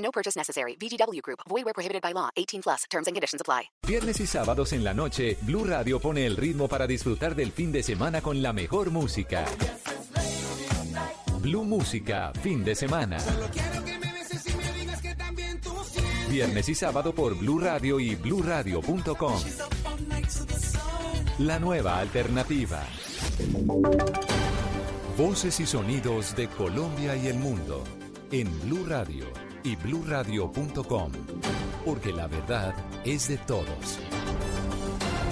No purchase necessary. VGW Group. Void where prohibited by law. 18 plus. Terms and conditions apply. Viernes y sábados en la noche, Blue Radio pone el ritmo para disfrutar del fin de semana con la mejor música. Blue Música, fin de semana. Viernes y sábado por Blue Radio y BlueRadio.com. La nueva alternativa. Voces y sonidos de Colombia y el mundo en Blue Radio y BlueRadio.com, porque la verdad es de todos.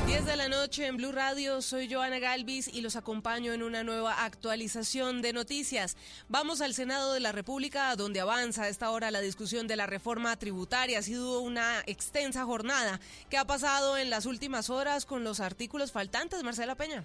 10 de la noche en Blue Radio, soy Joana Galvis y los acompaño en una nueva actualización de noticias. Vamos al Senado de la República, donde avanza a esta hora la discusión de la reforma tributaria. Ha sido una extensa jornada. ¿Qué ha pasado en las últimas horas con los artículos faltantes, Marcela Peña?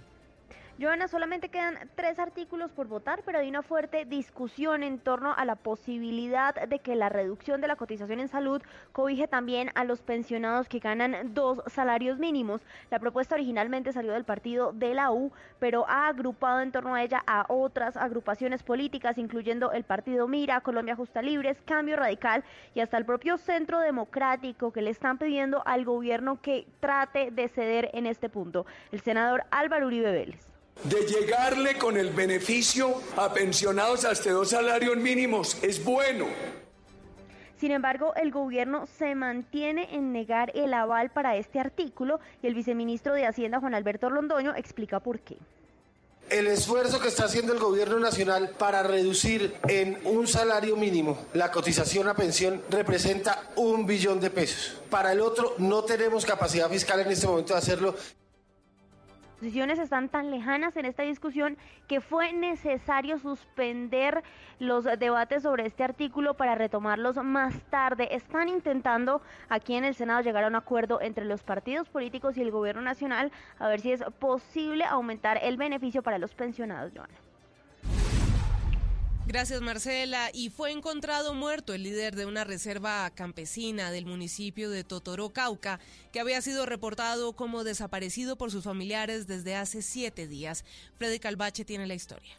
Joana, solamente quedan tres artículos por votar, pero hay una fuerte discusión en torno a la posibilidad de que la reducción de la cotización en salud cobije también a los pensionados que ganan dos salarios mínimos. La propuesta originalmente salió del partido de la U, pero ha agrupado en torno a ella a otras agrupaciones políticas, incluyendo el partido Mira, Colombia Justa Libres, Cambio Radical y hasta el propio Centro Democrático que le están pidiendo al gobierno que trate de ceder en este punto. El senador Álvaro Uribe Vélez de llegarle con el beneficio a pensionados hasta dos salarios mínimos es bueno. Sin embargo, el gobierno se mantiene en negar el aval para este artículo y el viceministro de Hacienda, Juan Alberto Londoño, explica por qué. El esfuerzo que está haciendo el gobierno nacional para reducir en un salario mínimo la cotización a pensión representa un billón de pesos. Para el otro no tenemos capacidad fiscal en este momento de hacerlo posiciones están tan lejanas en esta discusión que fue necesario suspender los debates sobre este artículo para retomarlos más tarde. Están intentando aquí en el Senado llegar a un acuerdo entre los partidos políticos y el gobierno nacional a ver si es posible aumentar el beneficio para los pensionados, Joana. Gracias Marcela. Y fue encontrado muerto el líder de una reserva campesina del municipio de Totoró, Cauca, que había sido reportado como desaparecido por sus familiares desde hace siete días. Freddy Calvache tiene la historia.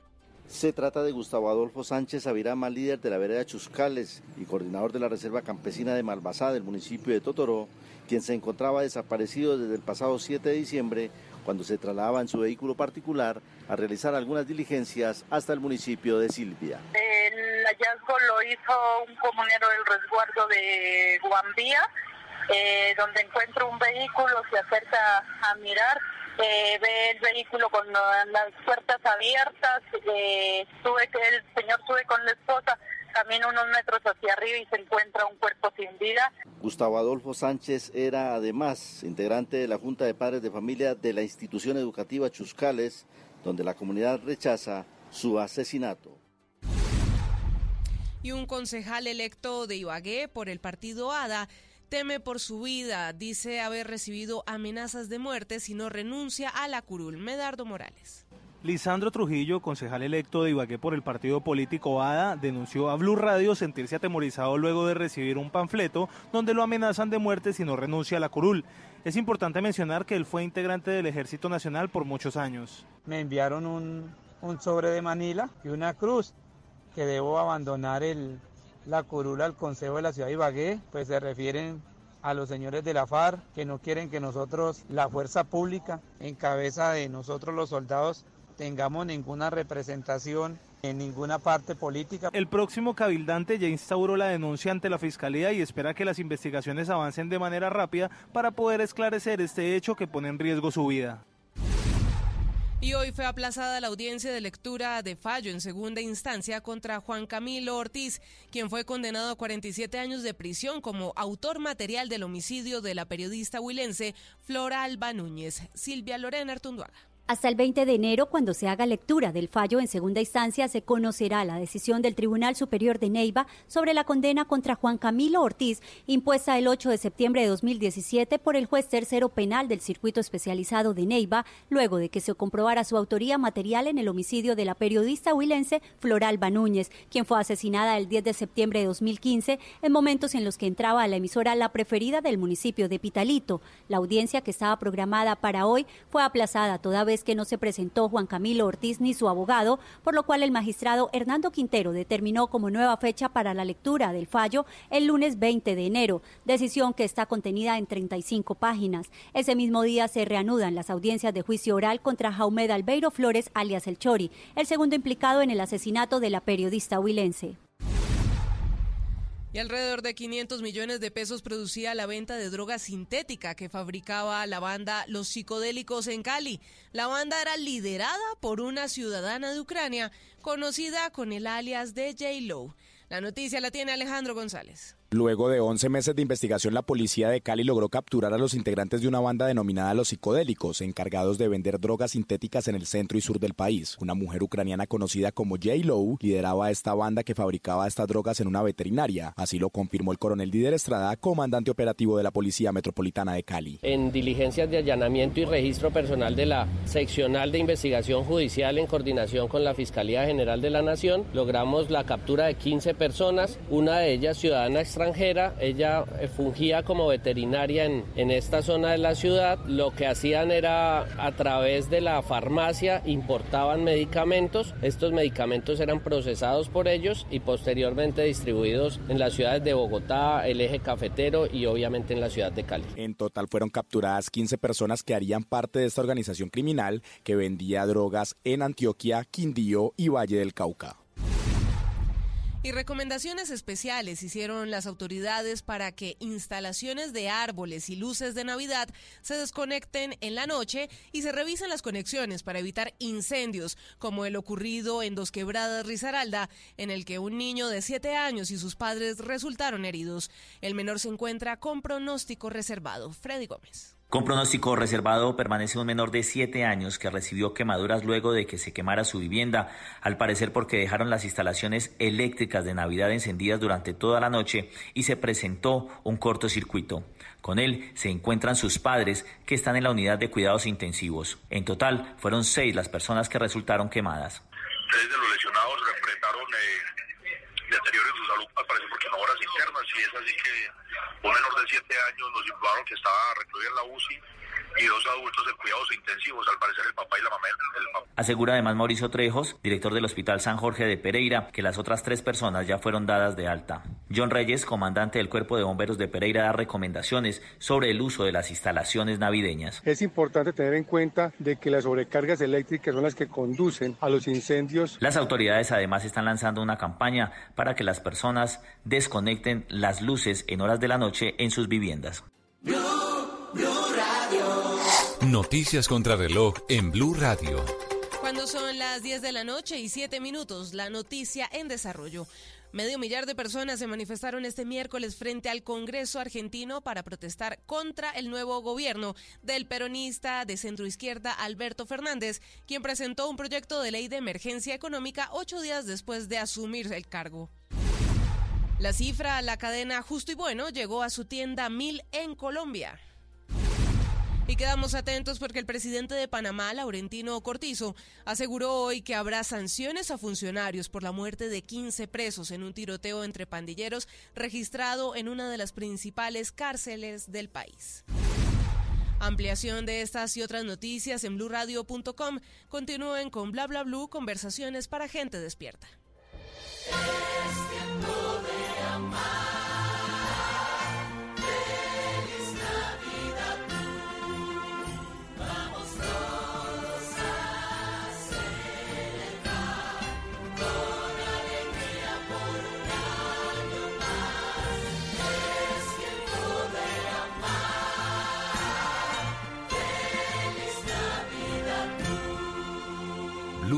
Se trata de Gustavo Adolfo Sánchez Avirama, líder de la vereda Chuscales y coordinador de la Reserva Campesina de Malbazá del municipio de Totoró, quien se encontraba desaparecido desde el pasado 7 de diciembre cuando se trasladaba en su vehículo particular a realizar algunas diligencias hasta el municipio de Silvia. El hallazgo lo hizo un comunero del resguardo de Guambía, eh, donde encuentra un vehículo, se acerca a mirar eh, ve el vehículo con las puertas abiertas, eh, sube, el señor sube con la esposa, camina unos metros hacia arriba y se encuentra un cuerpo sin vida. Gustavo Adolfo Sánchez era además integrante de la Junta de Padres de Familia de la institución educativa Chuscales, donde la comunidad rechaza su asesinato. Y un concejal electo de Ibagué por el partido ADA teme por su vida, dice haber recibido amenazas de muerte si no renuncia a la curul. Medardo Morales. Lisandro Trujillo, concejal electo de Ibagué por el partido político ADA, denunció a Blue Radio sentirse atemorizado luego de recibir un panfleto donde lo amenazan de muerte si no renuncia a la curul. Es importante mencionar que él fue integrante del Ejército Nacional por muchos años. Me enviaron un, sobre de Manila y una cruz que debo abandonar el, la curula al Consejo de la Ciudad de Ibagué, pues se refieren a los señores de la FARC que no quieren que nosotros, la fuerza pública, en cabeza de nosotros los soldados, tengamos ninguna representación en ninguna parte política. El próximo cabildante ya instauró la denuncia ante la Fiscalía y espera que las investigaciones avancen de manera rápida para poder esclarecer este hecho que pone en riesgo su vida. Y hoy fue aplazada la audiencia de lectura de fallo en segunda instancia contra Juan Camilo Ortiz, quien fue condenado a 47 años de prisión como autor material del homicidio de la periodista huilense Flora Alba Núñez. Silvia Lorena Artunduaga. Hasta el 20 de enero, cuando se haga lectura del fallo en segunda instancia, se conocerá la decisión del Tribunal Superior de Neiva sobre la condena contra Juan Camilo Ortiz, impuesta el 8 de septiembre de 2017 por el juez tercero penal del Circuito Especializado de Neiva, luego de que se comprobara su autoría material en el homicidio de la periodista huilense Floralba Núñez, quien fue asesinada el 10 de septiembre de 2015, en momentos en los que entraba a la emisora La Preferida del municipio de Pitalito. La audiencia que estaba programada para hoy fue aplazada toda vez que no se presentó Juan Camilo Ortiz ni su abogado, por lo cual el magistrado Hernando Quintero determinó como nueva fecha para la lectura del fallo el lunes 20 de enero, decisión que está contenida en 35 páginas. Ese mismo día se reanudan las audiencias de juicio oral contra Jaumed Albeiro Flores, alias El Chori, el segundo implicado en el asesinato de la periodista huilense y alrededor de 500 millones de pesos producía la venta de droga sintética que fabricaba la banda Los Psicodélicos en Cali. La banda era liderada por una ciudadana de Ucrania conocida con el alias de J. La noticia la tiene Alejandro González. Luego de 11 meses de investigación, la policía de Cali logró capturar a los integrantes de una banda denominada Los Psicodélicos, encargados de vender drogas sintéticas en el centro y sur del país. Una mujer ucraniana conocida como J. Lowe lideraba esta banda que fabricaba estas drogas en una veterinaria. Así lo confirmó el coronel Dider Estrada, comandante operativo de la Policía Metropolitana de Cali. En diligencias de allanamiento y registro personal de la seccional de investigación judicial en coordinación con la Fiscalía General de la Nación, logramos la captura de 15 personas, una de ellas ciudadana extranjera ella eh, fungía como veterinaria en, en esta zona de la ciudad. Lo que hacían era a través de la farmacia importaban medicamentos. Estos medicamentos eran procesados por ellos y posteriormente distribuidos en las ciudades de Bogotá, el eje cafetero y obviamente en la ciudad de Cali. En total fueron capturadas 15 personas que harían parte de esta organización criminal que vendía drogas en Antioquia, Quindío y Valle del Cauca. Y recomendaciones especiales hicieron las autoridades para que instalaciones de árboles y luces de Navidad se desconecten en la noche y se revisen las conexiones para evitar incendios, como el ocurrido en Dos Quebradas Risaralda, en el que un niño de 7 años y sus padres resultaron heridos. El menor se encuentra con pronóstico reservado. Freddy Gómez. Con pronóstico reservado permanece un menor de 7 años que recibió quemaduras luego de que se quemara su vivienda, al parecer porque dejaron las instalaciones eléctricas de Navidad encendidas durante toda la noche y se presentó un cortocircuito. Con él se encuentran sus padres que están en la unidad de cuidados intensivos. En total fueron seis las personas que resultaron quemadas. Tres de los lesionados enfrentaron eh, deterioro en su salud, al parecer por quemaduras internas, y es así que un menor de 7 años nos informaron que estaba recluido en la UCI y dos adultos en cuidados intensivos, al parecer el papá y la mamá. Asegura además Mauricio Trejos, director del Hospital San Jorge de Pereira, que las otras tres personas ya fueron dadas de alta. John Reyes, comandante del Cuerpo de Bomberos de Pereira, da recomendaciones sobre el uso de las instalaciones navideñas. Es importante tener en cuenta de que las sobrecargas eléctricas son las que conducen a los incendios. Las autoridades además están lanzando una campaña para que las personas desconecten las luces en horas de la noche en sus viviendas. Noticias contra reloj en Blue Radio. Cuando son las 10 de la noche y 7 minutos, la noticia en desarrollo. Medio millar de personas se manifestaron este miércoles frente al Congreso argentino para protestar contra el nuevo gobierno del peronista de centro izquierda Alberto Fernández, quien presentó un proyecto de ley de emergencia económica ocho días después de asumir el cargo. La cifra, la cadena Justo y Bueno, llegó a su tienda Mil en Colombia. Y quedamos atentos porque el presidente de Panamá, Laurentino Cortizo, aseguró hoy que habrá sanciones a funcionarios por la muerte de 15 presos en un tiroteo entre pandilleros registrado en una de las principales cárceles del país. Ampliación de estas y otras noticias en blurradio.com. Continúen con bla bla blue conversaciones para gente despierta.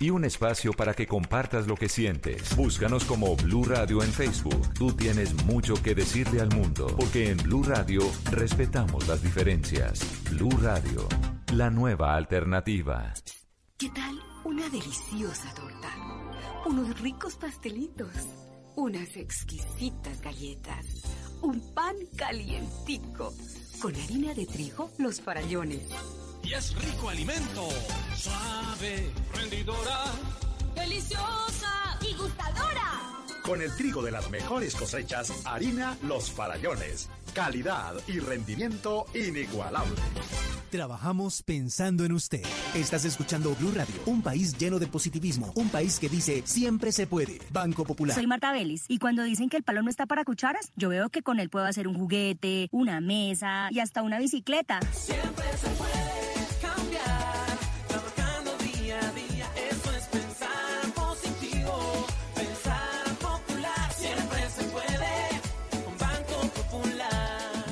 y un espacio para que compartas lo que sientes. Búscanos como Blue Radio en Facebook. Tú tienes mucho que decirle al mundo, porque en Blue Radio respetamos las diferencias. Blue Radio, la nueva alternativa. ¿Qué tal una deliciosa torta? Unos ricos pastelitos, unas exquisitas galletas, un pan calientico, con harina de trigo, los farallones y es rico alimento. Suave, rendidora, deliciosa y gustadora. Con el trigo de las mejores cosechas, harina Los Farallones. Calidad y rendimiento inigualable. Trabajamos pensando en usted. Estás escuchando Blue Radio, un país lleno de positivismo, un país que dice siempre se puede. Banco Popular. Soy Marta Vélez y cuando dicen que el palo no está para cucharas, yo veo que con él puedo hacer un juguete, una mesa y hasta una bicicleta. Siempre se puede.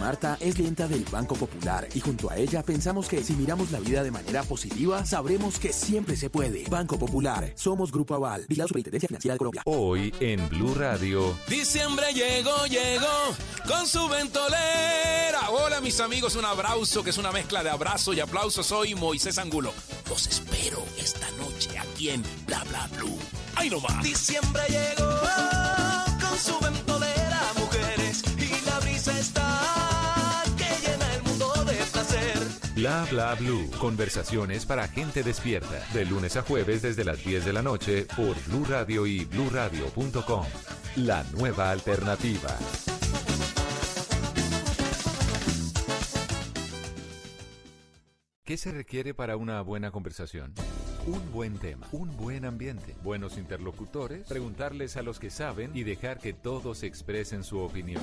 Marta es lenta del Banco Popular y junto a ella pensamos que si miramos la vida de manera positiva, sabremos que siempre se puede. Banco Popular, somos Grupo Aval, la Superintendencia Financiera de Colombia. Hoy en Blue Radio. Diciembre llegó, llegó con su ventolera. Hola mis amigos, un abrazo que es una mezcla de abrazo y aplauso. Soy Moisés Angulo. Los espero esta noche aquí en Bla Bla Blue. ¡Ay no más! Diciembre llegó con su ventolera, Bla bla blue. Conversaciones para gente despierta. De lunes a jueves desde las 10 de la noche por Blue Radio y bluradio.com. La nueva alternativa. ¿Qué se requiere para una buena conversación? Un buen tema, un buen ambiente, buenos interlocutores, preguntarles a los que saben y dejar que todos expresen su opinión.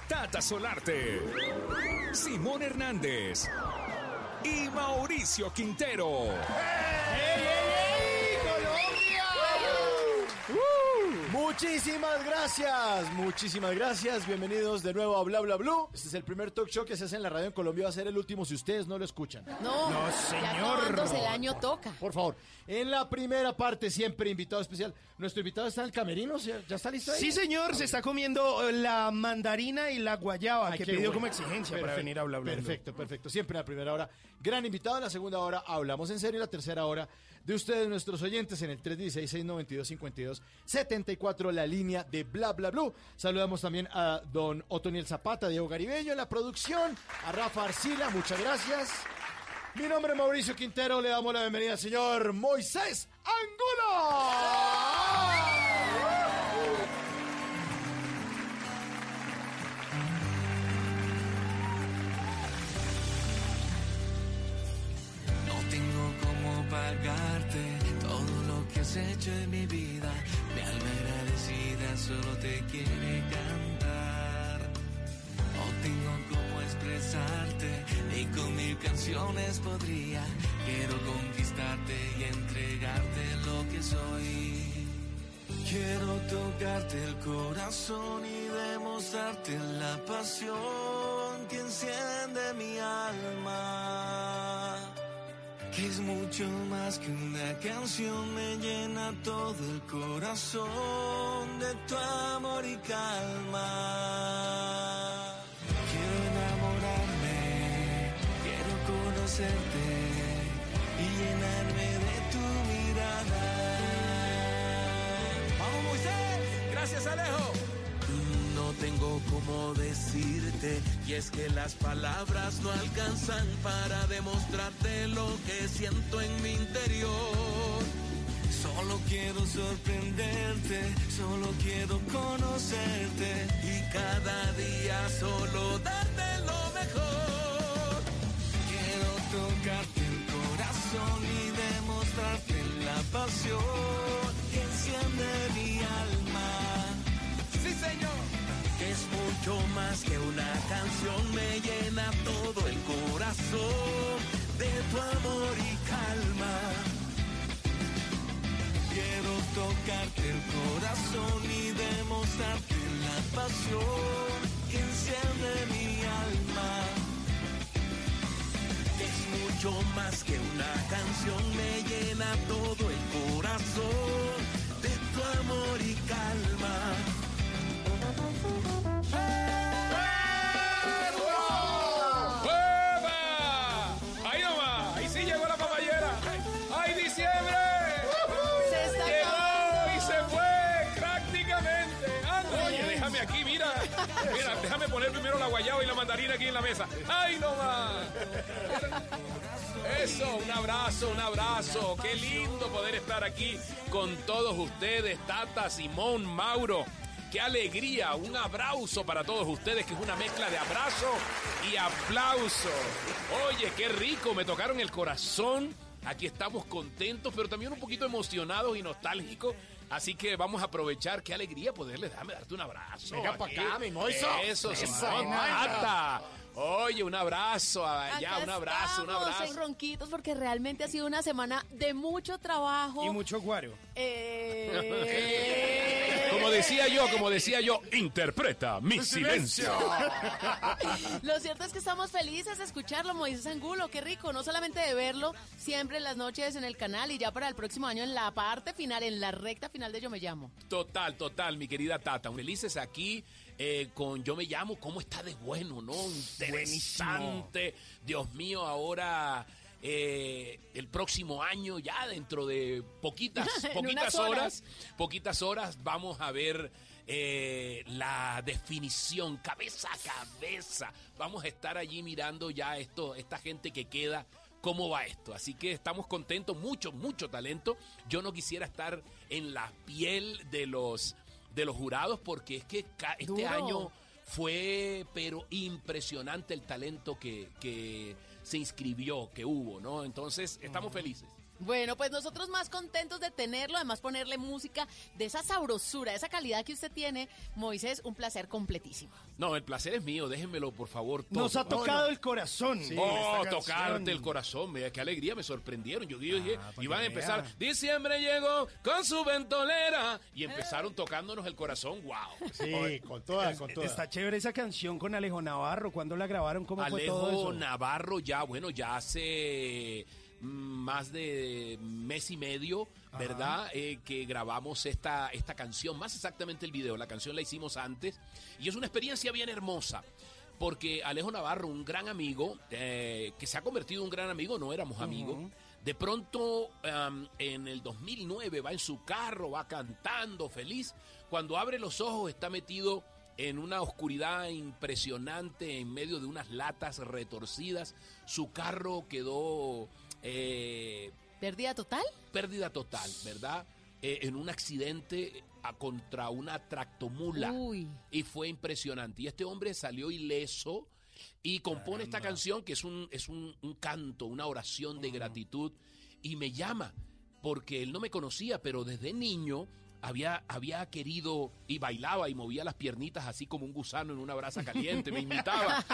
Tata Solarte, Simón Hernández y Mauricio Quintero. Muchísimas gracias, muchísimas gracias. Bienvenidos de nuevo a Bla Bla Blue. Este es el primer talk show que se hace en la radio en Colombia. Va a ser el último si ustedes no lo escuchan. No, no señor. Ya el año toca. Por favor. En la primera parte, siempre invitado especial. Nuestro invitado está en el camerino. ¿Ya está listo ahí? Sí, señor. Se está comiendo eh, la mandarina y la guayaba que pidió como exigencia para venir a Bla Bla Blue. Perfecto, perfecto. Siempre en la primera hora. Gran invitado. En la segunda hora hablamos en serio. En la tercera hora de ustedes, nuestros oyentes, en el 316-692-5274, la línea de Bla Bla Blue. Saludamos también a don Otoniel Zapata, Diego Garibello en la producción, a Rafa Arcila, muchas gracias. Mi nombre es Mauricio Quintero, le damos la bienvenida al señor Moisés Angulo. Pagarte todo lo que has hecho en mi vida. Mi alma agradecida solo te quiere cantar. No tengo cómo expresarte, ni con mil canciones podría. Quiero conquistarte y entregarte lo que soy. Quiero tocarte el corazón y demostrarte la pasión que enciende mi alma que es mucho más que una canción, me llena todo el corazón de tu amor y calma. Quiero enamorarme, quiero conocerte y llenarme de tu mirada. Vamos Moisés, gracias Alejo tengo cómo decirte y es que las palabras no alcanzan para demostrarte lo que siento en mi interior Solo quiero sorprenderte, solo quiero conocerte y cada día solo darte lo mejor. Quiero tocarte el corazón y demostrarte la pasión que enciende mi alma. Sí, señor. Es mucho más que una canción, me llena todo el corazón de tu amor y calma. Quiero tocarte el corazón y demostrarte la pasión que enciende mi alma. Es mucho más que una canción, me llena todo el corazón de tu amor y calma. Aquí, mira. Mira, déjame poner primero la guayaba y la mandarina aquí en la mesa. ¡Ay, nomás! Eso, un abrazo, un abrazo. Qué lindo poder estar aquí con todos ustedes, Tata, Simón, Mauro. Qué alegría, un abrazo para todos ustedes, que es una mezcla de abrazo y aplauso. Oye, qué rico, me tocaron el corazón. Aquí estamos contentos, pero también un poquito emocionados y nostálgicos. Así que vamos a aprovechar, qué alegría poderle déjame darte un abrazo. Venga pa' aquí. acá, mi moiso. Eso, Eso. Oye, un abrazo allá, Acá un abrazo, un abrazo. en ronquitos porque realmente ha sido una semana de mucho trabajo. Y mucho guaro. Eh, Como decía yo, como decía yo, interpreta mi silencio. Lo cierto es que estamos felices de escucharlo, Moisés Angulo, qué rico, no solamente de verlo siempre en las noches en el canal y ya para el próximo año en la parte final, en la recta final de Yo Me Llamo. Total, total, mi querida Tata. Felices aquí eh, con Yo Me Llamo. ¿Cómo está de bueno, no? Interesante. Dios mío, ahora eh, el próximo año, ya dentro de poquitas, poquitas horas, poquitas horas, vamos a ver eh, la definición cabeza a cabeza. Vamos a estar allí mirando ya esto, esta gente que queda cómo va esto. Así que estamos contentos, mucho, mucho talento. Yo no quisiera estar en la piel de los, de los jurados porque es que este Duro. año fue, pero impresionante el talento que, que se inscribió, que hubo, ¿no? Entonces, estamos felices. Bueno, pues nosotros más contentos de tenerlo, además ponerle música de esa sabrosura, de esa calidad que usted tiene, Moisés, un placer completísimo. No, el placer es mío, déjenmelo por favor. todo. Nos ha tocado el corazón. Sí, oh, canción. tocarte el corazón, vea qué alegría, me sorprendieron. Yo dije, para iban a empezar, vea. diciembre llegó con su ventolera y empezaron tocándonos el corazón, wow. Sí, con toda, con toda. Está chévere esa canción con Alejo Navarro. ¿Cuándo la grabaron? ¿Cómo fue todo Alejo eso? Navarro ya, bueno, ya hace más de mes y medio, ¿verdad? Eh, que grabamos esta, esta canción, más exactamente el video. La canción la hicimos antes y es una experiencia bien hermosa. Porque Alejo Navarro, un gran amigo, eh, que se ha convertido en un gran amigo, no éramos amigos. De pronto, en el 2009, va en su carro, va cantando, feliz. Cuando abre los ojos, está metido en una oscuridad impresionante, en medio de unas latas retorcidas. Su carro quedó eh, ¿Pérdida total? pérdida total, ¿verdad? Eh, en un accidente a- contra una tractomula. Uy. Y fue impresionante. Y este hombre salió ileso y compone esta canción que es un, es un, un canto, una oración de gratitud. Y me llama, porque él no me conocía, pero desde niño había, había querido y bailaba y movía las piernitas así como un gusano en una brasa caliente, me imitaba.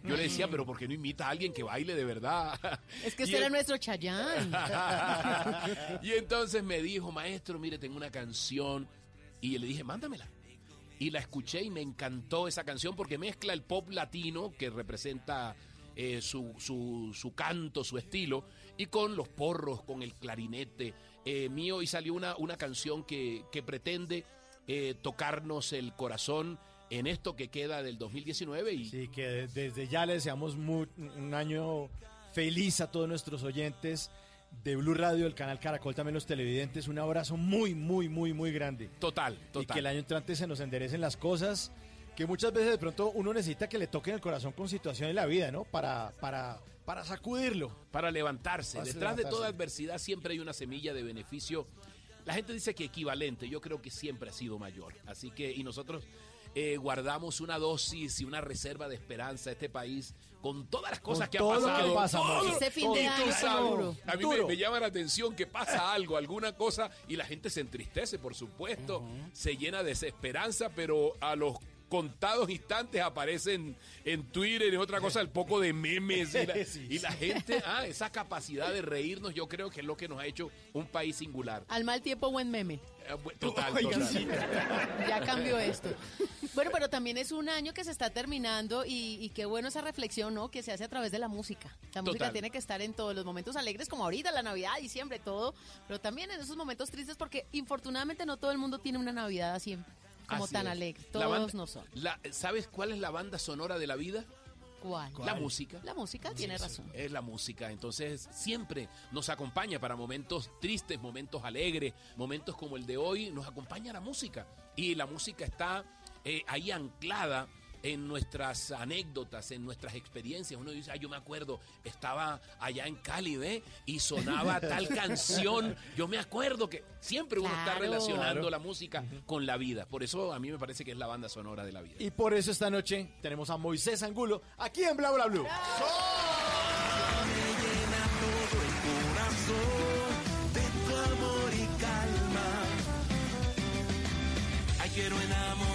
Yo le decía, pero ¿por qué no imita a alguien que baile de verdad? Es que usted era nuestro Chayán. y entonces me dijo, maestro, mire, tengo una canción. Y le dije, mándamela. Y la escuché y me encantó esa canción porque mezcla el pop latino que representa eh, su, su- su canto, su estilo, y con los porros, con el clarinete eh, mío. Y salió una, una canción que, que pretende eh, tocarnos el corazón en esto que queda del 2019. Y Sí, que de- desde ya le deseamos un año feliz a todos nuestros oyentes de Blue Radio, el canal Caracol, también los televidentes. Un abrazo muy, muy, muy, muy grande. Total, Y total. que el año entrante se nos enderecen las cosas, que muchas veces de pronto uno necesita que le toquen el corazón con situaciones en la vida, ¿no? Para, para, para sacudirlo. para levantarse. Para Detrás de toda adversidad siempre hay una semilla de beneficio La gente dice que equivalente, yo creo que siempre ha sido mayor. Así que, y nosotros eh, guardamos una dosis y una reserva de esperanza a este país con todas las cosas Con que todo ha lo pasado. que pasa, Todo. Ese fin de año. A mí me, me llama la atención que pasa algo, alguna cosa, y la gente se entristece, por supuesto, se llena de desesperanza, pero a los contados instantes aparecen en Twitter y en otra cosa el poco de memes y la, Sí, y la gente, ah, esa capacidad de reírnos yo creo que es lo que nos ha hecho un país singular. Al mal tiempo, buen meme. Eh, Total, total. sí. Ya cambió esto. Bueno, pero también es un año que se está terminando y, y qué bueno esa reflexión, ¿no? Que se hace a través de la música. La música Total. tiene que estar en todos los momentos alegres, como ahorita, la Navidad, diciembre, todo, pero también en esos momentos tristes porque infortunadamente no todo el mundo tiene una Navidad así como Así tan es. alegre. La Todos banda- no son. la- ¿Sabes cuál es la banda sonora de la vida? ¿Cuál? La música. La música tiene razón. Es la música, entonces siempre nos acompaña para momentos tristes, momentos alegres, momentos como el de hoy, nos acompaña la música. Y la música está eh, ahí anclada en nuestras anécdotas, en nuestras experiencias. Uno dice, ah, yo me acuerdo, estaba allá en Cali, ¿ve? Y sonaba tal canción. Yo me acuerdo que siempre uno está relacionando Claro. la música con la vida. Por eso a mí me parece que es la banda sonora de la vida. Y por eso esta noche tenemos a Moisés Angulo aquí en Bla Bla Blue. de tu amor y calma. Ay, quiero enamorarte,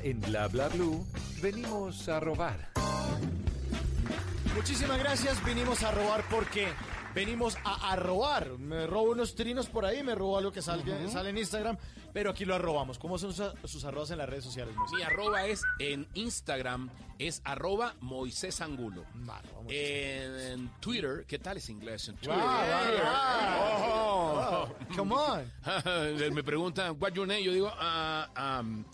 ahora en Bla Bla Blue venimos a robar. Muchísimas gracias. Vinimos a robar porque venimos a, a robar. Me robo unos trinos por ahí, me robo algo que salga- sale en Instagram, pero aquí lo arrobamos. ¿Cómo son sus, sus arrobas en las redes sociales? Moisés? Mi arroba es en Instagram, es arroba Moisés Angulo. En, en Twitter, ¿qué tal es inglés en Twitter? wow. Oh. Come on. Me preguntan, what's your name? Yo digo, ah, um,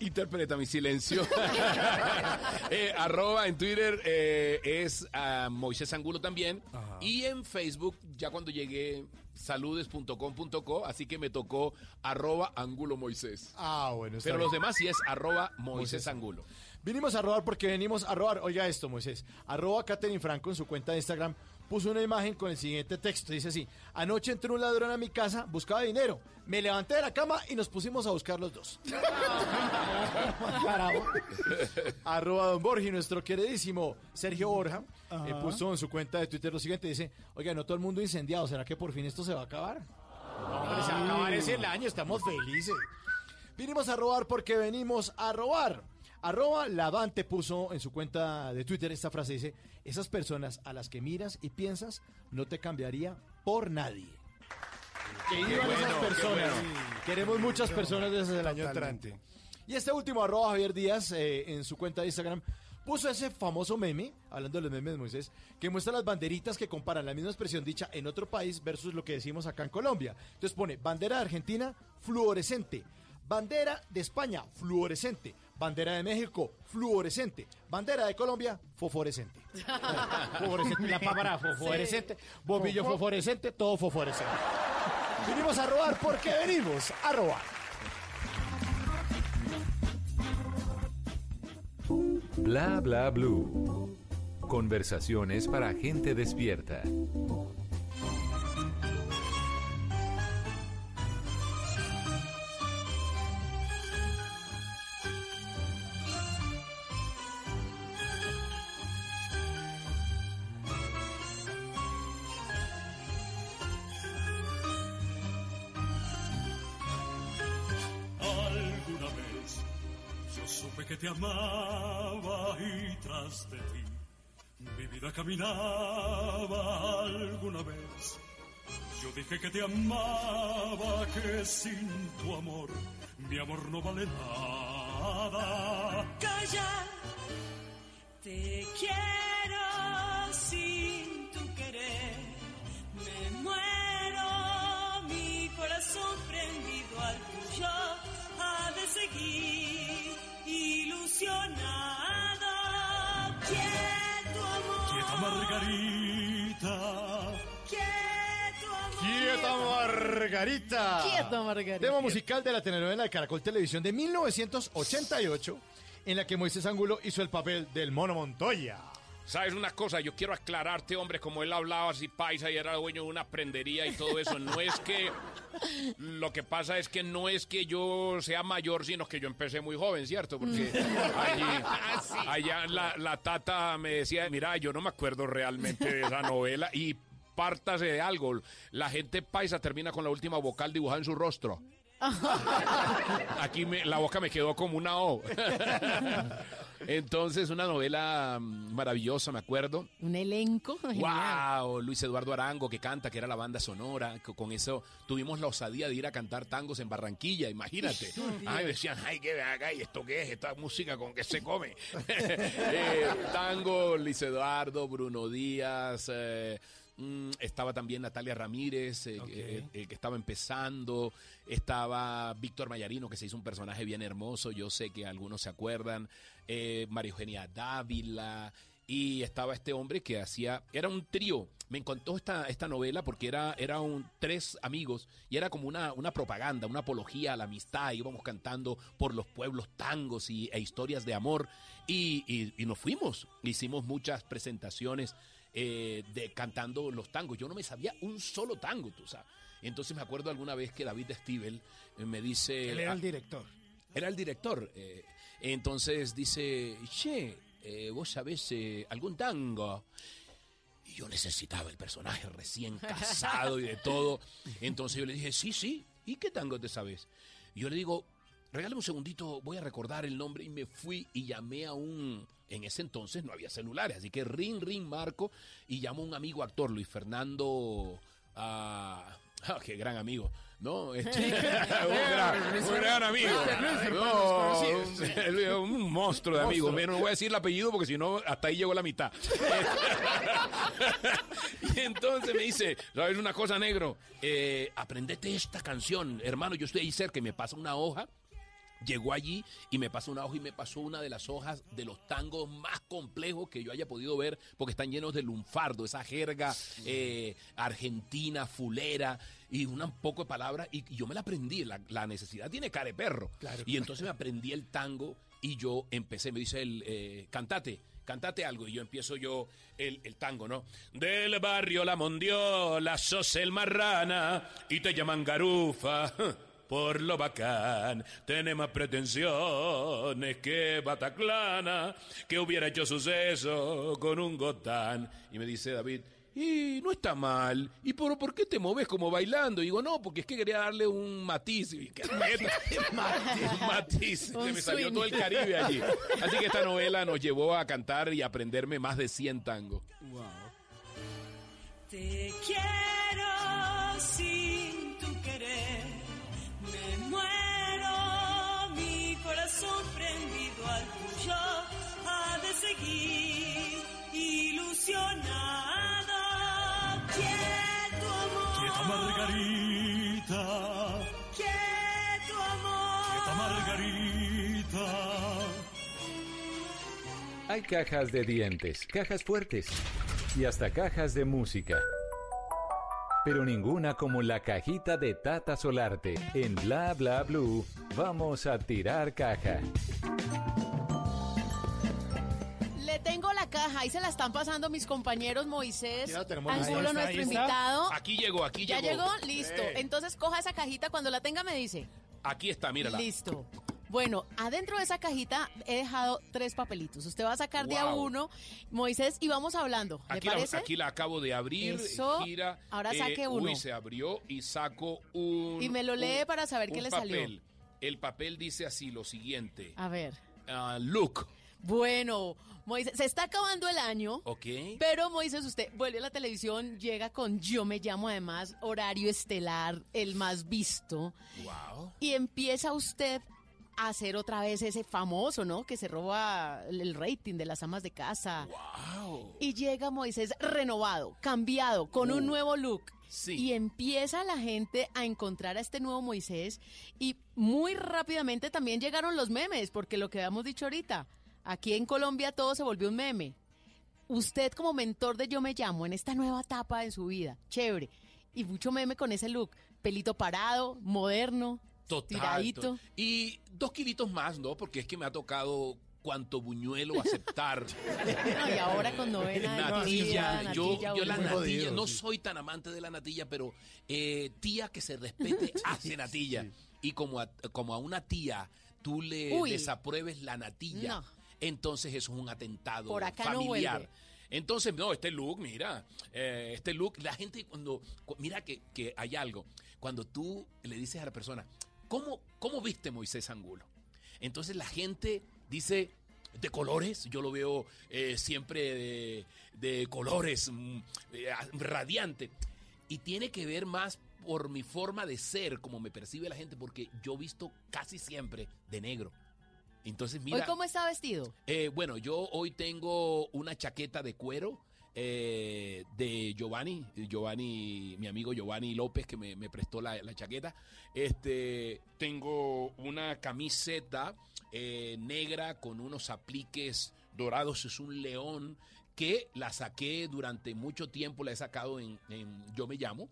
interpreta mi silencio. Eh, arroba en Twitter eh, es Moisés Angulo también. Y en Facebook, ya cuando llegué, saludes.com.co, así que me tocó arroba Angulo Moisés. Ah, bueno. Pero bien. los demás sí es arroba Moisés Moisés. Angulo. Vinimos a robar porque venimos a robar. Oiga esto, Moisés. Arroba Katherine Franco en su cuenta de Instagram puso una imagen con el siguiente texto. Dice así, anoche entró un ladrón a mi casa, buscaba dinero. Me levanté de la cama y nos pusimos a buscar los dos. Arroba Don Borgi, nuestro queridísimo Sergio Borja, eh, puso en su cuenta de Twitter lo siguiente. Dice, oiga, no todo el mundo incendiado. ¿Será que por fin esto se va a acabar? Hombre, se va a acabar ese el año, estamos felices. Vinimos a robar porque venimos a robar. Arroba Lavante puso en su cuenta de Twitter esta frase, dice, esas personas a las que miras y piensas no te cambiaría por nadie. Que vivan bueno, esas personas. bueno. Queremos muchas personas desde el año entrante. Y este último arroba Javier Díaz eh, en su cuenta de Instagram puso ese famoso meme, hablando de los memes de Moisés, que muestra las banderitas que comparan la misma expresión dicha en otro país versus lo que decimos acá en Colombia. Entonces pone bandera de Argentina fluorescente, bandera de España fluorescente, bandera de México fluorescente, bandera de Colombia fosforescente. Fosforescente, la pámara fosforescente, bombillo Fofo. fosforescente, todo fosforescente. Vinimos a robar porque venimos a robar. Bla Bla Blue. Conversaciones para gente despierta. Vida caminaba alguna vez. Yo dije que te amaba, que sin tu amor mi amor no vale nada. Calla, te quiero sin tu querer. Me muero, mi corazón prendido al tuyo ha de seguir ilusionado. Margarita. Quieto. ¡Quieta Margarita! Quieta Margarita. Tema musical de la telenovela de Caracol Televisión de 1988, en la que Moisés Angulo hizo el papel del Mono Montoya. ¿Sabes una cosa? Yo quiero aclararte, hombre, como él hablaba así paisa y era dueño de una prendería y todo eso. No es que... Lo que pasa es que no es que yo sea mayor, sino que yo empecé muy joven, ¿cierto? Porque allí, allá la, la tata me decía, mira, yo no me acuerdo realmente de esa novela y pártase de algo. La gente paisa termina con la última vocal dibujada en su rostro. Aquí me- la boca me quedó como una O. Entonces, una novela mm, maravillosa, me acuerdo. Un elenco. genial. ¡Wow! Luis Eduardo Arango que canta, que era la banda sonora. Con eso tuvimos la osadía de ir a cantar tangos en Barranquilla, imagínate. Ay, decían, ay, qué haga y esto qué es, esta música con que se come. Eh, tango, Luis Eduardo, Bruno Díaz. eh, mm, estaba también Natalia Ramírez, eh, eh, eh, que estaba empezando. Estaba Víctor Mayarino, que se hizo un personaje bien hermoso. Yo sé que algunos se acuerdan. Eh, María Eugenia Dávila. Y estaba este hombre que hacía, era un trío. Me encantó esta, esta novela porque era, era un tres amigos y era como una, una propaganda, una apología a la amistad. Íbamos cantando por los pueblos tangos y, e historias de amor. Y, y- y nos fuimos. Hicimos muchas presentaciones eh, de cantando los tangos. Yo no me sabía un solo tango, tú sabes. Entonces me acuerdo alguna vez que David Stivel eh, me dice... Él era el "Ah, director. era el director. eh, entonces dice, che, eh, vos sabés algún tango. Y yo necesitaba el personaje recién casado y de todo. Entonces yo le dije, sí, sí. ¿Y qué tango te sabes? Y yo le digo, regálame un segundito, voy a recordar el nombre. Y me fui y llamé a un... En ese entonces no había celulares, así que ring, ring, marco. Y llamo a un amigo actor, Luis Fernando... ah, ah, qué gran amigo, ¿no? Este, un, gran, un gran amigo. No, un, monstruo de amigo. No voy a decir el apellido porque si no, hasta ahí llegó la mitad. y entonces me dice, ¿sabes una cosa, negro? Eh, aprendete esta canción, hermano. Yo estoy ahí cerca y me pasa una hoja. Llegó allí y me pasó una hoja y me pasó una de las hojas de los tangos más complejos que yo haya podido ver porque están llenos de lunfardo, esa jerga eh, argentina, fulera y un poco de palabras y, y yo me la aprendí. La, la necesidad tiene care perro. Y entonces me aprendí el tango y yo empecé, me dice el eh, cantate. Cantate algo y yo empiezo yo el, el tango, ¿no? Del barrio La Mondiola, sos el marrana y te llaman garufa. Por lo bacán, tiene más pretensiones que Bataclana, que hubiera hecho suceso con un gotán. Y me dice David, y no está mal. ¿Y por, por qué te moves como bailando? Y digo, no, porque es que quería darle un matiz. Y, ¿qué meta? un matiz. Se me salió swing. todo el Caribe allí. Así que esta novela nos llevó a cantar y aprenderme más de 100 tangos. Te quiero sin corazón prendido al tuyo ha de seguir ilusionado. Quieto amor. Quieta Margarita. Quieto amor. Quieta Margarita. Hay cajas de dientes, cajas fuertes y hasta cajas de música. Pero ninguna como la cajita de Tata Solarte. En Bla Bla Blue, vamos a tirar caja. Le tengo la caja, ahí se la están pasando mis compañeros Moisés, Ya la tenemos Angulo, lista. nuestro Ahí está. invitado. Aquí llegó, aquí ¿Ya llegó. llegó? Listo. Entonces coja esa cajita, cuando la tenga me dice. Aquí está, mírala. Listo. Bueno, adentro de esa cajita he dejado tres papelitos. Usted va a sacar de a uno, Moisés, y vamos hablando. ¿Le Aquí la, parece? aquí la acabo de abrir, Eso. gira. Ahora eh, saque uno. Uy, se abrió y saco un... Y me lo lee un- para saber qué le salió. papel. El papel dice así lo siguiente. A ver. Ah, look. Bueno, Moisés, se está acabando el año. Ok. Pero Moisés, usted vuelve a la televisión, llega con Yo me llamo además, horario estelar, el más visto. Wow. Y empieza usted a hacer otra vez ese famoso, ¿no? Que se roba el rating de las amas de casa. Wow. Y llega Moisés renovado, cambiado, con un nuevo look. sí. Y empieza la gente a encontrar a este nuevo Moisés. Y muy rápidamente también llegaron los memes, porque lo que habíamos dicho ahorita, aquí en Colombia todo se volvió un meme. Usted como mentor de Yo Me Llamo en esta nueva etapa de su vida, chévere. Y mucho meme con ese look, pelito parado, moderno, Total. tiradito. to- Y dos kilitos más, ¿no? Porque es que me ha tocado cuanto buñuelo aceptar. No, y ahora con novena natilla, natilla, yo, natilla, yo la natilla, jodido, no sí. soy tan amante de la natilla, pero eh, tía que se respete hace natilla. Y como a, como a una tía tú le Uy. desapruebes la natilla, No. entonces eso es un atentado Por acá no familiar. entonces, no, este look, mira, eh, este look, la gente cuando, cu- mira que, que hay algo, cuando tú le dices a la persona, ¿cómo, cómo viste Moisés Angulo? Entonces la gente dice, de colores, yo lo veo eh, siempre de, de colores, mm, eh, radiante. Y tiene que ver más por mi forma de ser, como me percibe la gente, porque yo visto casi siempre de negro. Entonces, mira. ¿Hoy cómo está vestido? Eh, bueno, yo hoy tengo una chaqueta de cuero eh, de Giovanni, Giovanni, mi amigo Giovanni López que me, prestó la, chaqueta. Este, tengo una camiseta eh, negra con unos apliques dorados, es un león que la saqué durante mucho tiempo, la he sacado en Yo Me Llamo.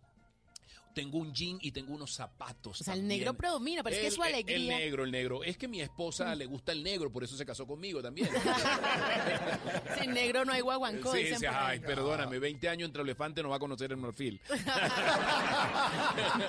Tengo un jean y tengo unos zapatos. O sea, el negro predomina, pero es que El- su el- alegría- El negro, el negro. Es que mi esposa le gusta el negro, por eso se casó conmigo también. Sin negro no hay guaguancó, Sí, sí, ay, perdóname, 20 años entre elefante no va a conocer el marfil.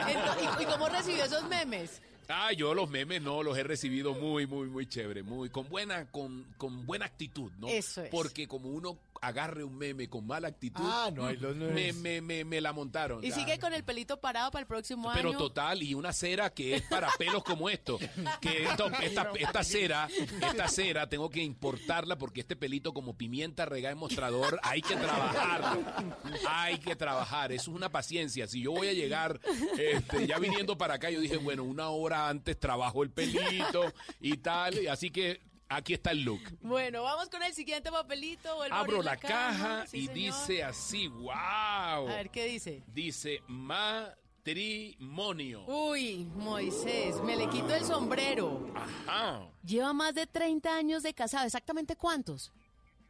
Ento- ¿Y, y cómo recibió esos memes? Ah, yo los memes no los he recibido muy, muy, muy chévere, muy con buena, con, con buena actitud, ¿no? Eso es. Porque como uno agarre un meme con mala actitud, Ah, no, los me, me, me, me la montaron. Y sigue con el pelito parado para el próximo Pero año. total, y una cera que es para pelos como esto. Que esto- esta, esta cera, esta cera tengo que importarla porque este pelito como pimienta regada en mostrador, hay que trabajarlo. Hay que trabajar. Eso es una paciencia. Si yo voy a llegar este, ya viniendo para acá, yo dije, bueno, una hora antes trabajo el pelito y tal. y Así que aquí está el look. Bueno, vamos con el siguiente papelito. Abro la caja Sí, y señor. dice así, wow. A ver, ¿qué dice? Dice matrimonio. Uy, Moisés, me le quito el sombrero. Ajá. Lleva más de 30 años de casado. ¿Exactamente cuántos?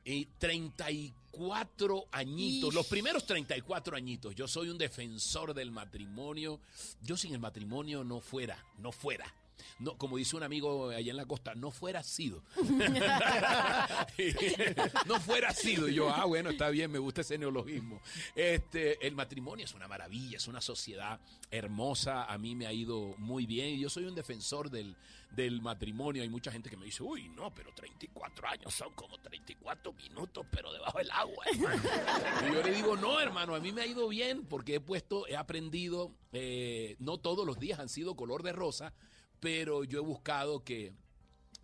Y 34 añitos, Ish. los primeros 34 añitos. Yo soy un defensor del matrimonio. Yo sin el matrimonio no fuera, no fuera. No, como dice un amigo allá en la costa, no fuera sido. no fuera sido. Y yo, ah, bueno, está bien, me gusta ese neologismo. Este, el matrimonio es una maravilla, es una sociedad hermosa. A mí me ha ido muy bien. Y yo soy un defensor del, del matrimonio. Hay mucha gente que me dice, uy, no, pero 34 años son como 34 minutos, pero debajo del agua. hermano". y yo le digo, no, hermano, a mí me ha ido bien porque he puesto, he aprendido, eh, no todos los días han sido color de rosa, pero yo he buscado que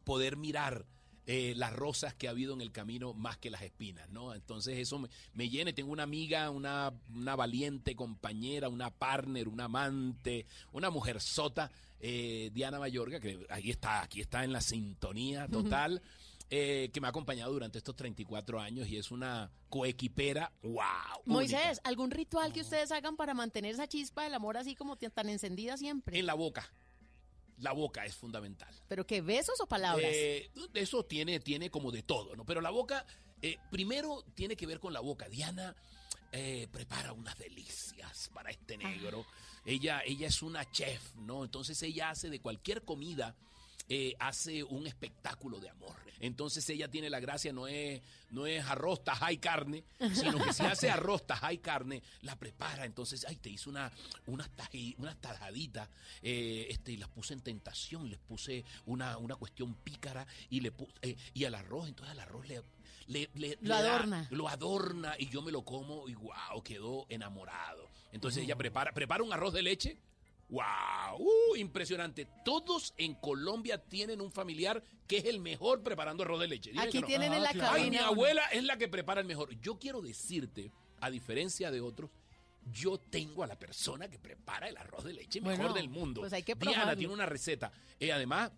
poder mirar eh, las rosas que ha habido en el camino más que las espinas, ¿no? Entonces eso me, me llena. Tengo una amiga, una, una valiente compañera, una partner, una amante, una mujer sota, eh, Diana Mayorga, que ahí está, aquí está en la sintonía total. eh, que me ha acompañado durante estos 34 años y es una coequipera, wow. Moisés, ¿algún ritual que ustedes hagan para mantener esa chispa del amor así como tan tan encendida siempre? En la boca. La boca es fundamental. ¿Pero qué, besos o palabras? Eh, eso tiene, tiene como de todo, ¿no? Pero la boca, eh, primero tiene que ver con la boca. Diana eh, prepara unas delicias para este negro. Ella, ella es una chef, ¿no? Entonces ella hace de cualquier comida. Eh, hace un espectáculo de amor. Entonces ella tiene la gracia, no es, no es arroz, tajá y carne, sino que si hace arroz, tajá y carne, la prepara. Entonces, ay, te hice una, unas, unas tajaditas, eh, este, y las puse en tentación, les puse una, una cuestión pícara y le pu- eh, y al arroz, entonces al arroz le, le, le- Lo da- adorna. lo adorna y yo me lo como y wow, quedó enamorado. Entonces ella prepara, prepara un arroz de leche ¡Wow! Uh, impresionante. Todos en Colombia tienen un familiar que es el mejor preparando arroz de leche. Dime Aquí no. tienen en la Ay, mi abuela es la que prepara el mejor. Yo quiero decirte, a diferencia de otros, yo tengo a la persona que prepara el arroz de leche mejor Bueno, del mundo. pues hay que Diana tiene una receta. Eh, además,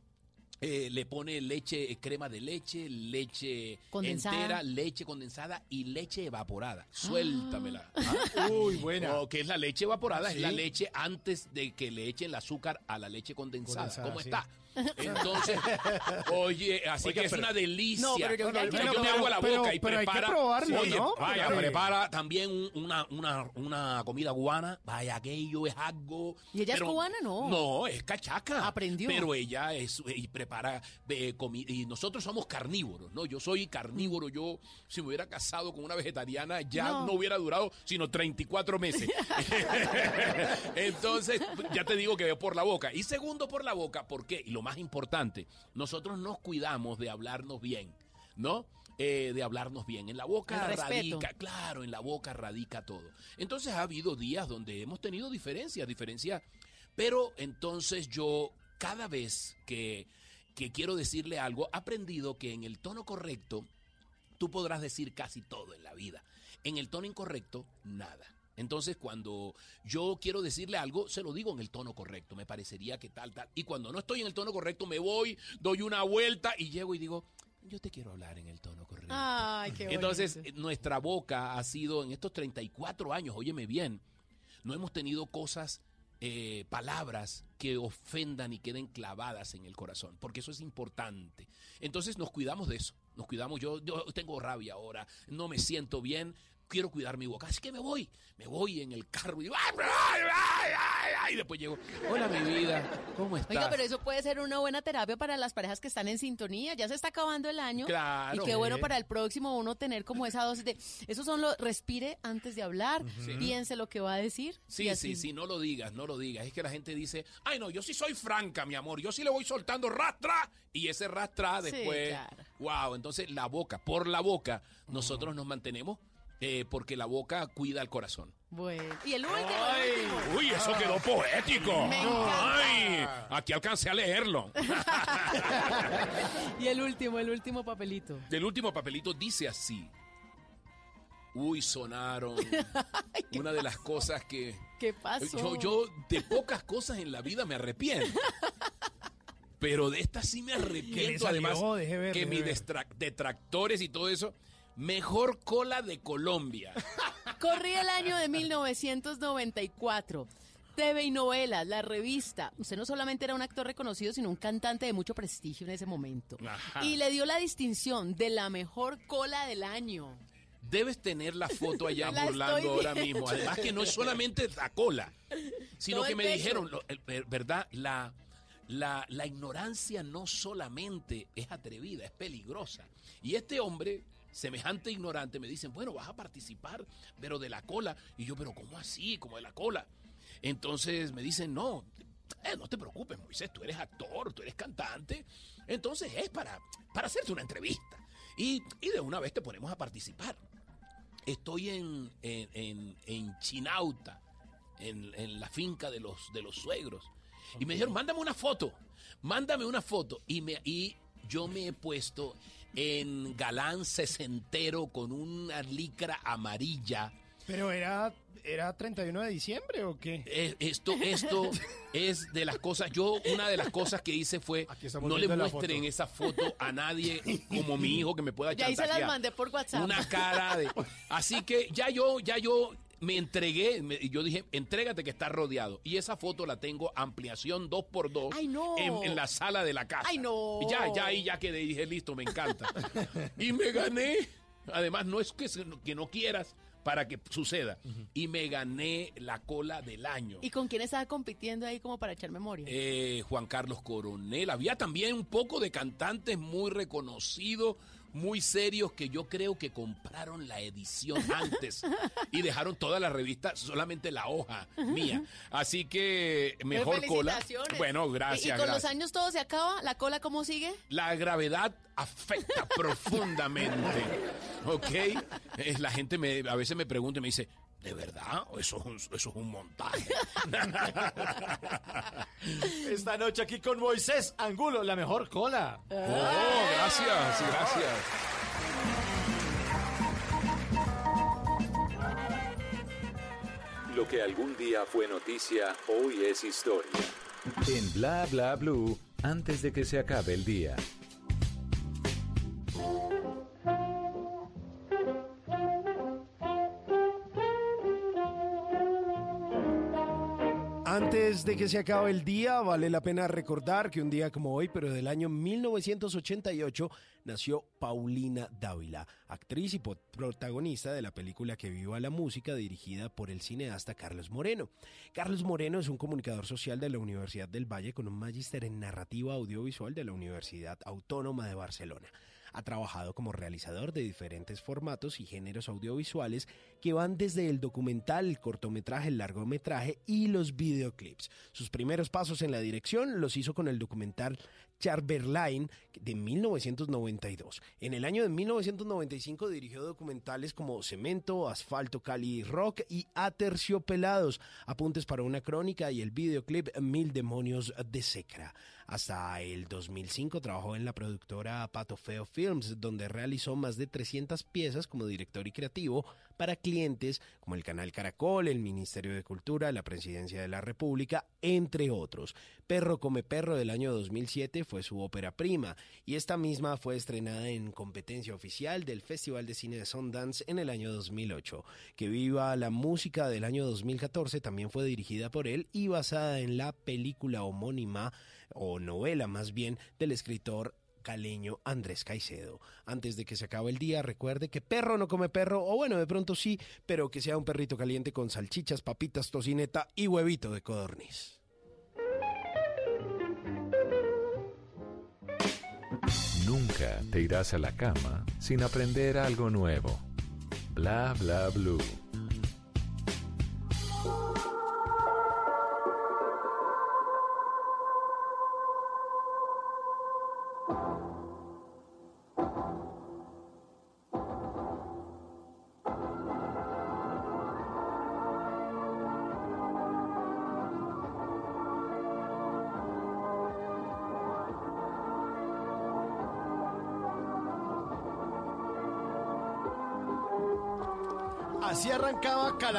eh, le pone leche, eh, crema de leche, leche Condensada. entera, leche condensada y leche evaporada. Suéltamela. Uy, buena. O que es la leche evaporada, es la leche antes de que le echen el azúcar a la leche condensada. Condensada, ¿Cómo sí. está? Entonces, oye, así que es pero- una delicia. No, pero yo Yo quiero me hago la pero- boca y pero hay que prepara. probarlo, oye, ¿no? vaya, prepara también un- una, una, una comida cubana. Vaya, aquello es algo. ¿Y ella es cubana? No. No, es cachaca. Aprendió. Pero ella es y prepara eh, comi- y nosotros somos carnívoros, ¿no? Yo soy carnívoro. Yo, si me hubiera casado con una vegetariana, ya No. no, hubiera durado sino 34 meses. Entonces, ya te digo que veo por la boca. Y segundo, por la boca, ¿por qué? Y lo más importante, nosotros nos cuidamos de hablarnos bien, ¿no? Eh, de hablarnos bien. En la boca radica, claro, en la boca radica todo. Entonces ha habido días donde hemos tenido diferencias, diferencias, pero entonces yo cada vez que, que quiero decirle algo, he aprendido que en el tono correcto tú podrás decir casi todo en la vida. En el tono incorrecto, nada. Entonces, cuando yo quiero decirle algo, se lo digo en el tono correcto. Me parecería que tal, tal. Y cuando no estoy en el tono correcto, me voy, doy una vuelta y llego y digo, yo te quiero hablar en el tono correcto. Ay, qué bonito. Entonces, nuestra boca ha sido en estos 34 años, óyeme bien, no hemos tenido cosas, eh, palabras que ofendan y queden clavadas en el corazón, porque eso es importante. Entonces nos cuidamos de eso, nos cuidamos. Yo, yo tengo rabia ahora, no me siento bien, quiero cuidar mi boca, así que me voy, me voy en el carro y digo, "Ay, ay, ay, ay", y después llego, hola mi vida, ¿cómo estás? Oiga, pero eso puede ser una buena terapia para las parejas que están en sintonía. Ya se está acabando el año. Claro. Y qué bueno Sí. para el próximo uno tener como esa dosis de. Esos son los. Respire antes de hablar. Sí. Piense lo que va a decir. Sí, sí, sí, no lo digas, no lo digas. Es que la gente dice, ay no, yo sí soy franca, mi amor, yo sí le voy soltando rastra y ese rastra Sí, después, claro. wow, entonces la boca, por la boca, nosotros nos mantenemos eh, porque la boca cuida el corazón. Bueno. Y el último. Ay, el último. uy, eso quedó poético. Me encanta. Ay, aquí alcancé a leerlo. Y el último, el último papelito. El último papelito dice así. Uy, sonaron. Una de las cosas que ¿Qué pasó? Yo, yo de pocas cosas en la vida me arrepiento. Pero de esta sí me arrepiento. Además, que mis detractores y todo eso. Mejor cola de Colombia. Corría el año de 1994. TV y novelas, la revista. Usted no solamente era un actor reconocido, sino un cantante de mucho prestigio en ese momento. Ajá. Y le dio la distinción de la mejor cola del año. Debes tener la foto allá La burlando ahora mismo. Además que no es solamente la cola, sino Todo que me pecho. dijeron, lo- el- ver- ¿verdad? La, la, la ignorancia no solamente es atrevida, es peligrosa. Y este hombre, semejante ignorante, me dicen, bueno, vas a participar, pero de la cola. Y yo, pero ¿cómo así? ¿Como de la cola? Entonces me dicen, no, eh, no te preocupes, Moisés, tú eres actor, tú eres cantante. Entonces es para, para hacerte una entrevista. Y, y de una vez te ponemos a participar. Estoy en, en, en- en Chinauta, en, en la finca de los, de los suegros. Y me dijeron, mándame una foto, mándame una foto. Y, me, y yo me he puesto en galán sesentero con una licra amarilla. Pero era, era 31 de diciembre o qué? Eh, Esto, esto es de las cosas. Yo, una de las cosas que hice fue no le muestren foto. esa foto a nadie como mi hijo que me pueda Y ahí se las mandé por WhatsApp. Una cara de. Así que ya yo, ya yo me entregué. me- y yo dije, entrégate que está rodeado. Y esa foto la tengo ampliación 2x2 ¡Ay, no! en, en la sala de la casa. ¡Ay, no! Y ya, ya ahí ya quedé dije, listo, me encanta. y me gané. Además, no es que, que no quieras para que suceda. Y me gané la cola del año. ¿Y con quién estaba compitiendo ahí como para echar memoria? Eh, Juan Carlos Coronel. Había también un poco de cantantes muy reconocidos, muy serios, que yo creo que compraron la edición antes y dejaron toda la revista, solamente la hoja mía. Así que mejor cola. Bueno, ¿Y- gracias. ¿Y con los años todo se acaba? ¿La cola cómo sigue? La gravedad afecta profundamente. ¿Ok? Eh, La gente me, a veces me pregunta y me dice, ¿De verdad? Eso es un, eso es un montaje. Esta noche aquí con Moisés Angulo, la mejor cola. Oh, gracias, gracias. Lo que algún día fue noticia, hoy es historia. En Bla Bla Blue, antes de que se acabe el día. Antes de que se acabe el día, vale la pena recordar que un día como hoy, pero del año 1988, nació Paulina Dávila, actriz y protagonista de la película Que viva la música, dirigida por el cineasta Carlos Moreno. Carlos Moreno es un comunicador social de la Universidad del Valle con un magíster en narrativa audiovisual de la Universidad Autónoma de Barcelona. Ha trabajado como realizador de diferentes formatos y géneros audiovisuales que van desde el documental, el cortometraje, el largometraje y los videoclips. Sus primeros pasos en la dirección los hizo con el documental Charberlain de 1992. En el año de 1995 dirigió documentales como Cemento, Asfalto, Cali Rock y Aterciopelados, Apuntes para una crónica y el videoclip Mil Demonios de Secra. Hasta el 2005 trabajó en la productora Pato Feo Films, donde realizó más de 300 piezas como director y creativo para clientes como el Canal Caracol, el Ministerio de Cultura, la Presidencia de la República, entre otros. Perro come perro del año 2007 fue su ópera prima y esta misma fue estrenada en competencia oficial del Festival de Cine de Sundance en el año 2008. Que viva la música del año 2014 también fue dirigida por él y basada en la película homónima o novela más bien del escritor caleño Andrés Caicedo. Antes de que se acabe el día, recuerde que perro no come perro, o bueno, de pronto sí, pero que sea un perrito caliente con salchichas, papitas, tocineta y huevito de codorniz. Nunca te irás a la cama sin aprender algo nuevo. Bla Bla Blue.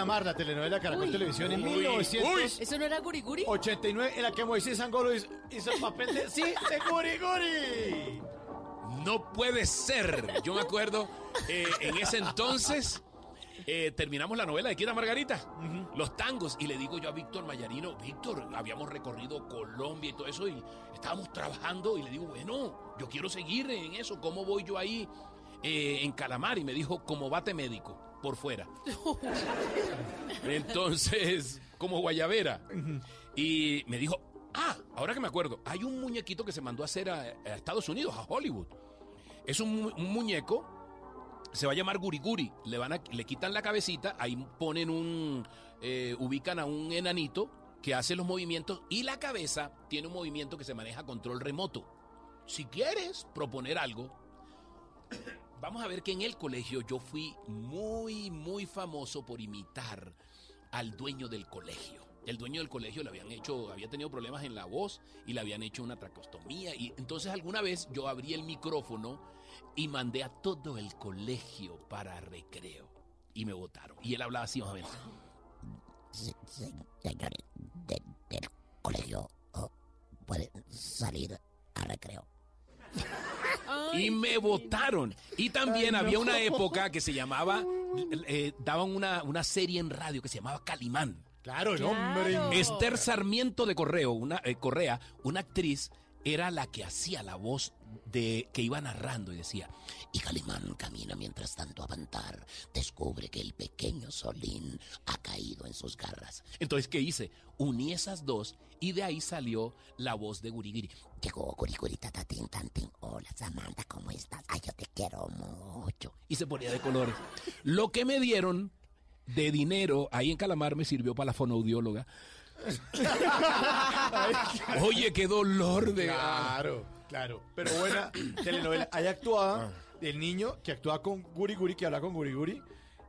Calamar, la telenovela Caracol Uy. Televisión en Uy. 1989, ¿Eso no era guriguri? en la que Moisés Angolo hizo, hizo el papel de sí, de Guri Guri. No puede ser. Yo me acuerdo, eh, en ese entonces eh, terminamos la novela de Quieta Margarita, los tangos, y le digo yo a Víctor Mayarino, Víctor, habíamos recorrido Colombia y todo eso, y estábamos trabajando, y le digo, bueno, yo quiero seguir en eso, ¿cómo voy yo ahí eh, en Calamar? Y me dijo, como bate médico, por fuera. Entonces, como guayabera. Y me dijo, ah, ahora que me acuerdo, hay un muñequito que se mandó a hacer a, Estados Unidos, a Hollywood. Es un muñeco, se va a llamar Guriguri. Le, van a, le quitan la cabecita, ahí ponen un, eh, ubican a un enanito que hace los movimientos y la cabeza tiene un movimiento que se maneja a control remoto. Si quieres proponer algo, Vamos a ver que en el colegio yo fui muy, muy famoso por imitar al dueño del colegio. El dueño del colegio le habían hecho, había tenido problemas en la voz y le habían hecho una tracostomía. Y entonces alguna vez yo abrí el micrófono y mandé a todo el colegio para recreo. Y me votaron. Y él hablaba así más o menos. Señores de- del colegio, oh, pueden salir a recreo. Y me votaron. Y también Ay, no. había una época que se llamaba, eh, daban una, una serie en radio que se llamaba Calimán. Claro, el hombre. Claro. Esther Sarmiento de Correo, una, eh, Correa, una actriz, era la que hacía la voz de que iba narrando y decía, Y Calimán camina mientras tanto a avanzar. Descubre que el pequeño Solín ha caído en sus garras. entonces, ¿qué hice? Uní esas dos y de ahí salió la voz de Gurigiri. Llegó Guriguri Tatatín Tantín. Hola Samantha, ¿cómo estás? Ay, yo te quiero mucho. Y se ponía de colores. Lo que me dieron de dinero ahí en Calamar me sirvió para la fonoaudióloga. Oye, qué dolor de... Claro, claro. Pero buena telenovela. Ahí actuaba el niño que actuaba con Guri Guri, que habla con Guri Guri.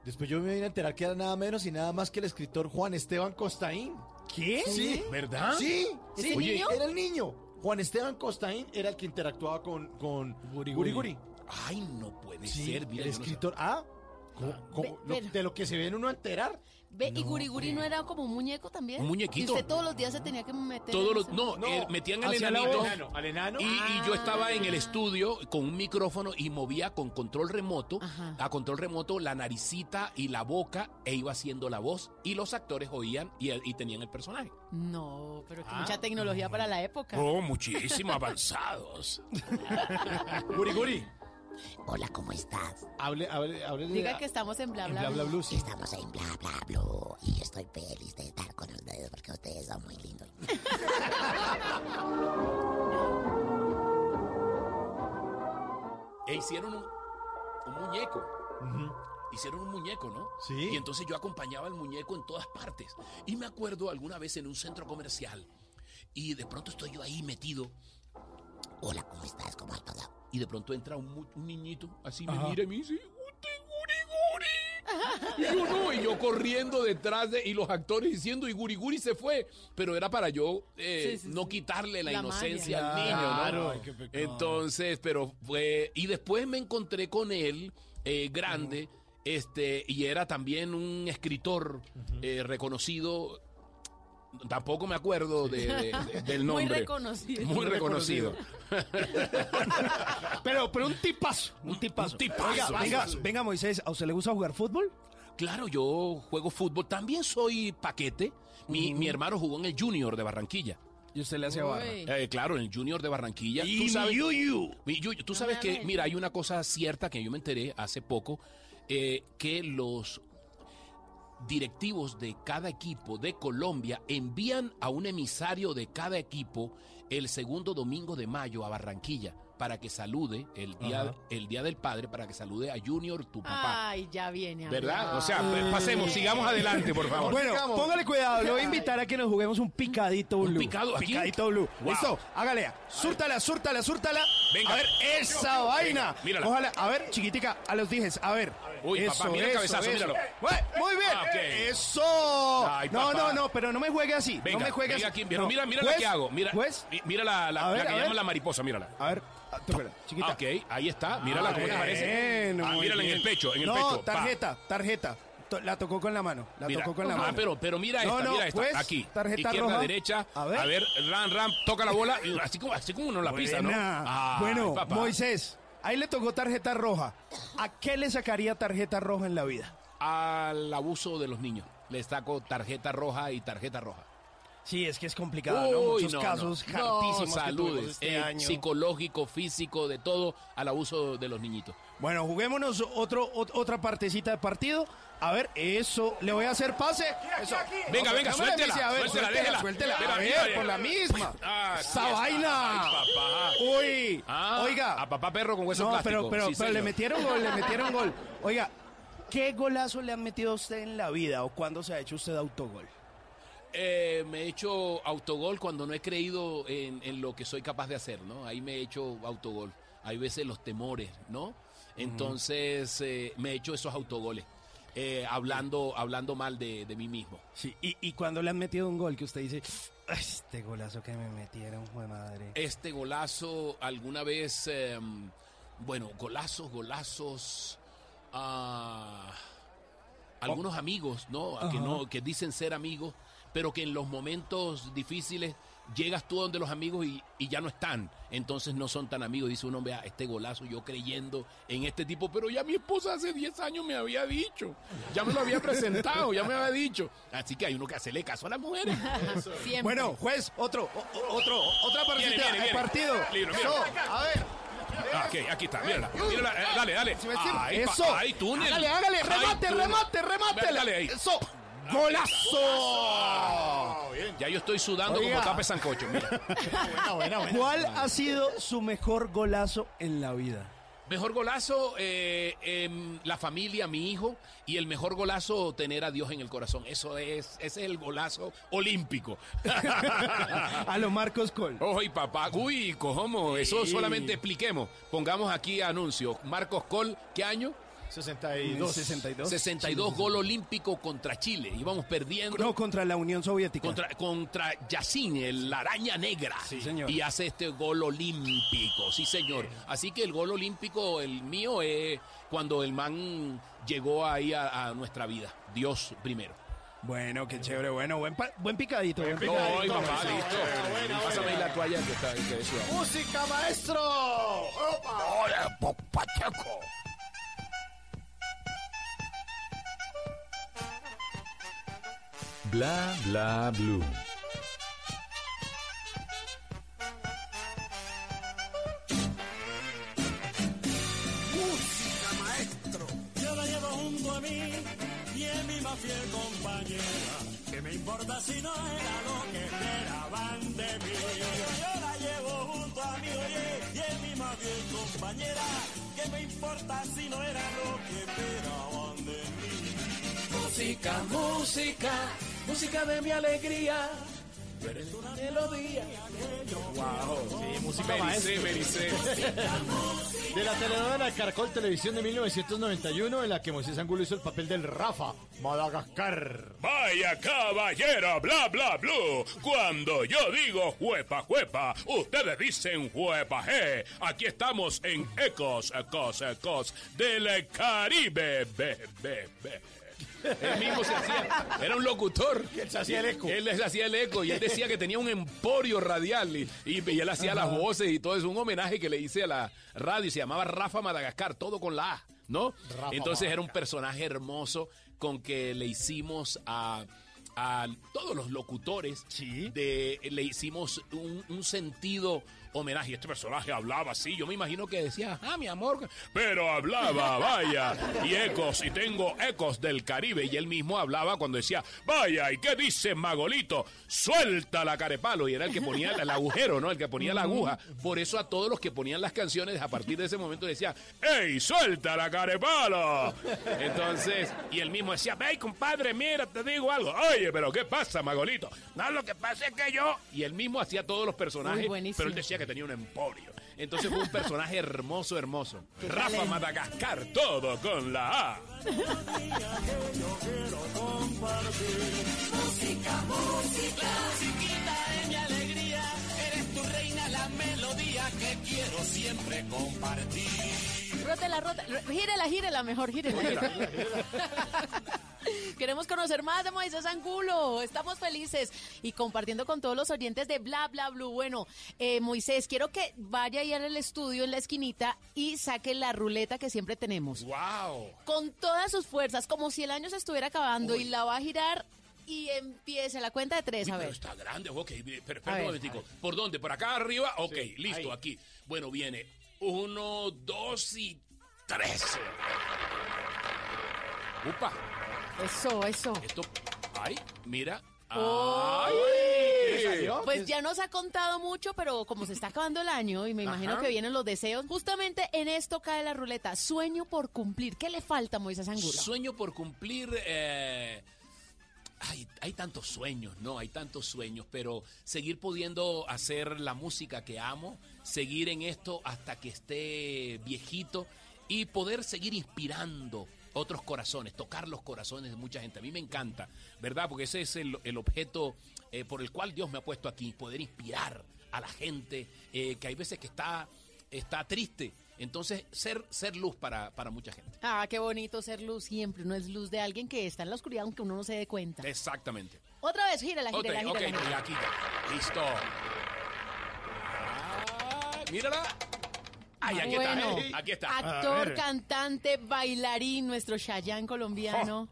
Después yo me vine a enterar que era nada menos y nada más que el escritor Juan Esteban Costaín. ¿Qué? Sí. ¿Verdad? Sí. ¿Ese sí. niño? Era el niño. Juan Esteban Costaín era el que interactuaba con, con Guri Guri. Ay, no puede Sí, ser. Mira, el yo no sé. escritor. Ah, ¿cómo- cómo- Ve- lo- pero- de lo que se viene uno a enterar. Ve, ¿y Guri Guri no era como un muñeco también? Un muñequito. Y usted todos los días se tenía que meter. Todos los, no, eh, metían al enanito. voz. Al enano. Y, y yo estaba en el estudio con un micrófono y movía con control remoto, Ajá. a control remoto, la naricita y la boca e iba haciendo la voz y los actores oían y, y tenían el personaje. No, pero que Ah. mucha tecnología para la época. Oh, muchísimo avanzados. Guri Guri. Hola, ¿cómo estás? Hable, hable, hable de- Diga que estamos en bla en bla bla bla blue. sí. Estamos en bla bla blue y estoy feliz de estar con ustedes porque ustedes son muy lindos. E hicieron un, un muñeco. Hicieron un muñeco, ¿no? Sí. Y entonces yo acompañaba al muñeco en todas partes. Y me acuerdo alguna vez en un centro comercial y de pronto estoy yo ahí metido. Hola, ¿cómo estás? ¿Cómo todo? Y de pronto entra un, un niñito, así Ajá. me mira y me dice, "Usted, Guri Guri". Y yo no, y yo corriendo detrás de, y los actores diciendo, y Guri Guri se fue. Pero era para yo eh, Sí, sí, no sí. quitarle la, La inocencia magia. al niño, ¿no? Ay. Entonces, pero fue. Y después me encontré con él, eh, grande, este, y era también un escritor eh, reconocido. Tampoco me acuerdo de- de- de- del Muy nombre. reconocido. Muy reconocido. Pero, pero un tipazo, un tipazo. un tipazo. Oiga, venga, Tipazo. venga, Moisés, ¿a usted le gusta jugar fútbol? Claro, yo juego fútbol. También soy paquete. Mi, mi hermano jugó en el Junior de Barranquilla. Y usted le hace barra. Eh, claro, en el Junior de Barranquilla. Y tú mi sabes, yuyu. mi yuyu, tú sabes que, mira, hay una cosa cierta que yo me enteré hace poco, eh, que los directivos de cada equipo de Colombia envían a un emisario de cada equipo el segundo domingo de mayo a Barranquilla para que salude el día, Ajá. el día del padre, para que salude a Junior, tu papá. Ay, ya viene. a ¿Verdad? O sea, pues, pasemos, sigamos adelante, por favor. Bueno, Sigamos. póngale cuidado, lo voy a invitar a que nos juguemos un picadito ¿Un blue. picado aquí? Picadito blue. Wow. Listo, hágale. Súrtala, súrtala, súrtala. Venga. A ver, esa vaina. mírala. Ojalá, a ver, chiquitica, a los dijes, a ver. Uy, papá, mira el cabezazo, míralo. Bue- Muy bien. Ah. Eso. Ay, no, no, no, pero no me juegue así. Venga, no me juegue venga así. aquí, pero No. mira, mira la que hago. Mira, mi- mira la, la, A ver, la que a ver. llaman la mariposa, mírala. A ver, ah, tócala, chiquita. Ok, ahí está. Mírala, ¿cómo te parece? Ah, mírala en el pecho, en el no, pecho. pa. tarjeta, tarjeta. La tocó con la mano. La Mira. tocó con la Ah, mano. pero, pero mira No, esta, no, mira esta. Aquí. tarjeta Izquierda, roja. derecha. A ver. ram, ram, toca la bola. y Así como, así como uno la pisa, ¿no? Ay, bueno. Moisés, ahí le tocó tarjeta roja. ¿A qué le sacaría tarjeta roja en la vida? Al abuso de los niños. Les saco tarjeta roja y tarjeta roja. Sí, es que es complicado, ¿no? Uy, Muchos no, casos no. hartísimos No, saludes. este eh, año. psicológico, físico, de todo, al abuso de los niñitos. Bueno, juguémonos otro, ot- otra partecita de partido. A ver, eso, le voy a hacer pase. Eso. Venga, venga, suéltela, avise, a ver, suéltela, suéltela. Mira, a ver, mira, por la misma. Ah, Esa vaina. Ay, papá. Uy, Ah, oiga. A papá perro con hueso No, plástico. pero, pero, Sí, pero le metieron gol, le metieron gol. Oiga, ¿qué golazo le han metido a usted en la vida o cuándo se ha hecho usted autogol? Eh, me he hecho autogol cuando no he creído en, en lo que soy capaz de hacer, ¿no? Ahí me he hecho autogol. Hay veces los temores, ¿no? Entonces eh, me he hecho esos autogoles, eh, hablando, hablando mal de, de mí mismo. Sí, y, y cuando le han metido un gol que usted dice, "Ay, este golazo que me metieron, fue madre. Este golazo, alguna vez, eh, bueno, golazos, golazos, ah, algunos amigos, ¿no? Que no, que dicen ser amigos, pero que en los momentos difíciles llegas tú donde los amigos y, y ya no están, entonces no son tan amigos. Dice uno, vea, este golazo, yo creyendo en este tipo, pero ya mi esposa hace 10 años me había dicho, ya me lo había presentado, ya me había dicho. Así que hay uno que hacerle caso a las mujeres. Siempre. Bueno, juez, otro, o- otro, otra partida, Viene, viene, el viene. partido. Libro, a ver. Ah, ok, aquí está, mírala, mírala, eh, dale, dale. Si me pa- Eso. ay, túnel. Hágale, hágale, remate, remate, remate. Dale ahí. Eso. ¡Golazo! Ya yo estoy sudando Oiga. como tape sancocho, mira. ¿Cuál ha sido su mejor golazo en la vida? Mejor golazo, eh, em, la familia, mi hijo, y el mejor golazo, tener a Dios en el corazón. Eso es, ese es el golazo olímpico. A lo Marcos Col. Oye, papá, uy, ¿cómo? Eso Sí. solamente expliquemos. Pongamos aquí anuncio. Marcos Col, ¿qué año? 62. 62. 62 gol olímpico contra Chile. Íbamos perdiendo. No, contra la Unión Soviética. Contra, contra Yacine, el- la araña negra. Sí, señor. Y hace este gol olímpico, sí, señor. Así que el gol olímpico, el mío, es cuando el man llegó ahí a, a nuestra vida. Dios primero. Bueno, qué chévere. Bueno, buen, picadito. Buen No, picadito. ay, mamá, Bueno, listo. Pásame bueno. la toalla que está suave. ¡Música, maestro! ¡Opa! Hola, Pacheco. Bla bla blue. Música, maestro. Yo la llevo junto a mí y es mi más fiel compañera. ¿Qué me importa si no era lo que esperaban de mí? Yo la llevo junto a mí, oye, y es mi más fiel compañera. ¿Qué me importa si no era lo que esperaban de mí? Música, música, música de mi alegría. Tú eres una melodía. Wow, sí, música Mericé, mericé. De la telenovela Caracol Televisión de 1991, en la que Moisés Angulo hizo el papel del Rafa, Madagascar. Vaya caballero, bla bla blue. Cuando yo digo juepa juepa, ustedes dicen juepa je. Aquí estamos en Ecos, Ecos, Ecos del Caribe. Be, be, be. Él mismo se hacía, era un locutor. Él se hacía el eco. Él les hacía el eco y él decía que tenía un emporio radial y, y- y él hacía las voces y todo eso. Un homenaje que le hice a la radio y se llamaba Rafa Madagascar, todo con la A, ¿no? Rafa Entonces era un personaje hermoso con que le hicimos a, a todos los locutores. De, le hicimos un, un sentido homenaje. Este personaje hablaba así. Yo me imagino que decía, ah, mi amor. Pero hablaba, vaya. Y ecos, y tengo ecos del Caribe. Y él mismo hablaba cuando decía, vaya, ¿y qué dice Magolito? Suelta la carepalo. Y era el que ponía el, agujero, ¿no? El que ponía la aguja. Por eso a todos los que ponían las canciones, a partir de ese momento decía, ¡Ey, suelta la carepalo! Entonces, y él mismo decía, ve, compadre, mira, te digo algo. Oye, pero ¿qué pasa, Magolito? No, lo que pasa es que yo... Y él mismo hacía todos los personajes, pero él decía que tenía un emporio. Entonces fue un personaje hermoso, hermoso. Rafa talento. Madagascar, todo con la A. Música, música, musiquita de mi alegría. Eres tu reina, la melodía que quiero siempre compartir. Rótela, rótela. Gírela, gírela, mejor gírela. Queremos conocer más de Moisés Angulo. Estamos felices y compartiendo con todos los oyentes de Bla Bla Blue. Bueno, eh, Moisés, quiero que vaya ahí al estudio en la esquinita y saque la ruleta que siempre tenemos. ¡Wow! Con todas sus fuerzas, como si el año se estuviera acabando y la va a girar y empiece la cuenta de tres. Uy, A pero ver. está grande, ok, pero espera un momentico. ¿Por dónde? ¿Por acá arriba? Ok, listo, ahí. aquí. Bueno, viene uno, dos y tres. Upa, Eso, eso. esto, ay, mira. Oh. Ay. Pues ya nos ha contado mucho, pero como se está acabando el año y me imagino Ajá. que vienen los deseos, justamente en esto cae la ruleta. Sueño por cumplir. ¿Qué le falta a Moisés Angulo? Sueño por cumplir. eh, hay, tantos sueños, ¿no? Hay tantos sueños, pero seguir pudiendo hacer la música que amo, seguir en esto hasta que esté viejito y poder seguir inspirando otros corazones, tocar los corazones de mucha gente. A mí me encanta, ¿verdad? Porque ese es el, el objeto eh, por el cual Dios me ha puesto aquí, poder inspirar a la gente eh, que hay veces que está, está triste. Entonces, ser, ser luz para, para mucha gente. Ah, qué bonito ser luz siempre. No es luz de alguien que está en la oscuridad aunque uno no se dé cuenta. Exactamente. Otra vez, gírala, Ok, gírala, ok, gírala. gírala. ya aquí ya. Listo. Ah, mírala. Ay, aquí Bueno, está. Aquí está. Actor, cantante, bailarín, nuestro Chayanne colombiano.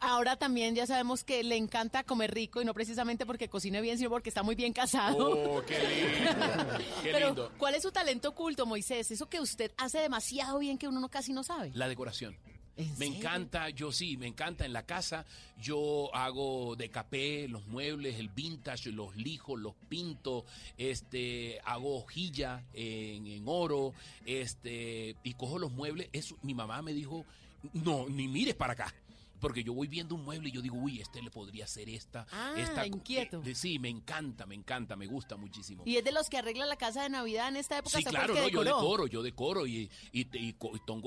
Ahora también ya sabemos que le encanta comer rico y no precisamente porque cocine bien, sino porque está muy bien casado. Oh, qué lindo. Qué Pero, lindo. ¿cuál es su talento oculto, Moisés? Eso que usted hace demasiado bien que uno no- casi no sabe. La decoración. ¿En Me serio? encanta, yo sí, me encanta en la casa. Yo hago de capé los muebles, el vintage, los lijos, los pinto, este, hago hojilla en, en oro, este, y cojo los muebles. Eso, mi mamá me dijo, no, ni mires para acá. Porque yo voy viendo un mueble y yo digo, uy, este le podría ser esta. Ah, esta inquieto. eh, sí, me encanta, me encanta, me gusta muchísimo. Y es de los que arregla la casa de Navidad en esta época. Sí, ¿se fue claro, no, yo decoro, yo decoro y, y, y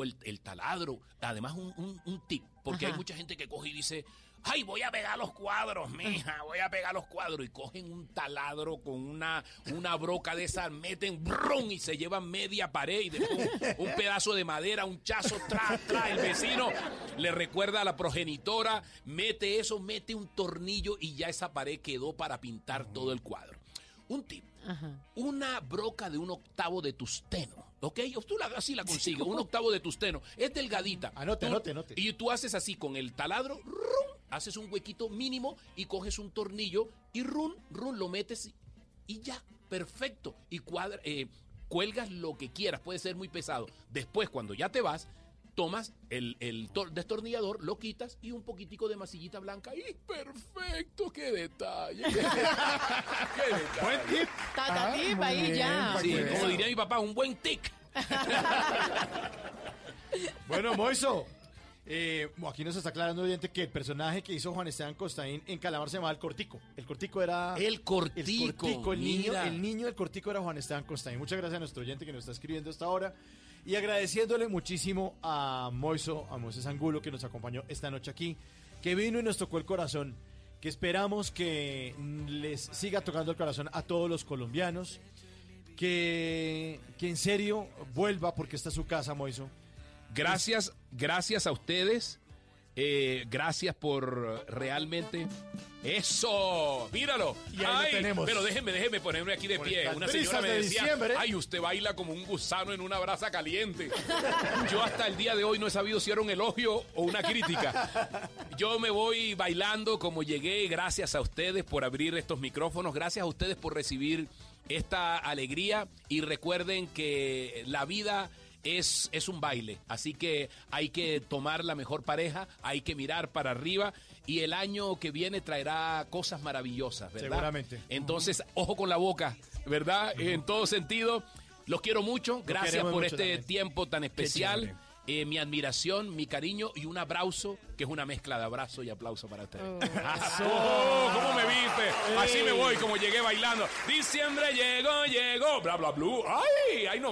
el, el taladro. Además, un, un- un tip, porque Ajá. hay mucha gente que coge y dice, ay, voy a pegar los cuadros, mija, voy a pegar los cuadros. Y cogen un taladro con una, una broca de esas, meten brum, y se llevan media pared y después un, pedazo de madera, un chazo, tra, tra. El vecino le recuerda a la progenitora, mete eso, mete un tornillo y ya esa pared quedó para pintar todo el cuadro. Un tip una broca de un octavo de tusteno. ¿Ok? Tú la, así la consigues, un octavo de tusteno. Es delgadita. Anote, Tú- anote, anote. Y tú haces así con el taladro, rum, haces un huequito mínimo y coges un tornillo y run, run, lo metes y, y ya, perfecto. Y cuadra, eh, cuelgas lo que quieras, puede ser muy pesado. Después, cuando ya te vas, tomas el, el tor- destornillador, lo quitas y un poquitico de masillita blanca. ¡Y perfecto! ¡Qué detalle! ¡Qué detalle! Buen tip. Tata Ah, ahí bien, ya. Sí, como diría mi papá, un buen tic. Bueno, Moiso, eh, aquí nos está aclarando oyente que el personaje que hizo Juan Esteban Costaín en Calamar se llamaba el Cortico. El Cortico era... El Cortico, El Cortico, el niño, el niño del Cortico era Juan Esteban Costaín. Muchas gracias a nuestro oyente que nos está escribiendo hasta ahora. Y agradeciéndole muchísimo a Moiso, a Moisés Angulo, que nos acompañó esta noche aquí, que vino y nos tocó el corazón, que esperamos que les siga tocando el corazón a todos los colombianos, que, que en serio vuelva porque esta es su casa, Moiso. Gracias, gracias a ustedes. Eh, gracias por realmente. ¡Eso! ¡Míralo! Y ahí lo Ay, tenemos. Pero déjeme, déjeme ponerme aquí de Por pie. Una señora me de decía, diciembre. ay, usted baila como un gusano en una brasa caliente. Yo hasta el día de hoy no he sabido si era un elogio o una crítica. Yo me voy bailando como llegué. Gracias a ustedes por abrir estos micrófonos. Gracias a ustedes por recibir esta alegría. Y recuerden que la vida es, es un baile. Así que hay que tomar la mejor pareja, hay que mirar para arriba. Y el año que viene traerá cosas maravillosas, ¿verdad? Seguramente. Entonces, ojo con la boca, ¿verdad? En todo sentido. Los quiero mucho. Gracias por mucho este también. tiempo tan especial. Eh, mi admiración, mi cariño y un abrazo, que es una mezcla de abrazo y aplauso para ustedes. Oh, ¿Cómo me viste? Así me voy, como llegué bailando. Diciembre llegó, llegó, bla, bla, blue. ¡Ay! ¡Ay, no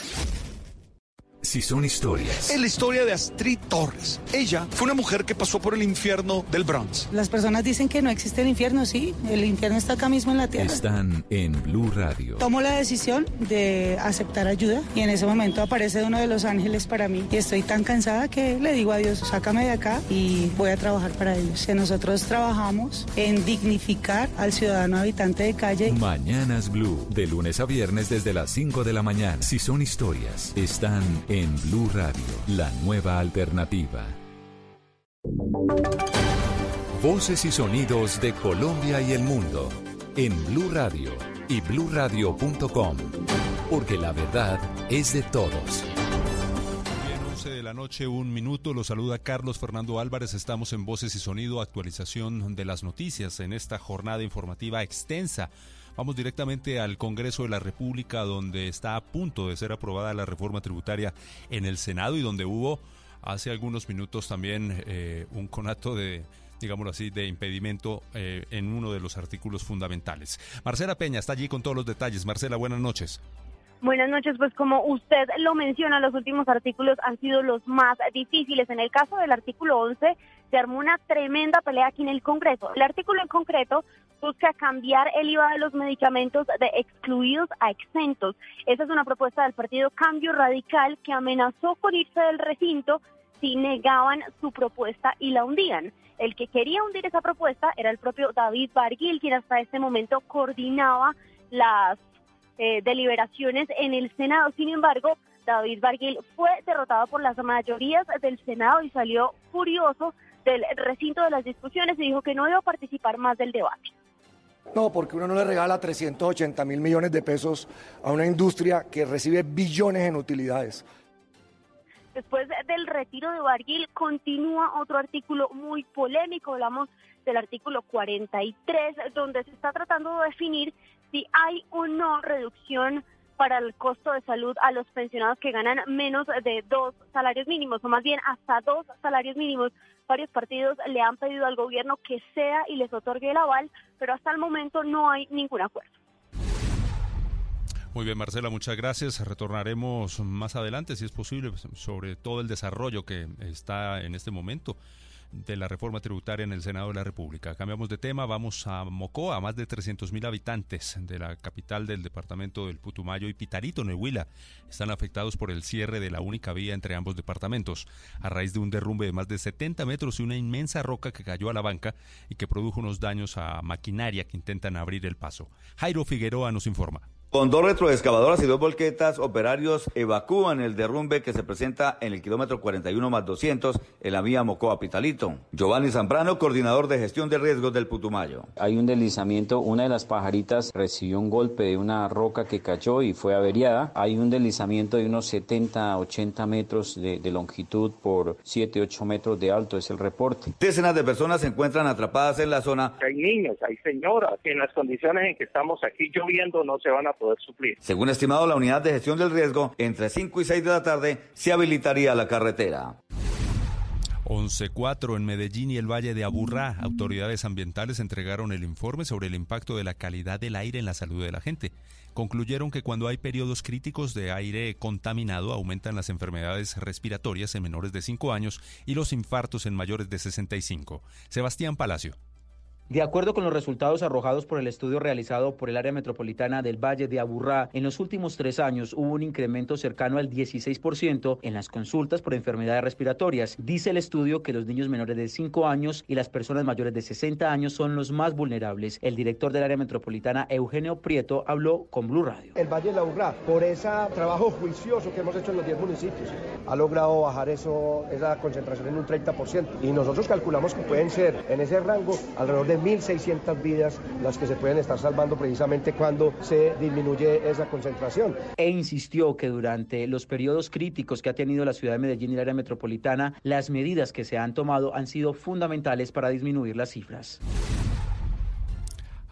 Si son historias, Es la historia de Astrid Torres. Ella fue una mujer que pasó por el infierno del Bronx. Las personas dicen que no existe el infierno, sí, el infierno está acá mismo en la tierra. están en Blue Radio. Tomo la decisión de aceptar ayuda y en ese momento aparece uno de los ángeles para mí y estoy tan cansada que le digo a Dios, sácame de acá y voy a trabajar para ellos. Que nosotros trabajamos en dignificar al ciudadano habitante de calle. Mañanas Blue, de lunes a viernes desde las 5 de la mañana. Si son historias, están en Blue Radio, la nueva alternativa. Voces y sonidos de Colombia y el mundo en Blue Radio y bluradio.com, porque la verdad es de todos. Bien, 11 de la noche, un minuto. Lo saluda Carlos Fernando Álvarez. Estamos en Voces y Sonido, actualización de las noticias en esta jornada informativa extensa. Vamos directamente al Congreso de la República, donde está a punto de ser aprobada la reforma tributaria en el Senado y donde hubo hace algunos minutos también eh, un conato de digámoslo así, de impedimento eh, en uno de los artículos fundamentales. Marcela Peña está allí con todos los detalles. Marcela, buenas noches. Buenas noches, pues como usted lo menciona, los últimos artículos han sido los más difíciles. En el caso del artículo 11 se armó una tremenda pelea aquí en el Congreso. El artículo en concreto busca cambiar el IVA de los medicamentos de excluidos a exentos. Esa es una propuesta del partido Cambio Radical que amenazó con irse del recinto si negaban su propuesta y la hundían. El que quería hundir esa propuesta era el propio David Barguil, quien hasta este momento coordinaba las eh, deliberaciones en el Senado. Sin embargo, David Barguil fue derrotado por las mayorías del Senado y salió furioso del recinto de las discusiones y dijo que no iba a participar más del debate. No, porque uno no le regala 380 mil millones de pesos a una industria que recibe billones en utilidades. Después del retiro de Barguil continúa otro artículo muy polémico, hablamos del artículo 43, donde se está tratando de definir si hay o no reducción para el costo de salud a los pensionados que ganan menos de dos salarios mínimos, o más bien hasta dos salarios mínimos. Varios partidos le han pedido al gobierno que sea y les otorgue el aval, pero hasta el momento no hay ningún acuerdo. Muy bien, Marcela, muchas gracias. Retornaremos más adelante, si es posible, sobre todo el desarrollo que está en este momento de la reforma tributaria en el Senado de la República. Cambiamos de tema, vamos a Mocoa, más de 300 mil habitantes de la capital del departamento del Putumayo y Pitarito, Nehuila, están afectados por el cierre de la única vía entre ambos departamentos, a raíz de un derrumbe de más de 70 metros y una inmensa roca que cayó a la banca y que produjo unos daños a maquinaria que intentan abrir el paso. Jairo Figueroa nos informa. Con dos retroexcavadoras y dos volquetas, operarios evacúan el derrumbe que se presenta en el kilómetro 41 más 200 en la vía Mocoa-Pitalito. Giovanni Zambrano, coordinador de gestión de riesgos del Putumayo. Hay un deslizamiento, una de las pajaritas recibió un golpe de una roca que cayó y fue averiada. Hay un deslizamiento de unos 70, 80 metros de, de longitud por 7, 8 metros de alto, es el reporte. Decenas de personas se encuentran atrapadas en la zona. Hay niños, hay señoras que en las condiciones en que estamos aquí lloviendo no se van a poder suplir. Según estimado la unidad de gestión del riesgo, entre 5 y 6 de la tarde se habilitaría la carretera. 11.4 en Medellín y el Valle de Aburrá, autoridades ambientales entregaron el informe sobre el impacto de la calidad del aire en la salud de la gente. Concluyeron que cuando hay periodos críticos de aire contaminado aumentan las enfermedades respiratorias en menores de 5 años y los infartos en mayores de 65. Sebastián Palacio. De acuerdo con los resultados arrojados por el estudio realizado por el área metropolitana del Valle de Aburrá, en los últimos tres años hubo un incremento cercano al 16% en las consultas por enfermedades respiratorias. Dice el estudio que los niños menores de 5 años y las personas mayores de 60 años son los más vulnerables. El director del área metropolitana, Eugenio Prieto, habló con Blue Radio. El Valle de Aburrá, por ese trabajo juicioso que hemos hecho en los 10 municipios, ha logrado bajar eso, esa concentración en un 30%. Y nosotros calculamos que pueden ser en ese rango alrededor de 1.600 vidas las que se pueden estar salvando precisamente cuando se disminuye esa concentración. E insistió que durante los periodos críticos que ha tenido la ciudad de Medellín y el área metropolitana, las medidas que se han tomado han sido fundamentales para disminuir las cifras.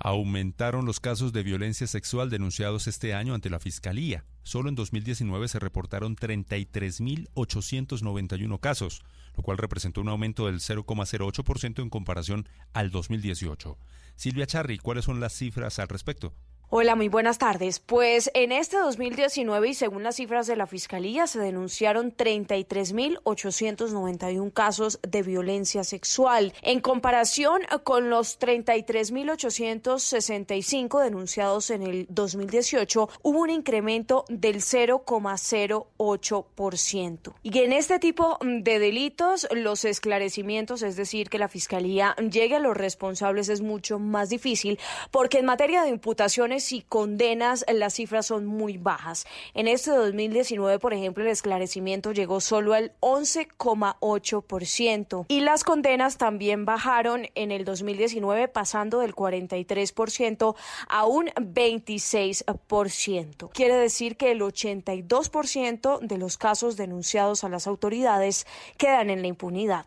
Aumentaron los casos de violencia sexual denunciados este año ante la Fiscalía. Solo en 2019 se reportaron 33.891 casos, lo cual representó un aumento del 0,08% en comparación al 2018. Silvia Charri, ¿cuáles son las cifras al respecto? Hola, muy buenas tardes. Pues en este 2019 y según las cifras de la Fiscalía se denunciaron 33.891 casos de violencia sexual en comparación con los 33.865 denunciados en el 2018 hubo un incremento del 0,08%. Y en este tipo de delitos los esclarecimientos, es decir, que la Fiscalía llegue a los responsables es mucho más difícil porque en materia de imputaciones y condenas las cifras son muy bajas. En este 2019, por ejemplo, el esclarecimiento llegó solo al 11,8% y las condenas también bajaron en el 2019 pasando del 43% a un 26%. Quiere decir que el 82% de los casos denunciados a las autoridades quedan en la impunidad.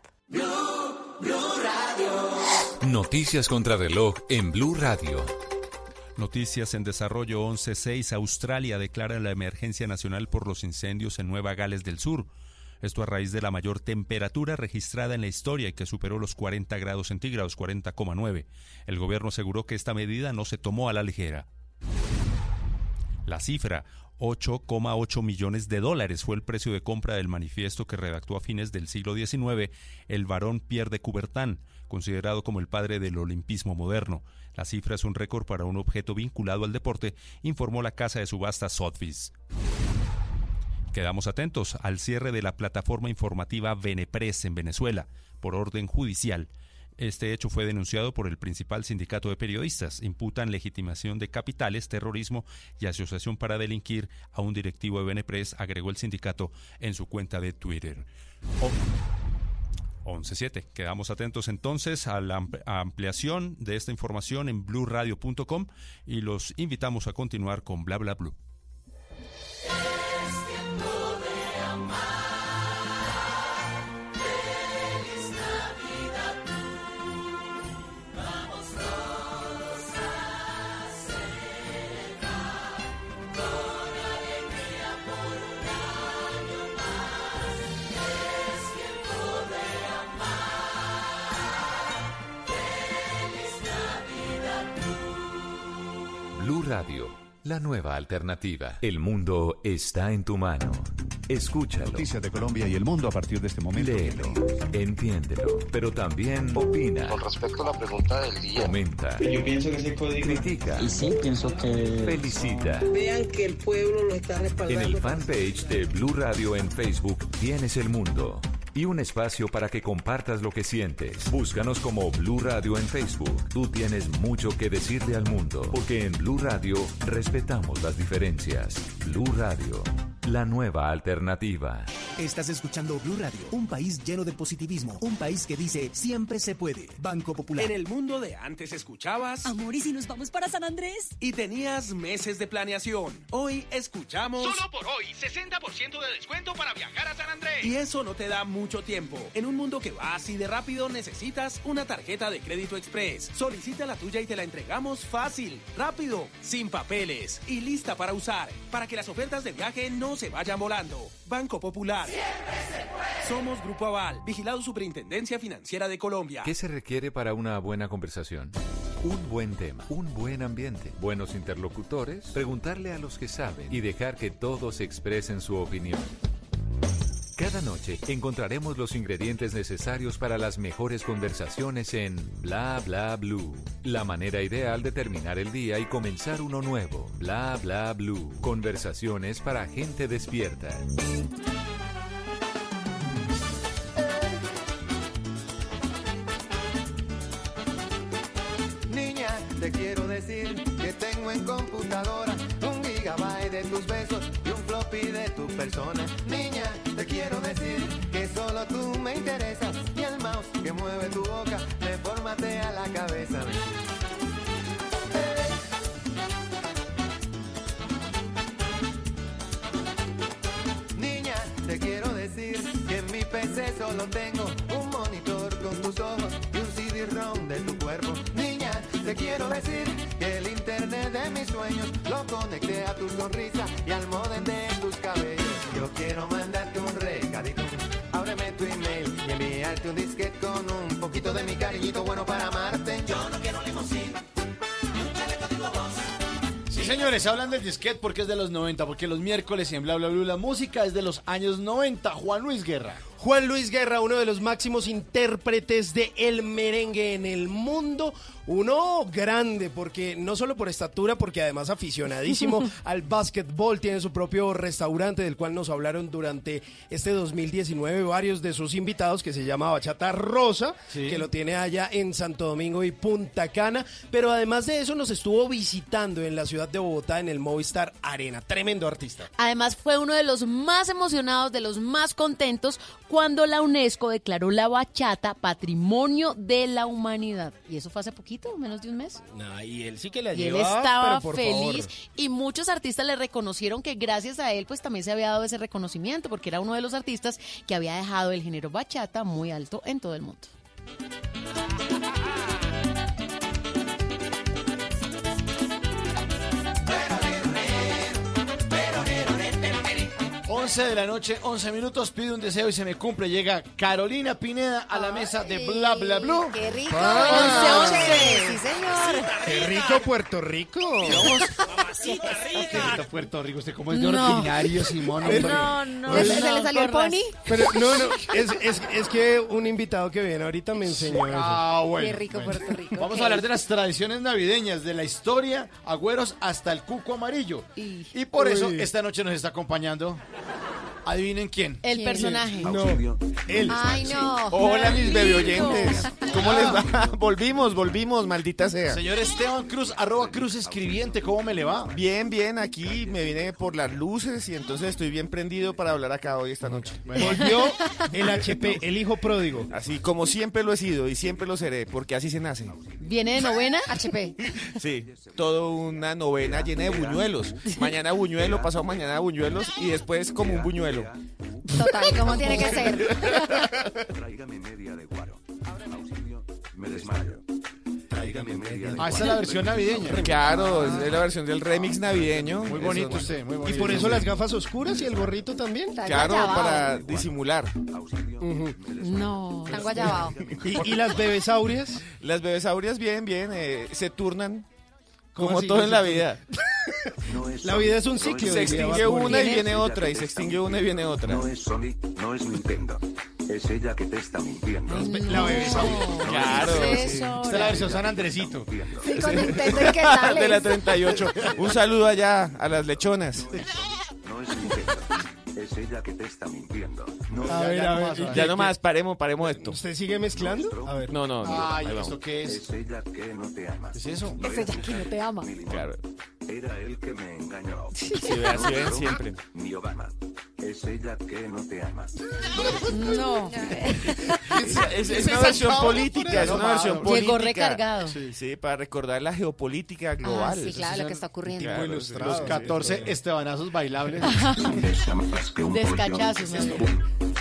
Noticias contra reloj en Blue Radio. Noticias en desarrollo 11.6. Australia declara la emergencia nacional por los incendios en Nueva Gales del Sur. Esto a raíz de la mayor temperatura registrada en la historia y que superó los 40 grados centígrados, 40,9. El gobierno aseguró que esta medida no se tomó a la ligera. La cifra, 8,8 millones de dólares, fue el precio de compra del manifiesto que redactó a fines del siglo XIX el varón Pierre de Coubertin, considerado como el padre del olimpismo moderno. La cifra es un récord para un objeto vinculado al deporte, informó la casa de subasta Sotheby's. Quedamos atentos al cierre de la plataforma informativa Venepres en Venezuela por orden judicial. Este hecho fue denunciado por el principal sindicato de periodistas. Imputan legitimación de capitales, terrorismo y asociación para delinquir a un directivo de Venepres, agregó el sindicato en su cuenta de Twitter. 11.7. Quedamos atentos entonces a la ampliación de esta información en bluradio.com y los invitamos a continuar con Bla Bla Blue. Radio, la nueva alternativa. El mundo está en tu mano. Escúchalo. Noticias de Colombia y el mundo a partir de este momento. Léelo, entiéndelo, pero también opina. Con respecto a la pregunta del día. Comenta. Yo pienso que se puede Critica. Y sí, pienso que... Felicita. Vean que el pueblo lo está respaldando. En el fanpage de Blue Radio en Facebook tienes el mundo y un espacio para que compartas lo que sientes. Búscanos como Blue Radio en Facebook. Tú tienes mucho que decirle al mundo, porque en Blue Radio respetamos las diferencias. Blue Radio, la nueva alternativa. Estás escuchando Blue Radio, un país lleno de positivismo, un país que dice siempre se puede. Banco Popular. En el mundo de antes escuchabas. Amor, ¿y si nos vamos para San Andrés? Y tenías meses de planeación. Hoy escuchamos. Solo por hoy, 60% de descuento para viajar a San Andrés. Y eso no te da mucho tiempo. En un mundo que va así de rápido, necesitas una tarjeta de crédito express. Solicita la tuya y te la entregamos fácil, rápido, sin papeles y lista para usar. Para que las ofertas de viaje no se vayan volando. Banco Popular. Somos Grupo Aval, vigilado Superintendencia Financiera de Colombia. ¿Qué se requiere para una buena conversación? Un buen tema, un buen ambiente, buenos interlocutores, preguntarle a los que saben y dejar que todos expresen su opinión. Cada noche encontraremos los ingredientes necesarios para las mejores conversaciones en Bla Bla Blue. La manera ideal de terminar el día y comenzar uno nuevo. Bla Bla Blue. Conversaciones para gente despierta. Niña, te quiero decir que tengo en computadora un gigabyte de tus besos y un floppy de tu persona que solo tú me interesas y el mouse que mueve tu boca me a la cabeza. Niña, te quiero decir que en mi PC solo tengo un monitor con tus ojos y un CD-ROM de tu cuerpo. Niña, te quiero decir que el internet de mis sueños lo conecté a tu sonrisa señores, hablan del disquete porque es de los 90, porque los miércoles en Bla Bla Bla la música es de los años 90. Juan Luis Guerra. Juan Luis Guerra, uno de los máximos intérpretes de el merengue en el mundo. Uno grande, porque no solo por estatura, porque además aficionadísimo al básquetbol, tiene su propio restaurante del cual nos hablaron durante este 2019 varios de sus invitados, que se llama Bachata Rosa, Sí. que lo tiene allá en Santo Domingo y Punta Cana. Pero además de eso nos estuvo visitando en la ciudad de Bogotá en el Movistar Arena. Tremendo artista. Además fue uno de los más emocionados, de los más contentos cuando la UNESCO declaró la bachata Patrimonio de la Humanidad. Y eso fue hace poquito, menos de un mes. Y él sí que la Y él estaba pero por feliz favor. y muchos artistas le reconocieron que gracias a él pues también se había dado ese reconocimiento porque era uno de los artistas que había dejado el género bachata muy alto en todo el mundo. 11 de la noche, 11 minutos, pide un deseo y se me cumple. Llega Carolina Pineda a la mesa de Bla Bla Blue. ¡Qué rico! Ah. 11, 11. Sí, señor. ¡Qué rico Puerto Rico! Qué rico Puerto Rico, usted como es de No. ordinario, Simón. No, no. Pues- ¿Se, se le salió el pony? Pero no, no, es, es, es que un invitado que viene ahorita me enseñó eso. Ah, bueno. Qué rico bueno. Puerto Rico. Vamos ok. a hablar de las tradiciones navideñas, de la historia, agüeros hasta el cuco amarillo. Y, Y por eso Uy. esta noche nos está acompañando. Adivinen quién. el ¿Quién? personaje. No, él. Ay, no. Hola, mis bebé oyentes. ¿Cómo les va? volvimos, volvimos, maldita sea. Señor Esteban Cruz, arroba Cruz Escribiente, ¿cómo me le va? Bien, bien, aquí me vine por las luces y entonces estoy bien prendido para hablar acá hoy esta noche. Volvió el HP, el hijo pródigo. Así como siempre lo he sido y siempre lo seré, porque así se nace. ¿Viene de novena? HP. Sí, toda una novena llena de buñuelos. Mañana buñuelo, pasado mañana buñuelos y después como un buñuelo. Total, ¿cómo tiene que ser? Tráigame media de guaro. Auxilio, me desmayo. Tráigame media de Ah, esta es la versión navideña. Claro, es la versión del remix navideño. Muy bonito usted, muy Y bonito. por eso las gafas oscuras y el gorrito también. Claro, para disimular. Ujú. No. Están guayabao. ¿Y, y las bebesaurias? Las bebesaurias bien, bien, eh, se turnan ¿Cómo como así todo en la vida. No es La vida es un no ciclo. Se extingue una y viene otra, y se extingue una y viene otra. No es Sony, no es Nintendo. Es ella que te está mintiendo. La bebesauria. Claro. Esta es la versión San Andresito. Sí, con Nintendo y qué tal de la es? 38. Un saludo allá a las lechonas. No es Nintendo. Es ella que te está mintiendo. No A ver, a ver. Ya nomás, paremos, paremos esto. ¿Usted sigue mezclando? A ver. No, no, no. Ay. ¿esto qué es? es ella que no te ama. ¿Qué es eso? Es ella que no te ama. Claro. Era él que me engañó. Sí, vean, sí, ven siempre. Mi Obama. Es ella que no te ama. No. Es, es una versión política, es una versión política. Llegó recargado. Sí, para recordar la geopolítica global. Ah, sí, claro, lo que está ocurriendo. Claro. Los 14 estebanazos bailables. Pesa más que un Descachazos.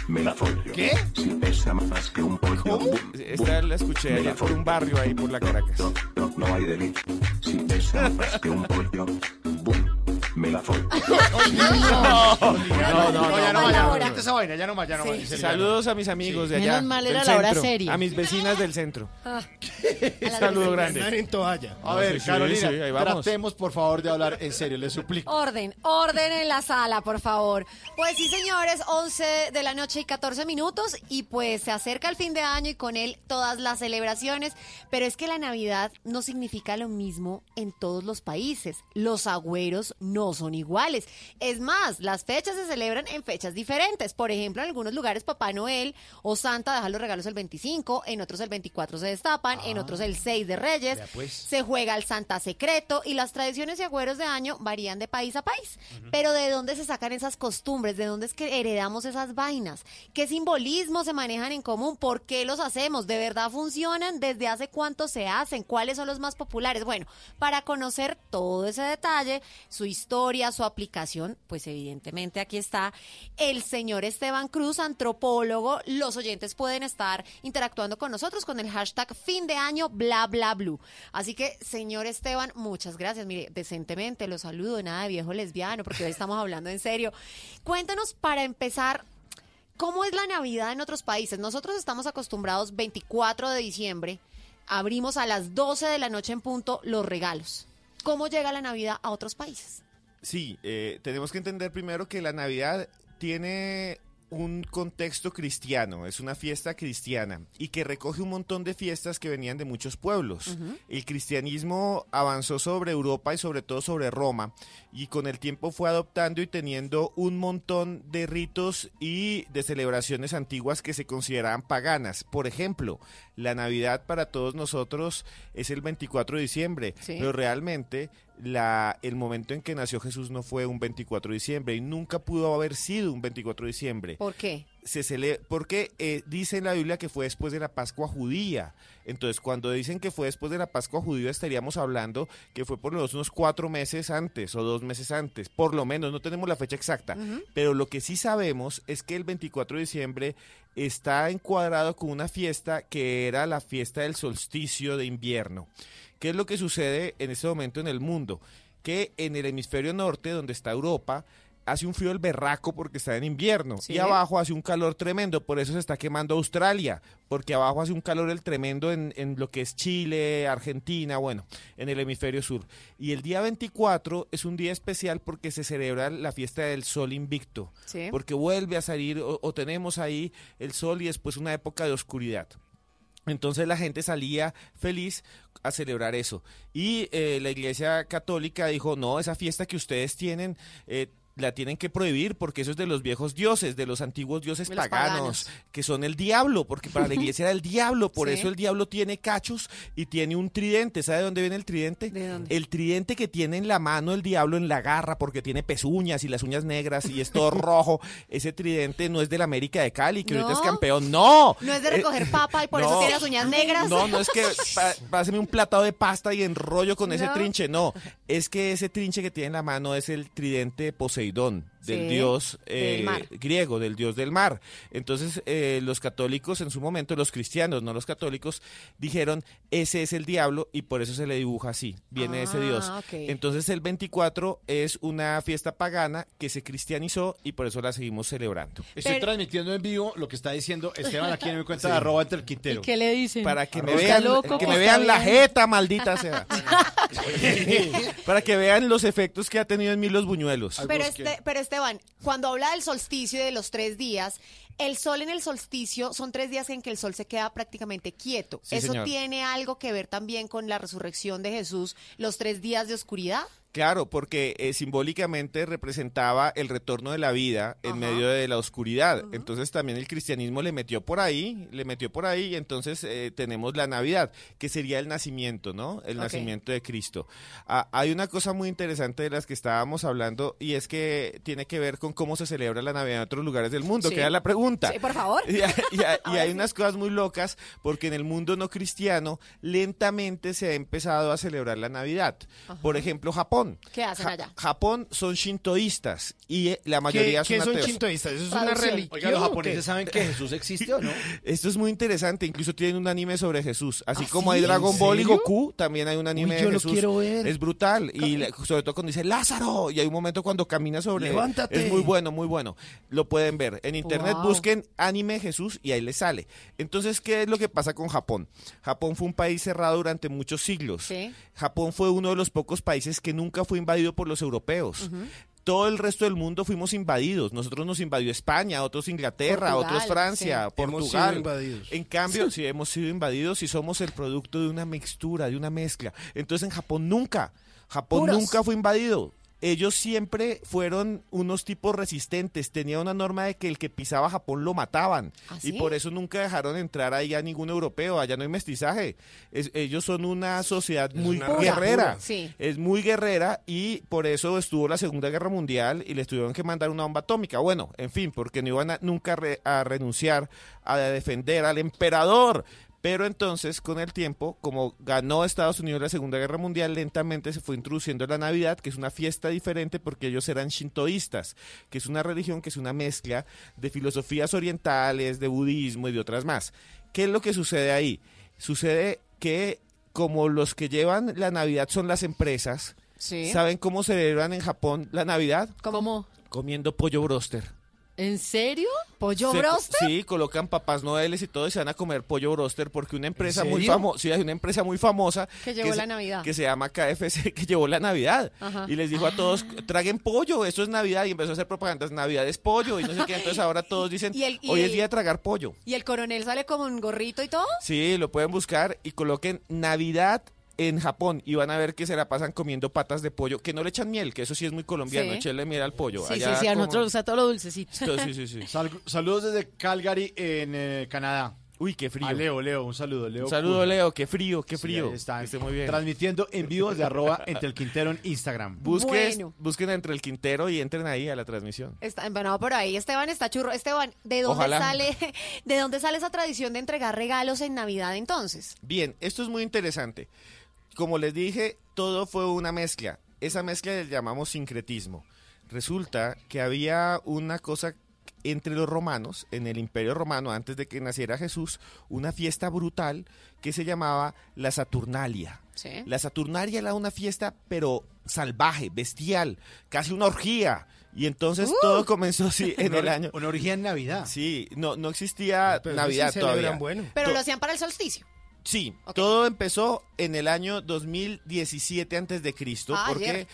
Me la follo. ¿Qué? Si pesa más que un pollo. Boom. Esta la escuché allá por un barrio ahí por la Caracas. No, no, no hay delito. Si pesa más que un pollo. Boom. Me la follo. No, no, no, ya no más, ya no. hora. Quita esa vaina, ya no más, ya no más. Saludos a mis amigos de allá. Menos mal del era la hora centro, seria. A mis vecinas del centro. Ah, Saludo grande. en toalla. A ver, Carolina, sí, ahí vamos. tratemos por favor de hablar en serio, le suplico. Orden, orden en la sala, por favor. Pues sí, señores, 11 de la noche y 14 minutos y pues se acerca el fin de año y con él todas las celebraciones, pero es que la Navidad no significa lo mismo en todos los países. Los agüeros no son iguales. Es más, las fechas se celebran en fechas diferentes. Por ejemplo, en algunos lugares Papá Noel o Santa deja los regalos el 25, en otros el 24 se destapan, en otros el 6 de Reyes. Pues. Se juega al Santa Secreto y las tradiciones y agüeros de año varían de país a país. Pero ¿de dónde se sacan esas costumbres? ¿De dónde es que heredamos esas vainas? ¿Qué simbolismos se manejan en común? ¿Por qué los hacemos? ¿De verdad funcionan? ¿Desde hace cuánto se hacen? ¿Cuáles son los más populares? Bueno, para conocer todo ese detalle, su historia, su aplicación, pues evidentemente aquí está el señor Esteban Cruz, antropólogo. Los oyentes pueden estar interactuando con nosotros con el hashtag fin de año bla bla blue. Así que, señor Esteban, muchas gracias. Mire, decentemente lo saludo, nada de viejo lesbiano, porque hoy estamos hablando en serio. Cuéntanos para empezar. ¿Cómo es la Navidad en otros países? Nosotros estamos acostumbrados 24 de diciembre, abrimos a las 12 de la noche en punto los regalos. ¿Cómo llega la Navidad a otros países? Sí, eh, tenemos que entender primero que la Navidad tiene un contexto cristiano, es una fiesta cristiana y que recoge un montón de fiestas que venían de muchos pueblos. El cristianismo avanzó sobre Europa y sobre todo sobre Roma y con el tiempo fue adoptando y teniendo un montón de ritos y de celebraciones antiguas que se consideraban paganas. Por ejemplo, la Navidad para todos nosotros es el 24 de diciembre, Sí. pero realmente la, el momento en que nació Jesús no fue un 24 de diciembre y nunca pudo haber sido un 24 de diciembre. ¿Por qué? Se cele- porque eh, dice en la Biblia que fue después de la Pascua judía. Entonces, cuando dicen que fue después de la Pascua judía, estaríamos hablando que fue por lo menos unos cuatro meses antes o dos meses antes. Por lo menos, no tenemos la fecha exacta. Pero lo que sí sabemos es que el 24 de diciembre está encuadrado con una fiesta que era la fiesta del solsticio de invierno. ¿Qué es lo que sucede en este momento en el mundo? Que en el hemisferio norte, donde está Europa, hace un frío el berraco porque está en invierno. Sí. Y abajo hace un calor tremendo, por eso se está quemando Australia, porque abajo hace un calor el tremendo en, en lo que es Chile, Argentina, bueno, en el hemisferio sur. Y el día 24 es un día especial porque se celebra la fiesta del sol invicto, Sí. porque vuelve a salir o, o tenemos ahí el sol y después una época de oscuridad. Entonces la gente salía feliz a celebrar eso. Y eh, la iglesia católica dijo, no, esa fiesta que ustedes tienen... eh, la tienen que prohibir porque eso es de los viejos dioses, de los antiguos dioses De los paganos, paganos. que son el diablo, porque para la iglesia era el diablo, por Sí. eso el diablo tiene cachos y tiene un tridente. ¿Sabe de dónde viene el tridente? El tridente que tiene en la mano el diablo en la garra, porque tiene pezuñas y las uñas negras y es todo rojo. Ese tridente no es del América de Cali, que ahorita es No. campeón. No. ¿No es de Eh, recoger papa y por eso no. tiene las uñas negras? no, no es que páseme un platado de pasta y enrollo con ese No. trinche, no. Es que ese trinche que tiene en la mano es el tridente Poseidon del Sí, dios eh, griego, del dios del mar. Entonces, eh, los católicos en su momento, los cristianos, no los católicos, dijeron, ese es el diablo y por eso se le dibuja así, viene ese Ah, dios. ok. Entonces, el 24 es una fiesta pagana que se cristianizó y por eso la seguimos celebrando. Estoy Pero- transmitiendo en vivo lo que está diciendo Esteban aquí en mi cuenta Sí. de arroba entre el Quintero. ¿Y qué le dicen? Para que me Arroz vean, loco, que que me vean la jeta, maldita sea. Para que vean los efectos que ha tenido en mí los buñuelos. Pero, este, pero Esteban, cuando habla del solsticio y de los tres días, el sol en el solsticio son tres días en que el sol se queda prácticamente quieto. Sí, ¿Eso señor. tiene algo que ver también con la resurrección de Jesús, los tres días de oscuridad? Claro, porque eh, simbólicamente representaba el retorno de la vida en medio de la oscuridad. Entonces también el cristianismo le metió por ahí, le metió por ahí, y entonces eh, tenemos la Navidad, que sería el nacimiento, ¿no? El nacimiento de Cristo. Ah, hay una cosa muy interesante de las que estábamos hablando y es que tiene que ver con cómo se celebra la Navidad en otros lugares del mundo, Sí. que era la pregunta. Sí, por favor. Y hay unas cosas muy locas porque en el mundo no cristiano lentamente se ha empezado a celebrar la Navidad. Por ejemplo, Japón. ¿Qué hacen Ja- allá? Japón son shintoístas y eh, la mayoría ¿Qué son ateos. shintoístas? ¿Eso es una religión? Oiga, los qué? japoneses saben que Jesús existe o no. Esto es muy interesante, incluso tienen un anime sobre Jesús. Así ¿Ah, como sí? hay Dragon ¿En Ball y? Goku, también hay un anime Uy, yo de lo Jesús. quiero ver. Es brutal. Y le- sobre todo cuando dice Lázaro, y hay un momento cuando camina sobre Levántate. Es muy bueno, muy bueno. Lo pueden ver. En internet Wow. busquen anime Jesús y ahí les sale. Entonces, ¿qué es lo que pasa con Japón? Japón fue un país cerrado durante muchos siglos. Sí. Japón fue uno de los pocos países que nunca fue invadido por los europeos. Todo el resto del mundo fuimos invadidos. Nosotros nos invadió España, otros Inglaterra, Portugal, otros Francia, sí. Hemos Portugal. sido invadidos. En cambio, sí hemos sido invadidos y somos el producto de una mixtura, de una mezcla. Entonces en Japón nunca, Japón Puros. nunca fue invadido. Ellos siempre fueron unos tipos resistentes. Tenía una norma de que el que pisaba Japón lo mataban. ¿Ah, Y por eso nunca dejaron entrar ahí a ningún europeo. Allá no hay mestizaje. Es- ellos son una sociedad muy una guerrera. Sí. Es muy guerrera y por eso estuvo la Segunda Guerra Mundial y les tuvieron que mandar una bomba atómica. Bueno, en fin, porque no iban a- nunca re- a renunciar a defender al emperador. Pero entonces, con el tiempo, como ganó Estados Unidos la Segunda Guerra Mundial, lentamente se fue introduciendo la Navidad, que es una fiesta diferente porque ellos eran shintoístas, que es una religión que es una mezcla de filosofías orientales, de budismo y de otras más. ¿Qué es lo que sucede ahí? Sucede que como los que llevan la Navidad son las empresas, Sí. ¿saben cómo celebran en Japón la Navidad? ¿Cómo? Comiendo pollo broster. ¿En serio? ¿Pollo Se broster? Sí, colocan papás noeles y todo y se van a comer pollo broster porque una empresa muy famosa, sí, hay una empresa muy famosa Que llevó se- la Navidad. que se llama KFC que llevó la Navidad Ajá. y les dijo a todos traguen pollo, esto es Navidad y empezó a hacer propaganda, Navidad es pollo y no sé qué, entonces ahora todos dicen Y el- y hoy es el- día de tragar pollo. ¿Y el coronel sale como un gorrito y todo? Sí, lo pueden buscar y coloquen Navidad en Japón y van a ver que se la pasan comiendo patas de pollo, que no le echan miel, que eso sí es muy colombiano, Sí. echarle miel al pollo. Sí, Allá sí, sí, a como- nosotros nos gusta todo lo dulcecito. Sí, sí, sí. Sal- saludos desde Calgary, en eh, Canadá. Uy, qué frío. A Leo, Leo, un saludo. Leo Un saludo. Leo, qué frío, qué frío. está. Esté muy bien. Transmitiendo en vivo desde arroba entre el Quintero en Instagram. Busques- Bueno. Busquen entre el Quintero y entren ahí a la transmisión. Está empanado por ahí. Esteban está churro. Esteban, ¿de dónde Ojalá. sale de dónde sale esa tradición de entregar regalos en Navidad entonces? Bien, esto es muy interesante. Como les dije, todo fue una mezcla. Esa mezcla le llamamos sincretismo. Resulta que había una cosa entre los romanos, en el Imperio Romano, antes de que naciera Jesús, una fiesta brutal que se llamaba la Saturnalia. Sí. La Saturnalia era una fiesta, pero salvaje, bestial, casi una orgía. Y entonces Uh. todo comenzó sí, en el año. Una orgía en Navidad. Sí, no, no existía Pero Navidad sí todavía. bueno. Pero To- lo hacían para el solsticio. Sí, todo empezó en el año 2017 antes de Cristo, Ah, porque ayer.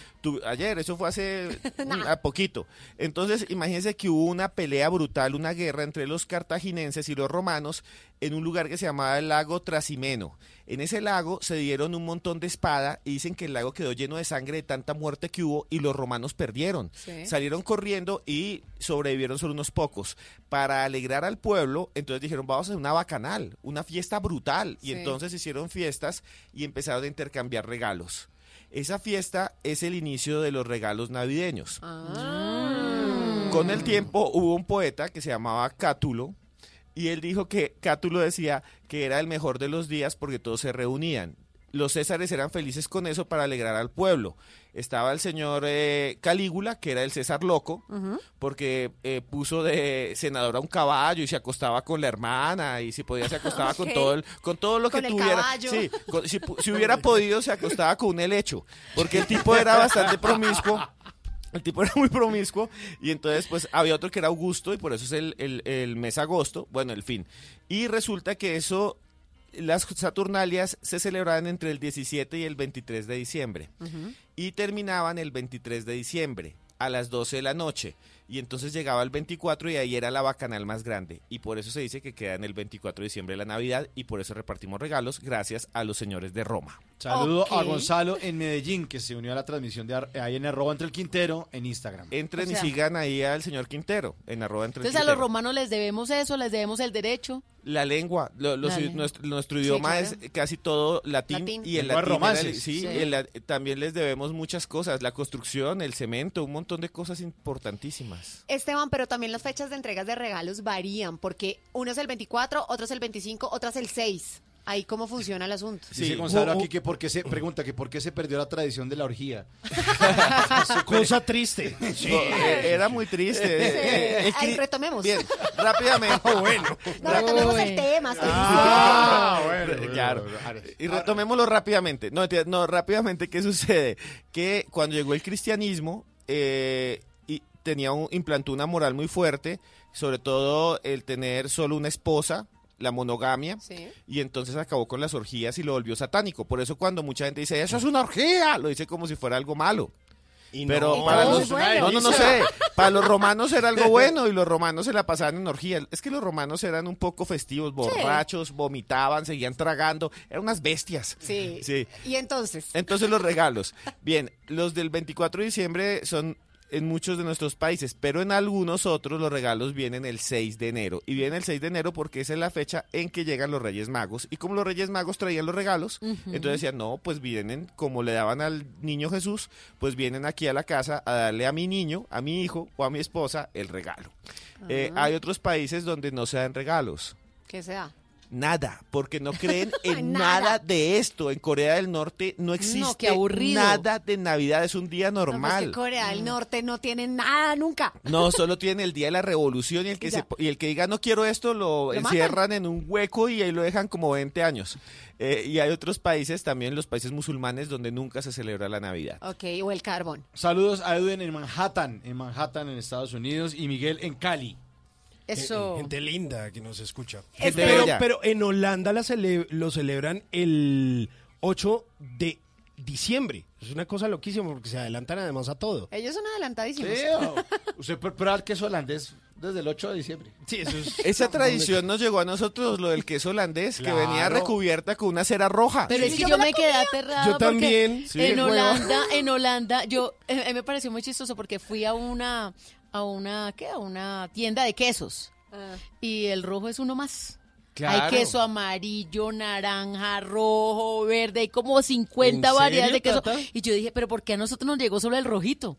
Ayer, eso fue hace Nah. a poquito. Entonces, imagínense que hubo una pelea brutal, una guerra entre los cartaginenses y los romanos en un lugar que se llamaba el lago Trasimeno. En ese lago se dieron un montón de espada y dicen que el lago quedó lleno de sangre de tanta muerte que hubo y los romanos perdieron. Sí. Salieron corriendo y sobrevivieron solo unos pocos. Para alegrar al pueblo, entonces dijeron, vamos a hacer una bacanal, una fiesta brutal. Y Sí. entonces hicieron fiestas y empezaron a intercambiar regalos. Esa fiesta es el inicio de los regalos navideños. Ah. Con el tiempo hubo un poeta que se llamaba Cátulo y él dijo que Cátulo decía que era el mejor de los días porque todos se reunían. Los césares eran felices con eso para alegrar al pueblo. Estaba el señor eh, Calígula, que era el César loco, porque eh, puso de senador a un caballo y se acostaba con la hermana y si podía se acostaba con todo el, con todo lo Con que tuviera. caballo. Sí, con- si, pu- si hubiera podido se acostaba con un helecho, porque el tipo era bastante promiscuo. El tipo era muy promiscuo y entonces pues había otro que era Augusto y por eso es el, el- el mes agosto, bueno, el fin. Y resulta que eso, las Saturnalias se celebraban entre el 17 y el 23 de diciembre y terminaban el 23 de diciembre a las 12 de la noche. Y entonces llegaba el 24 y ahí era la bacanal más grande. Y por eso se dice que queda en el 24 de diciembre la Navidad y por eso repartimos regalos gracias a los señores de Roma. Saludo a. Gonzalo en Medellín, que se unió a la transmisión de ar- ahí en arroba entre el Quintero en Instagram. Entren O sea- y sigan ahí al señor Quintero en arroba entre el Entonces a los romanos les debemos eso, les debemos el derecho. La lengua, lo- los- La lengua. nuestro, nuestro Sí, idioma claro. es casi todo latín, Latín. y el latín era el- romances. sí, Sí. el la- también les debemos muchas cosas, la construcción, el cemento, un montón de cosas importantísimas. Esteban, pero también las fechas de entregas de regalos varían, porque uno es el 24, otro es el 25, otro es el 6. Ahí cómo funciona el asunto. Dice Sí. Gonzalo Uh, uh. aquí que por qué se pregunta que por qué se perdió la tradición de la orgía. Cosa triste. Sí. Eh, era muy triste. eh, eh, Ay, escri- retomemos. Bien, rápidamente. bueno. No, retomemos el Uy. tema. Ah, bueno, claro. Y retomémoslo rápidamente. No, no, rápidamente, ¿qué sucede? Que cuando llegó el cristianismo, eh, y tenía un, implantó una moral muy fuerte, sobre todo el tener solo una esposa, la monogamia, Sí. y entonces acabó con las orgías y lo volvió satánico. Por eso cuando mucha gente dice, eso es una orgía, lo dice como si fuera algo malo. Pero no, para los bueno. no, no, no sé, para los romanos era algo bueno y los romanos se la pasaban en orgía. Es que los romanos eran un poco festivos, borrachos, vomitaban, seguían tragando, eran unas bestias. Sí. Sí. Y entonces, Entonces los regalos. Bien, los del 24 de diciembre son en muchos de nuestros países, pero en algunos otros los regalos vienen el 6 de enero. Y viene el 6 de enero porque esa es la fecha en que llegan los Reyes Magos. Y como los Reyes Magos traían los regalos, entonces decían, no, pues vienen, como le daban al niño Jesús, pues vienen aquí a la casa a darle a mi niño, a mi hijo o a mi esposa el regalo. Eh, hay otros países donde no se dan regalos. ¿qué se da? Nada, porque no creen en Nada. nada. de esto. En Corea del Norte no existe nada de Navidad, es un día No, pues normal. Corea del Norte no tiene nada nunca. No, solo tienen el día de la revolución y el que, se, y el que diga no quiero esto lo, Lo encierran en un hueco y ahí lo dejan como 20 años. Eh, y hay otros países, también los países musulmanes, donde nunca se celebra la Navidad. Ok, o el carbón. Saludos a Edwin en Manhattan, en Manhattan, en Estados Unidos, y Miguel en Cali. Eso. Gente linda que nos escucha. Pero, bella. pero en Holanda la cele- lo celebran el 8 de diciembre. Es una cosa loquísima porque se adelantan además a todo. Ellos son adelantadísimos. Sí, o- usted puede probar queso holandés desde el 8 de diciembre. Sí, eso es. Esa tradición nos llegó a nosotros, lo del queso holandés, que venía recubierta con una cera roja. Pero es que yo, me quedé aterrada. Yo también. Sí, en. Holanda, en Holanda, yo, eh, eh, me pareció muy chistoso porque fui a una, a una, ¿qué? A una tienda de quesos. Y el rojo es uno más. Claro. Hay queso amarillo, naranja, rojo, verde, hay como 50 ¿En variedades de queso. Tata? Y yo dije, pero ¿por qué a nosotros nos llegó solo el rojito?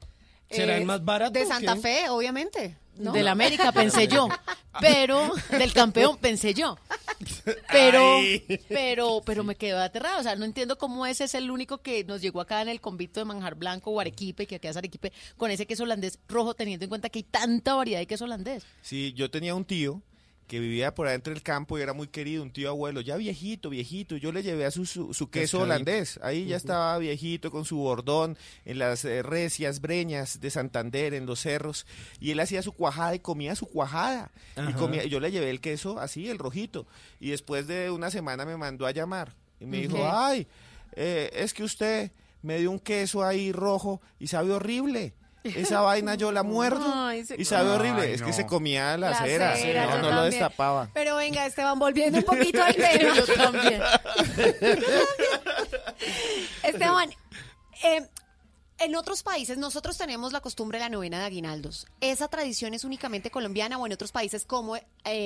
¿Será Eh, el más barato? De Santa? Fe, obviamente. ¿no? Del América, pensé yo. Pero, del campeón, pensé yo. Pero, Ay. pero, pero me quedé aterrada. O sea, no entiendo cómo ese es el único que nos llegó acá en el convito de Manjar Blanco o Arequipe, que acá es Arequipe, con ese queso holandés rojo, teniendo en cuenta que hay tanta variedad de queso holandés. Sí, yo tenía un tío que vivía por adentro del campo y era muy querido, un tío abuelo, ya viejito, viejito. Yo le llevé a su, su, su queso holandés. Ahí ya estaba viejito con su bordón en las eh, recias breñas de Santander, en los cerros. Y él hacía su cuajada y comía su cuajada. Y comía, yo le llevé el queso así, el rojito. Y después de una semana me mandó a llamar y me dijo, ay, eh, es que usted me dio un queso ahí rojo y sabe horrible. Esa vaina yo la muerdo Ay, se- y sabe horrible. Ay, es que no. se comía la, La cera, cera, no, yo no lo también. destapaba. Pero venga, Esteban, volviendo un poquito al tema. Yo también. Esteban, eh, en otros países nosotros tenemos la costumbre de la novena de aguinaldos. ¿Esa tradición es únicamente colombiana o en otros países cómo eh,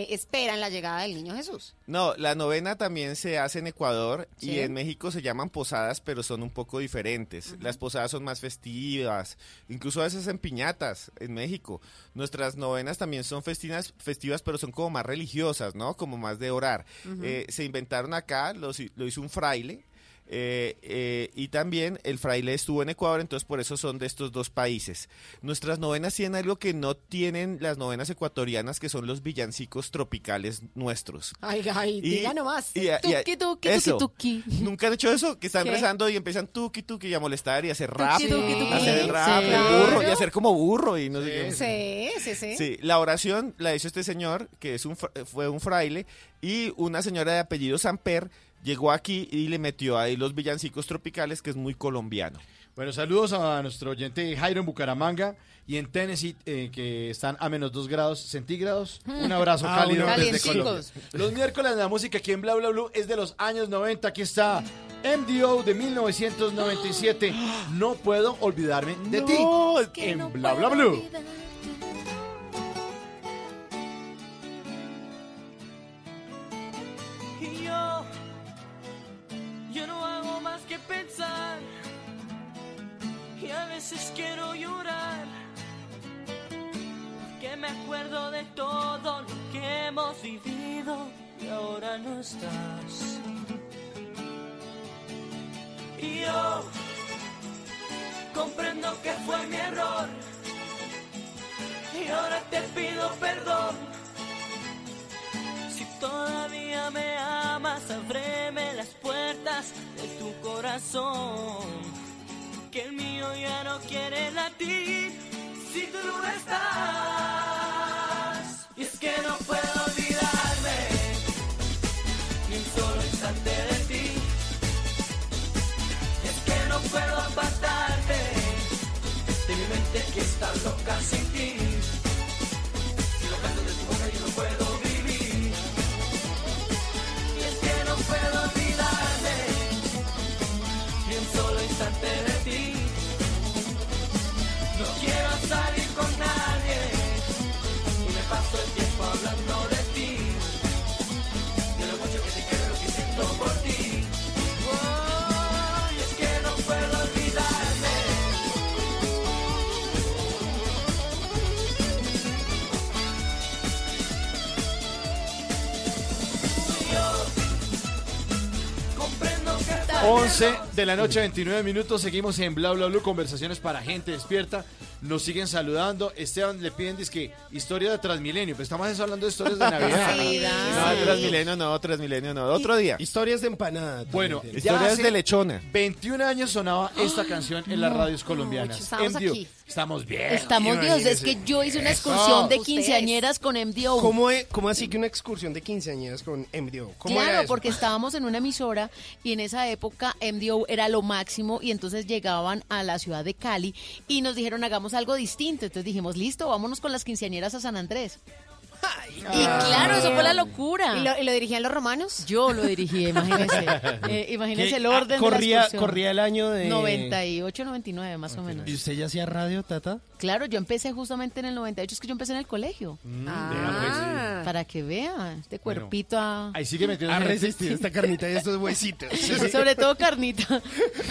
esperan la llegada del niño Jesús? No, la novena también se hace en Ecuador Sí. y en México se llaman posadas, pero son un poco diferentes. Las posadas son más festivas, incluso a veces en piñatas en México. Nuestras novenas también son festivas, festivas pero son como más religiosas, ¿no? Como más de orar. Eh, se inventaron acá, lo hizo un fraile. Eh, eh, y también el fraile estuvo en Ecuador, entonces por eso son de estos dos países. Nuestras novenas tienen algo que no tienen las novenas ecuatorianas, que son los villancicos tropicales nuestros. Ay, ay, Y- diga nomás. y- Tuki, tuki, eso. tuki, tuki. ¿Nunca han hecho eso? Que están ¿Qué? rezando y empiezan tuki tuki y a molestar y a hacer rap. Tuki, tuki. Hacer el rap, Sí. el burro y hacer como burro y no sé qué. Sí, sí, sí. Sí, la oración la hizo este señor, que es un, fue un fraile, y una señora de apellido Samper llegó aquí y le metió ahí los villancicos tropicales, que es muy colombiano. Bueno, saludos a nuestro oyente Jairo en Bucaramanga y en Tennessee, eh, que están a menos 2 grados centígrados. Un abrazo Ah, cálido desde Colombia. Los miércoles la música aquí en Bla Bla Blue es de los años 90. Aquí está MDO de 1997. No puedo olvidarme de ti. en Bla Bla Blue. Veces quiero llorar. Porque me acuerdo de todo lo que hemos vivido y ahora no estás. Y yo comprendo que fue mi error. Y ahora te pido perdón. Si todavía me amas, ábreme las puertas de tu corazón. Que el mío ya no quiere latir si tú no estás. Y es que no puedo olvidarme ni un solo instante de ti. Y es que no puedo apartarte de mi mente que está loca sin ti. Salir con nadie y me paso el tiempo hablando de ti. De lo mucho que te quiero, lo que siento por ti. Oh, y es que no puedo olvidarme. Yo 11 de la noche, 29 minutos. Seguimos en Bla Bla Blue, conversaciones para gente despierta. Nos siguen saludando. Esteban le piden disque historia de Transmilenio. Pero estamos hablando de historias de Navidad. Sí, no, Transmilenio no, Transmilenio no. Otro día. Historias de empanada. Bueno, Historias de lechona. 21 años sonaba esta canción en las radios colombianas. estamos MDO. aquí. Estamos bien. Estamos Dios, es que yo hice una excursión de quinceañeras con MDO. ¿Cómo, es- ¿Cómo así que una excursión de quinceañeras con MDO? ¿Cómo era Claro, eso? porque estábamos en una emisora y en esa época MDO era lo máximo y entonces llegaban a la ciudad de Cali y nos dijeron hagamos algo distinto. Entonces dijimos, listo, vámonos con las quinceañeras a San Andrés. Y claro, eso fue la locura. ¿Y lo, y lo dirigían los romanos? Yo lo dirigí, imagínense. Eh, imagínense el orden de la corría, excursión. corría el año de... 98, 99 más o menos. ¿Y usted ya hacía radio, Tata? Claro, yo empecé justamente en el 98, es que yo empecé en el colegio. Ah. Para que vea, este cuerpito a... Ahí sigue metiendo Ha gente. resistido esta carnita y estos huesitos. Sobre todo carnita.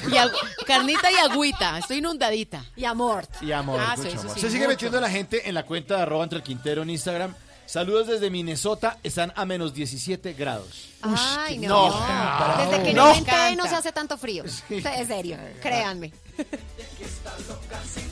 Y agu- carnita y agüita. Estoy inundadita. Y amor. Y amor, Ah, mucho sí, eso amor. sí, Se sigue mucho. metiendo la gente en la cuenta de arroba entre el Quintero en Instagram. Saludos desde Minnesota, están a menos 17 grados. Ay, no. no, Desde que no. no, me enteré no se hace tanto frío. En serio, créanme.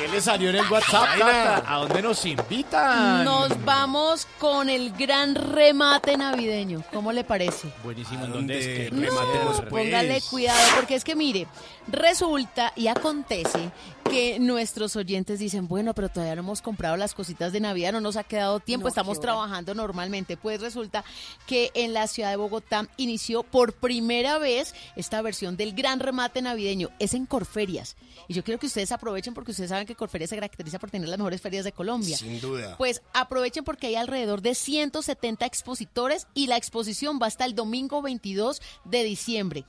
¿Qué le salió en el WhatsApp, Tata? ¿A dónde nos invitan? Nos vamos con el gran remate navideño. ¿Cómo le parece? Buenísimo, ¿en dónde es que No, rematemos? pues? Póngale cuidado, porque es que mire, resulta y acontece que nuestros oyentes dicen, bueno, pero todavía no hemos comprado las cositas de Navidad, no nos ha quedado tiempo, No, estamos trabajando normalmente. Pues resulta que en la ciudad de Bogotá inició por primera vez esta versión del gran remate navideño. Es en Corferias. Y yo quiero que ustedes aprovechen porque ustedes saben que Corferias se caracteriza por tener las mejores ferias de Colombia. Sin duda. Pues aprovechen porque hay alrededor de 170 expositores y la exposición va hasta el domingo 22 de diciembre.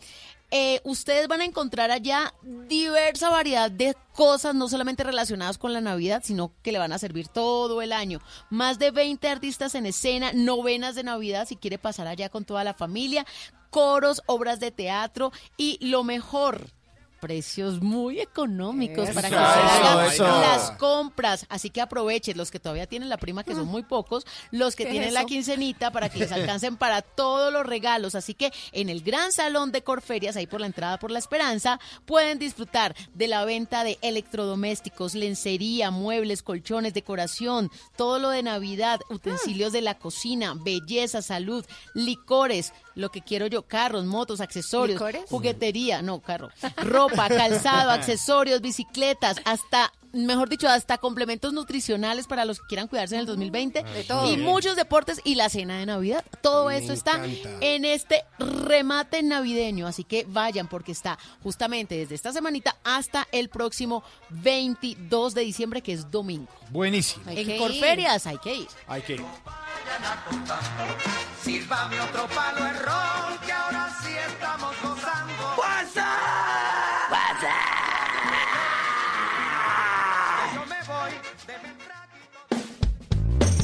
Eh, ustedes van a encontrar allá diversa variedad de cosas, no solamente relacionadas con la Navidad, sino que le van a servir todo el año. Más de 20 artistas en escena, novenas de Navidad si quiere pasar allá con toda la familia, coros, obras de teatro y lo mejor, precios muy económicos para que Eso, usted haga eso. las compras. Así que aprovechen los que todavía tienen la prima, que son muy pocos, los que ¿Qué es tienen la quincenita para que les alcancen para todos los regalos. Así que en el gran salón de Corferias, ahí por la entrada por la Esperanza, pueden disfrutar de la venta de electrodomésticos, lencería, muebles, colchones, decoración, todo lo de Navidad, utensilios de la cocina, belleza, salud, licores, lo que quiero yo, carros, motos, accesorios, ¿Licores? juguetería, no, carro, ropa, calzado, accesorios, bicicletas, hasta, mejor dicho, hasta complementos nutricionales para los que quieran cuidarse en el 2020 De todo. y muchos deportes y la cena de Navidad. Todo Me esto está encanta. en este remate navideño, así que vayan porque está justamente desde esta semanita hasta el próximo 22 de diciembre, que es domingo. Buenísimo. Hay en que ir. Corferias hay que ir. Hay que ir. Sírvame otro palo ron que ahora sí estamos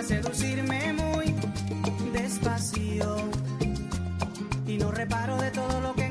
Procura seducirme muy despacio. Y no reparo de todo lo que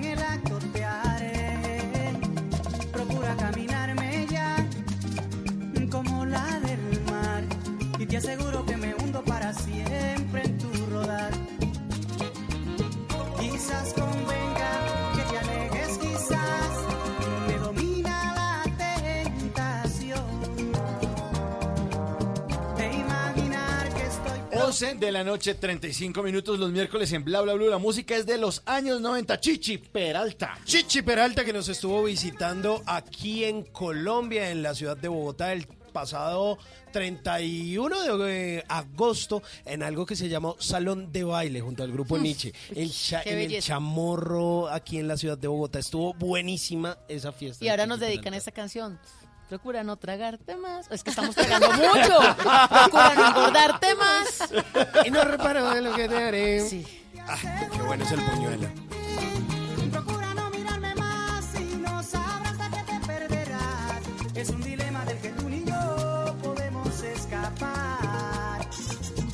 11 de la noche, 35 minutos los miércoles en Bla Bla Blue. La música es de los años 90. Chichi Peralta. Chichi Peralta que nos estuvo visitando aquí en Colombia, en la ciudad de Bogotá, el pasado 31 de eh, agosto en algo que se llamó Salón de Baile junto al grupo. Nietzsche. En, Cha- Qué en el. Chamorro, aquí en la ciudad de Bogotá. Estuvo buenísima esa fiesta. Y ahora Chichi nos dedican a esta canción. Procura no tragarte más. Es que estamos tragando mucho. Procura no engordarte más. Y no reparo en lo que te haré. Sí. Ah, qué bueno es el puñuelo. Procura no mirarme más y no sabrás hasta que te perderás. Es un dilema del que tú ni yo podemos escapar.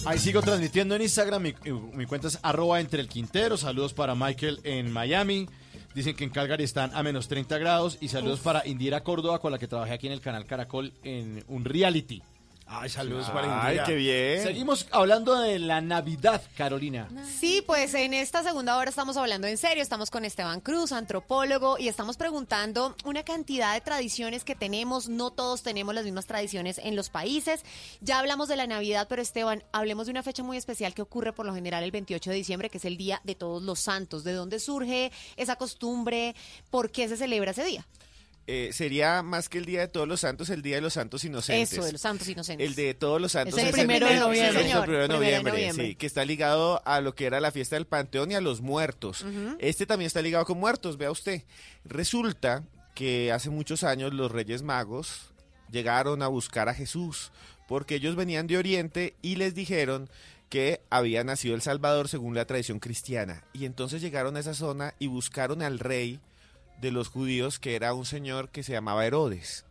Ahí sigo transmitiendo en Instagram. Mi, mi cuenta es arroba entre el Quintero. Saludos para Michael en Miami. Dicen que en Calgary están a menos 30 grados. Y saludos Uf. para Indira Córdoba, con la que trabajé aquí en el canal Caracol en un reality. Ay, saludos para. Ay, qué bien. Seguimos hablando de la Navidad, Carolina. Sí, pues en esta segunda hora estamos hablando en serio, estamos con Esteban Cruz, antropólogo, y estamos preguntando una cantidad de tradiciones que tenemos, no todos tenemos las mismas tradiciones en los países. Ya hablamos de la Navidad, pero Esteban, hablemos de una fecha muy especial que ocurre por lo general el 28 de diciembre, que es el Día de Todos los Santos. ¿De dónde surge esa costumbre? ¿Por qué se celebra ese día? Eh, sería más que el Día de Todos los Santos, el Día de los Santos Inocentes. Eso, de los Santos Inocentes. El de Todos los Santos Es el primero de noviembre. es el Señor, primero de noviembre, noviembre. sí, que está ligado a lo que era la fiesta del Panteón y a los muertos. Este también está ligado con muertos, vea usted. Resulta que hace muchos años los Reyes Magos llegaron a buscar a Jesús porque ellos venían de Oriente y les dijeron que había nacido el Salvador según la tradición cristiana. Y entonces llegaron a esa zona y buscaron al rey de los judíos, que era un señor que se llamaba Herodes.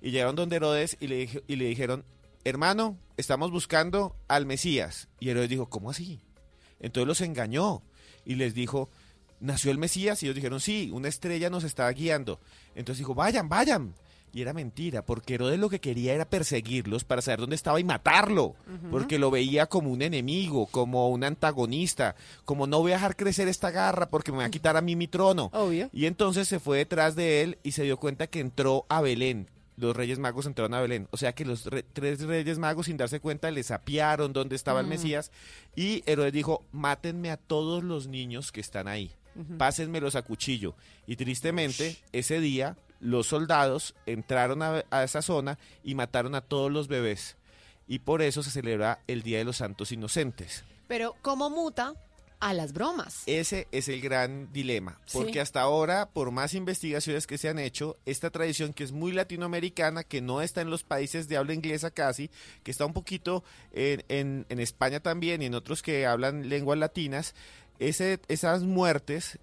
Y llegaron donde Herodes y le, y le dijeron, hermano, estamos buscando al Mesías. Y Herodes dijo, ¿cómo así? Entonces los engañó y les dijo, ¿nació el Mesías? Y ellos dijeron, sí, una estrella nos estaba guiando. Entonces dijo, vayan, vayan. Y era mentira, porque Herodes lo que quería era perseguirlos para saber dónde estaba y matarlo, porque lo veía como un enemigo, como un antagonista, como no voy a dejar crecer esta garra porque me va a quitar a mí mi trono. Obvio. Y entonces se fue detrás de él y se dio cuenta que entró a Belén. Los Reyes Magos entraron a Belén. O sea que los re- tres Reyes Magos, sin darse cuenta, les apiaron dónde estaba el. Mesías. Y Herodes dijo, mátenme a todos los niños que están ahí. Pásenmelos a cuchillo. Y tristemente, ese día, los soldados entraron a, a esa zona y mataron a todos los bebés. Y por eso se celebra el Día de los Santos Inocentes. Pero, ¿cómo muta a las bromas? Ese es el gran dilema, porque Sí. hasta ahora, por más investigaciones que se han hecho, esta tradición que es muy latinoamericana, que no está en los países de habla inglesa casi, que está un poquito en, en- en España también y en otros que hablan lenguas latinas, ese, esas muertes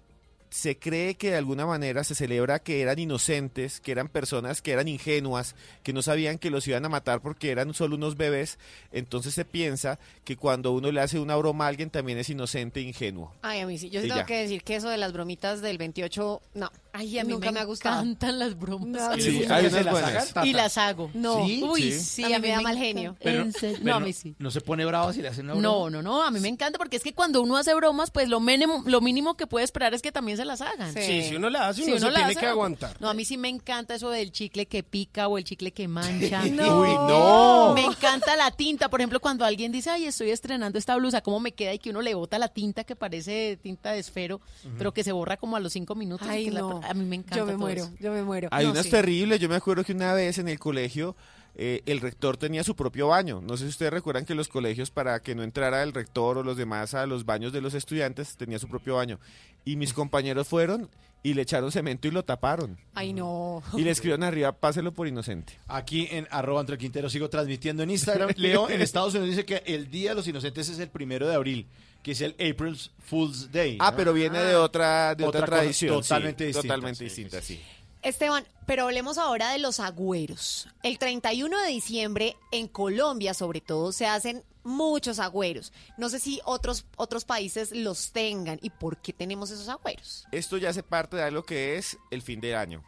se cree que de alguna manera se celebra que eran inocentes, que eran personas que eran ingenuas, que no sabían que los iban a matar porque eran solo unos bebés. Entonces se piensa que cuando uno le hace una broma a alguien también es inocente e ingenuo. Ay, a mí sí. Yo sí tengo ya. que decir que eso de las bromitas del 28, no. Ay, a mí Nunca me, me gustado. encantan las bromas. No, Sí, gusta hay se unas las buenas. Y las hago. No. ¿Sí? Uy, Sí. sí. A mí me da mal genio. Pero no, a mí sí. ¿No se pone bravo si le hacen una broma? No, no, no, a mí me encanta porque es que cuando uno hace bromas, pues lo mínimo, lo mínimo que puede esperar es que también se las hagan. Sí, si uno la hace, uno se la tiene que aguantar. No, a mí sí me encanta eso del chicle que pica o el chicle que mancha. No. Uy, no. Me encanta la tinta, por ejemplo, cuando alguien dice, ay, estoy estrenando esta blusa, ¿cómo me queda? Y que uno le bota la tinta que parece tinta de esfero, pero que se borra como a los cinco minutos. Ay, no. A mí me encanta Yo me todo muero, eso. yo me muero. Hay No, unas sí. terribles. Yo me acuerdo que una vez en el colegio eh, el rector tenía su propio baño. No sé si ustedes recuerdan que los colegios, para que no entrara el rector o los demás a los baños de los estudiantes, tenía su propio baño. Y mis compañeros fueron y le echaron cemento y lo taparon. Ay, no. Y le escribieron arriba, páselo por inocente. Aquí en arroba entre Quintero sigo transmitiendo en Instagram. Leo en Estados Unidos dice que el Día de los Inocentes es el primero de abril, que es el April Fool's Day. Ah, ¿no? pero viene de otra, de Otra otra, cosa tradición. sí, totalmente distinta, Totalmente sí, distinta, sí. Esteban, pero hablemos ahora de los agüeros. El 31 de diciembre, en Colombia sobre todo, se hacen muchos agüeros. No sé si otros, otros países los tengan y por qué tenemos esos agüeros. Esto ya hace parte de lo que es el fin del año.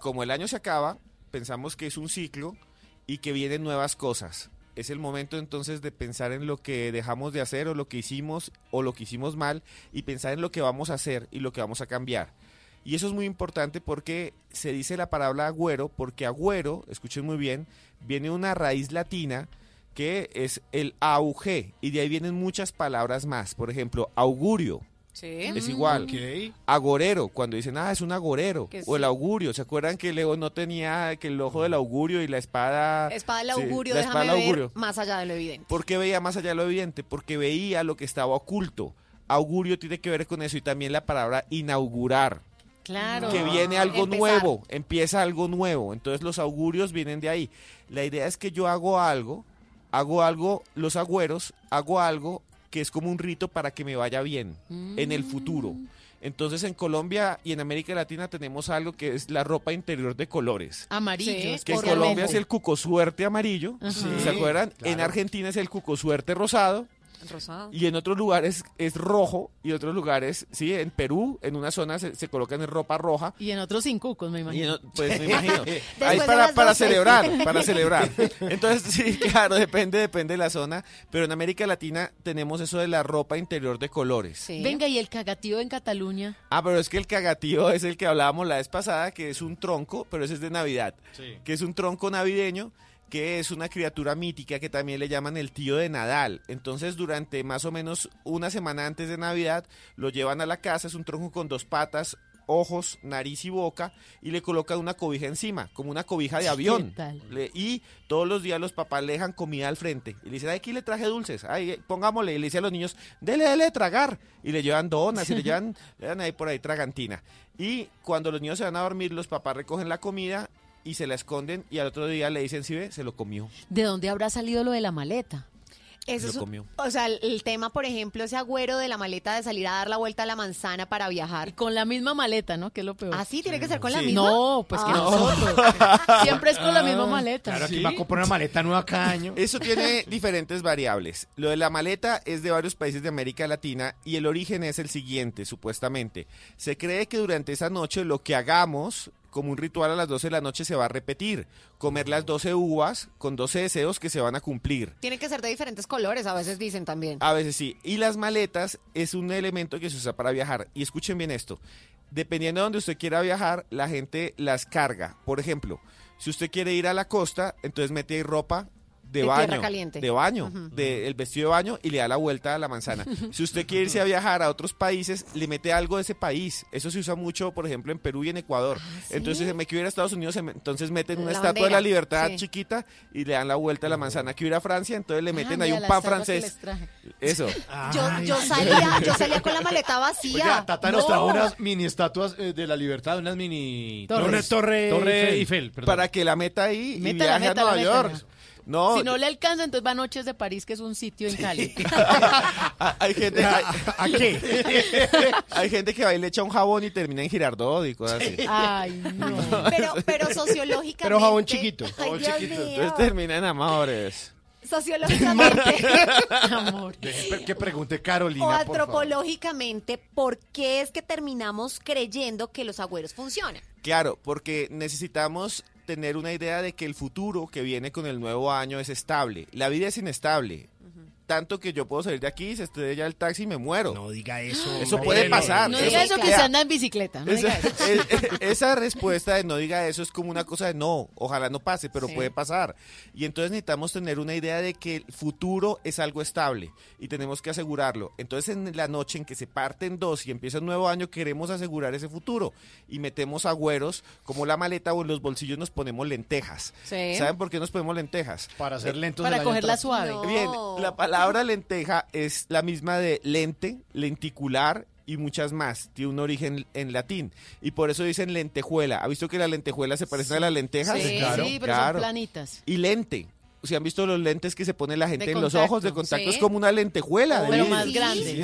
Como el año se acaba, pensamos que es un ciclo y que vienen nuevas cosas. Es el momento entonces de pensar en lo que dejamos de hacer o lo que hicimos o lo que hicimos mal y pensar en lo que vamos a hacer y lo que vamos a cambiar. Y eso es muy importante porque se dice la palabra agüero, porque agüero, escuchen muy bien, viene una raíz latina que es el AUG, y de ahí vienen muchas palabras más. Por ejemplo, augurio. Sí. Es igual. Agorero, cuando dicen, ah, es un agorero. Que O el sí. augurio. ¿Se acuerdan que Leo no tenía que el ojo del augurio y la espada? Espada del Sí, augurio, la déjame espada del ver augurio. más allá de lo evidente. ¿Por qué veía más allá de lo evidente? Porque veía lo que estaba oculto. Augurio tiene que ver con eso y también la palabra inaugurar. Claro. Que viene algo Empezar. nuevo, empieza algo nuevo. Entonces los augurios vienen de ahí. La idea es que yo hago algo, hago algo, los agüeros, hago algo que es como un rito para que me vaya bien en el futuro. Entonces en Colombia y en América Latina tenemos algo que es la ropa interior de colores. Amarillos. Que en Colombia es el cucosuerte amarillo, Ajá. ¿se acuerdan? En Argentina es el cucosuerte rosado. Rosado. Y en otros lugares es rojo y en otros lugares, sí, en Perú, en una zona se, se colocan en ropa roja. Y en otros sin cucos, me Y imagino. en pues me imagino. Ahí para, para 12. celebrar, para celebrar. Entonces, sí, claro, depende, depende de la zona. Pero en América Latina tenemos eso de la ropa interior de colores. Venga, ¿y el cagatío en Cataluña? Ah, pero es que el cagatío es el que hablábamos la vez pasada, que es un tronco, pero ese es de Navidad. Sí. Que es un tronco navideño, que es una criatura mítica que también le llaman el tío de Nadal. Entonces, durante más o menos una semana antes de Navidad, lo llevan a la casa, es un tronco con dos patas, ojos, nariz y boca, y le colocan una cobija encima, como una cobija de avión. Y todos los días los papás le dejan comida al frente. Y le dicen, "Ay, aquí le traje dulces, ay, pongámosle. Y le dice a los niños, dele, dele de tragar. Y le llevan donas y le llevan, le dan ahí por ahí tragantina. Y cuando los niños se van a dormir, los papás recogen la comida y se la esconden y al otro día le dicen, si ve, se lo comió. ¿De dónde habrá salido lo de la maleta? Eso Lo es o sea, el, el tema, por ejemplo, ese agüero de la maleta de salir a dar la vuelta a la manzana para viajar. Con la misma maleta, ¿no? Que es lo peor. ¿Ah, sí? ¿Tiene que ser con la Sí. misma? No, pues que Ah. nosotros. Siempre es con la misma maleta. Claro, aquí va a comprar una maleta nueva cada año. Eso tiene diferentes variables. Lo de la maleta es de varios países de América Latina y el origen es el siguiente, supuestamente. Se cree que durante esa noche lo que hagamos como un ritual a las 12 de la noche se va a repetir. Comer las 12 uvas con 12 deseos que se van a cumplir. Tiene que ser de diferentes colores, a veces dicen también. A veces sí. Y las maletas es un elemento que se usa para viajar. Y escuchen bien esto. Dependiendo de donde usted quiera viajar, la gente las carga. Por ejemplo, si usted quiere ir a la costa, entonces mete ahí ropa de, De baño. tierra caliente. De baño. Ujú. de, el vestido de baño y le da la vuelta a la manzana. si usted quiere irse a viajar a otros países, le mete algo de ese país. Eso se usa mucho, por ejemplo, en Perú y en Ecuador. Entonces, si me quiero ir a Estados Unidos, entonces meten una La estatua de la libertad sí. chiquita y le dan la vuelta a la manzana. Quiero ir a Francia, entonces le meten Ah, ahí mira, un pan francés. Eso. Yo, yo salía, yo salía con la maleta vacía. Oiga, Tata nos No. trajo unas mini estatuas eh, de la libertad, unas mini Torres. Torre- Torre Eiffel. Eiffel, perdón. para que la meta ahí y Métala, viaje a Nueva York. No, Si no le alcanza, entonces va a Noches de París, que es un sitio en Cali. hay gente, hay, ¿A qué? hay gente que va y le echa un jabón y termina en Girardot y cosas así. Ay, no. Pero, pero sociológicamente. Pero jabón chiquito. Ay, Jabón Dios chiquito. mío. Entonces termina en amores. Sociológicamente Amor. Que pregunte o Carolina, por favor. antropológicamente, ¿por qué es que terminamos creyendo que los agüeros funcionan? Claro, porque necesitamos tener una idea de que el futuro que viene con el nuevo año es estable. La vida es inestable. Tanto que yo puedo salir de aquí, se estrella el taxi y me muero. No diga eso. Eso hombre. puede pasar. No diga eso que se anda en bicicleta. No Esa, diga eso. es- es- esa respuesta de no diga eso es como una cosa de no, ojalá no pase, pero Sí. puede pasar. Y entonces necesitamos tener una idea de que el futuro es algo estable y tenemos que asegurarlo. Entonces en la noche en que se parte en dos y empieza un nuevo año queremos asegurar ese futuro y metemos agüeros como la maleta o en los bolsillos nos ponemos lentejas. Sí. ¿Saben por qué nos ponemos lentejas? Para hacer lentos Para cogerla suave. No. Bien, la palabra lenteja es la misma de lente, lenticular y muchas más. Tiene un origen en latín. Y por eso dicen lentejuela. ¿Ha visto que las lentejuelas se parecen a las lentejas? Sí, claro, sí, pero claro. son planitas. Y lente. ¿Se han visto los lentes que se pone la gente De en los ojos de contacto? sí. Es como una lentejuela. de Pero más grande. Sí,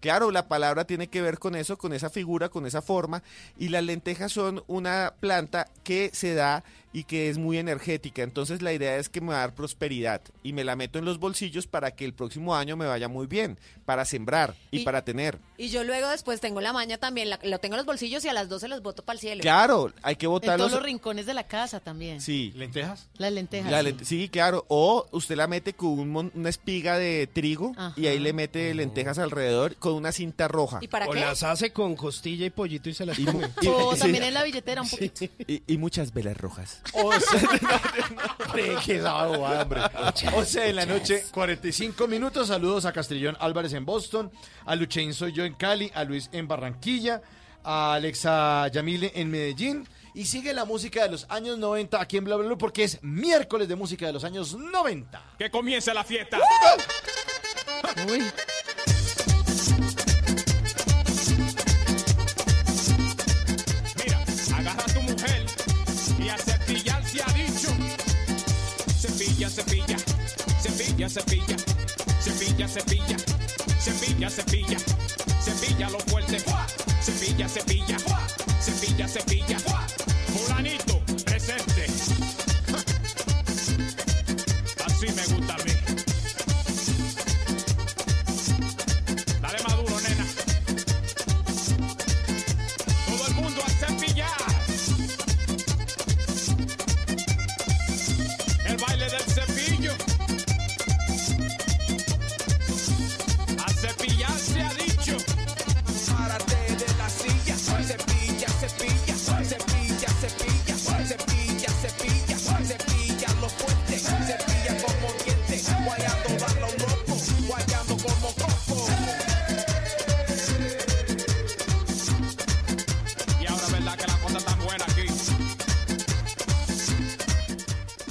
claro, la palabra tiene que ver con eso, con esa figura, con esa forma. Y las lentejas son una planta que se da y que es muy energética. Entonces la idea es que me va a dar prosperidad y me la meto en los bolsillos para que el próximo año me vaya muy bien, para sembrar y, Y- para tener. Y yo luego después tengo la maña también, la- lo tengo en los bolsillos y a las 12 los boto para el cielo. Claro, hay que En botarlos. todos los rincones de la casa también. Sí. ¿Lentejas? Las lentejas. La sí. lente- sí, claro. Claro, o usted la mete con un mon- una espiga de trigo y ahí le mete lentejas alrededor con una cinta roja. ¿Y para o qué? las hace con costilla y pollito y se las come. O sí. también en la billetera un poquito. Y, y muchas velas rojas. O sea, en la noche, 45 minutos. Saludos a Castrillón Álvarez en Boston, a Luchain Soy Yo en Cali, a Luis en Barranquilla, a Alexa Yamile en Medellín. Y sigue la música de los años 90 aquí en Bla Bla porque es miércoles de música de los años 90. Que comience la fiesta. Cepilla, cepilla, cepilla, cepilla, cepilla, cepilla, cepilla lo fuerte. Cepilla, cepilla, cepilla, cepilla.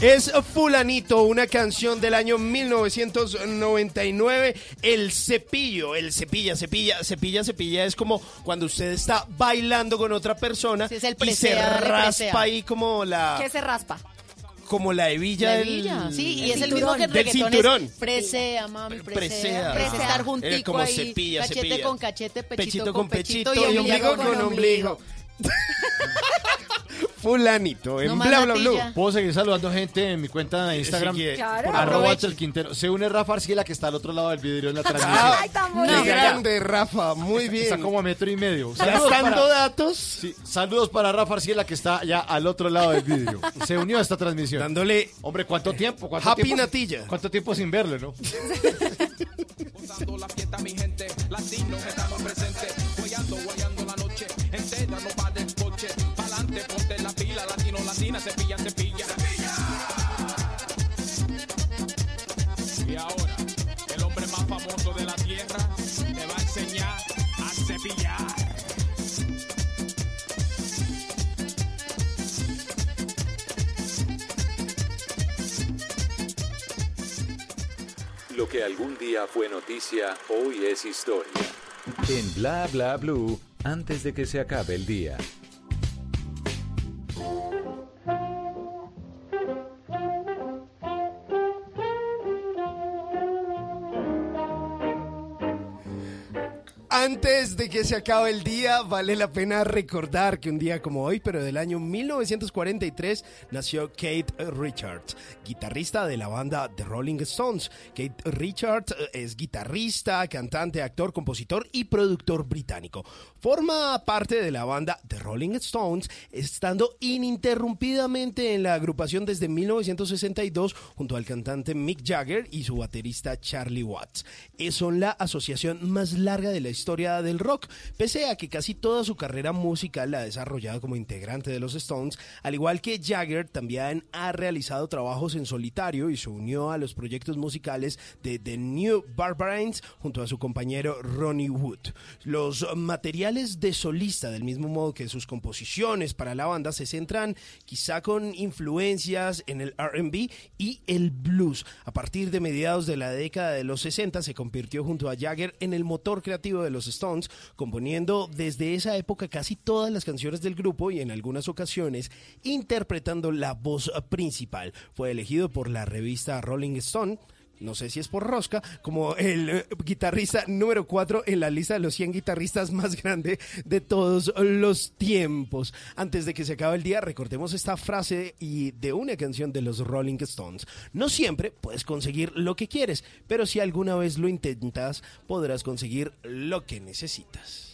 Es Fulanito, una canción del año 1999. El cepillo, el cepilla, cepilla, cepilla, cepilla es como cuando usted está bailando con otra persona Sí, es el y se presea, raspa presea. ahí como la ¿Qué se raspa? como la hebilla La del hebilla, sí, y el es el mismo que el del cinturón. es presea, mami, presea. Presea. Presea, estar juntico como ahí, cepilla, cachete cepilla. con cachete, pechito, pechito con con pechito, pechito y ombligo con ombligo. Fulanito, en bla bla bla. Puedo seguir saludando gente en mi cuenta de Instagram. Sí, que- Claro. Arroba Aproveche. el Quintero. Se une Rafa Arcila que está al otro lado del vidrio en la transmisión. Ay, tan Qué grande, Rafa, muy bien. Está como a metro y medio. ¿Ya Saludos para, datos? sí, saludos para Rafa Arciela que está ya al otro lado del vidrio. Se unió a esta transmisión. Dándole Hombre, ¿cuánto tiempo? ¿Cuánto Happy tiempo? Natilla. ¿Cuánto tiempo sin verlo, no? Gozando la fiesta, mi gente. Latino, latina, cepilla, cepilla. Y ahora, el hombre más famoso de la tierra te va a enseñar a cepillar. Lo que algún día fue noticia, hoy es historia. En Bla Bla Blue, antes de que se acabe el día. Antes de que se acabe el día, vale la pena recordar que un día como hoy, pero del año 1943, nació Kate Richards, guitarrista de la banda The Rolling Stones. Kate Richards eh, es guitarrista, cantante, actor, compositor y productor británico. Forma parte de la banda The Rolling Stones, estando ininterrumpidamente en la agrupación desde 1962 junto al cantante Mick Jagger y su baterista Charlie Watts. Eh, Son la asociación más larga de la historia del rock, pese a que casi toda su carrera musical la ha desarrollado como integrante de los Stones, al igual que Jagger también ha realizado trabajos en solitario y se unió a los proyectos musicales de The New Barbarians junto a su compañero Ronnie Wood. Los materiales de solista, del mismo modo que sus composiciones para la banda, se centran quizá con influencias en el RB y el blues. A partir de mediados de la década de los 60 se convirtió junto a Jagger en el motor creativo de los Stones, componiendo desde esa época casi todas las canciones del grupo y en algunas ocasiones interpretando la voz principal. Fue elegido por la revista Rolling Stone no sé si es por rosca, como el eh, guitarrista número 4 en la lista de los 100 guitarristas más grande de todos los tiempos. Antes de que se acabe el día, recordemos esta frase y de una canción de los Rolling Stones. No siempre puedes conseguir lo que quieres, pero si alguna vez lo intentas, podrás conseguir lo que necesitas.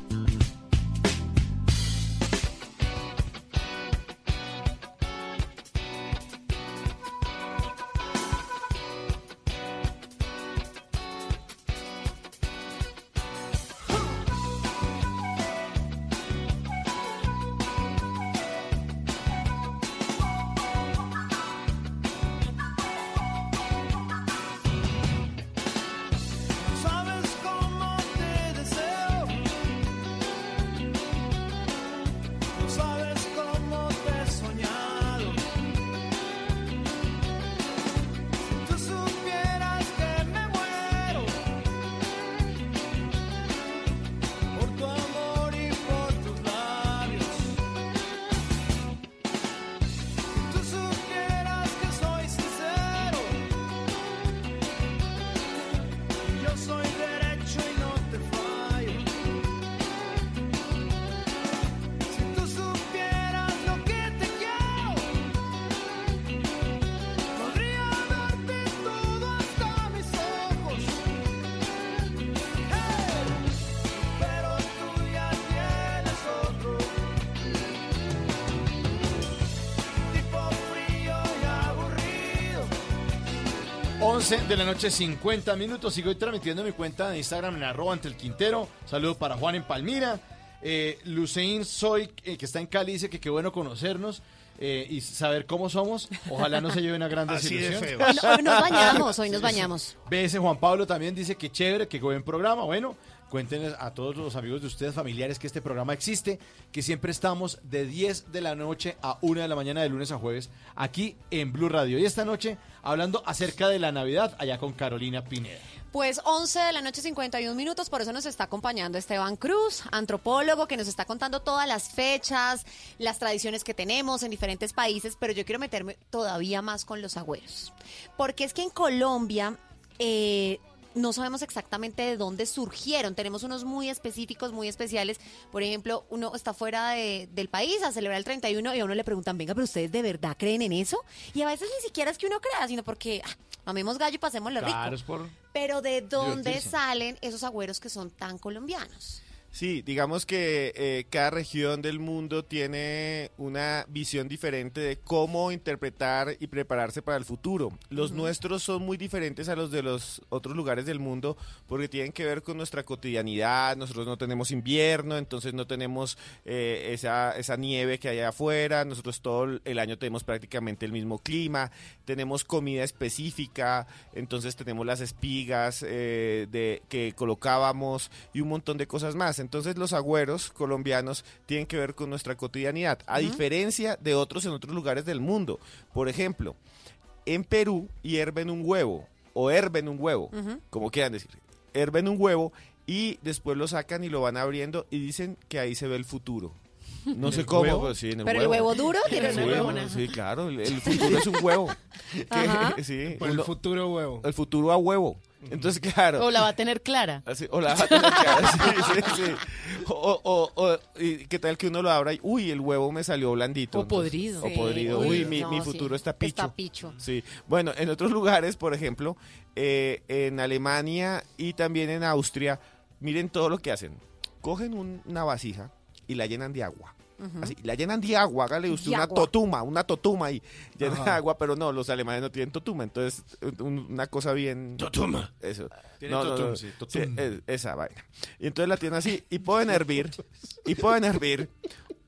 Noche, 50 minutos. Sigo transmitiendo mi cuenta de Instagram en arroba ante el Quintero. Saludos para Juan en Palmira. Eh, Lucein Soy, eh, que está en Cali, dice que qué bueno conocernos eh, y saber cómo somos. Ojalá no se lleven a grandes Así ilusiones. Hoy nos bañamos, hoy nos bañamos. BS Juan Pablo también dice que chévere, que buen programa. Bueno, cuéntenles a todos los amigos de ustedes, familiares, que este programa existe, que siempre estamos de 10 de la noche a 1 de la mañana de lunes a jueves aquí en Blue Radio. Y esta noche hablando acerca de la Navidad allá con Carolina Pineda. Pues 11 de la noche 51 minutos, por eso nos está acompañando Esteban Cruz, antropólogo que nos está contando todas las fechas, las tradiciones que tenemos en diferentes países, pero yo quiero meterme todavía más con los agüeros. Porque es que en Colombia eh, no sabemos exactamente de dónde surgieron, tenemos unos muy específicos, muy especiales. Por ejemplo, uno está fuera de- del país a celebrar el 31 y a uno le preguntan, venga, pero ustedes de verdad creen en eso? Y a veces ni siquiera es que uno crea, sino porque ah, mamemos gallo y pasemos lo rico. Claro, es por... Pero ¿de dónde Divertirse. salen esos agüeros que son tan colombianos? Sí, digamos que eh, cada región del mundo tiene una visión diferente de cómo interpretar y prepararse para el futuro. Los nuestros son muy diferentes a los de los otros lugares del mundo porque tienen que ver con nuestra cotidianidad. Nosotros no tenemos invierno, entonces no tenemos eh, esa, esa nieve que hay afuera. Nosotros todo el año tenemos prácticamente el mismo clima. Tenemos comida específica, entonces tenemos las espigas eh, de, que colocábamos y un montón de cosas más. Entonces los agüeros colombianos tienen que ver con nuestra cotidianidad, a diferencia de otros en otros lugares del mundo. Por ejemplo, en Perú hierven un huevo o herven un huevo, como quieran decir. Herven un huevo y después lo sacan y lo van abriendo y dicen que ahí se ve el futuro. No ¿En sé cómo, huevo? pero sí, en el ¿Pero el huevo. duro tiene sí, una huevona? Sí, claro, el, el futuro es un huevo. Que- sí, Pues el uno- futuro huevo. El futuro a huevo. Entonces, claro. O la va a tener clara. Así, o la va a tener clara, sí, sí, sí. O, o- o- y qué tal que uno lo abra y, uy, el huevo me salió blandito. O entonces- podrido. O podrido. uy, mi, no, mi futuro está picho. Está picho. Sí. Bueno, en otros lugares, por ejemplo, eh, en Alemania y también en Austria, miren todo lo que hacen. Cogen un- una vasija y la llenan de agua. Ujú. Así, la llenan de agua, hágale usted De una agua. totuma, una totuma ahí, llena de Ajá. agua, pero no, los alemanes no tienen totuma, entonces un- una cosa bien... Totuma. Eso. Tienen No, no, totum, no. sí, Sí, totum. es- esa vaina. Y entonces la tienen así y pueden hervir, y pueden hervir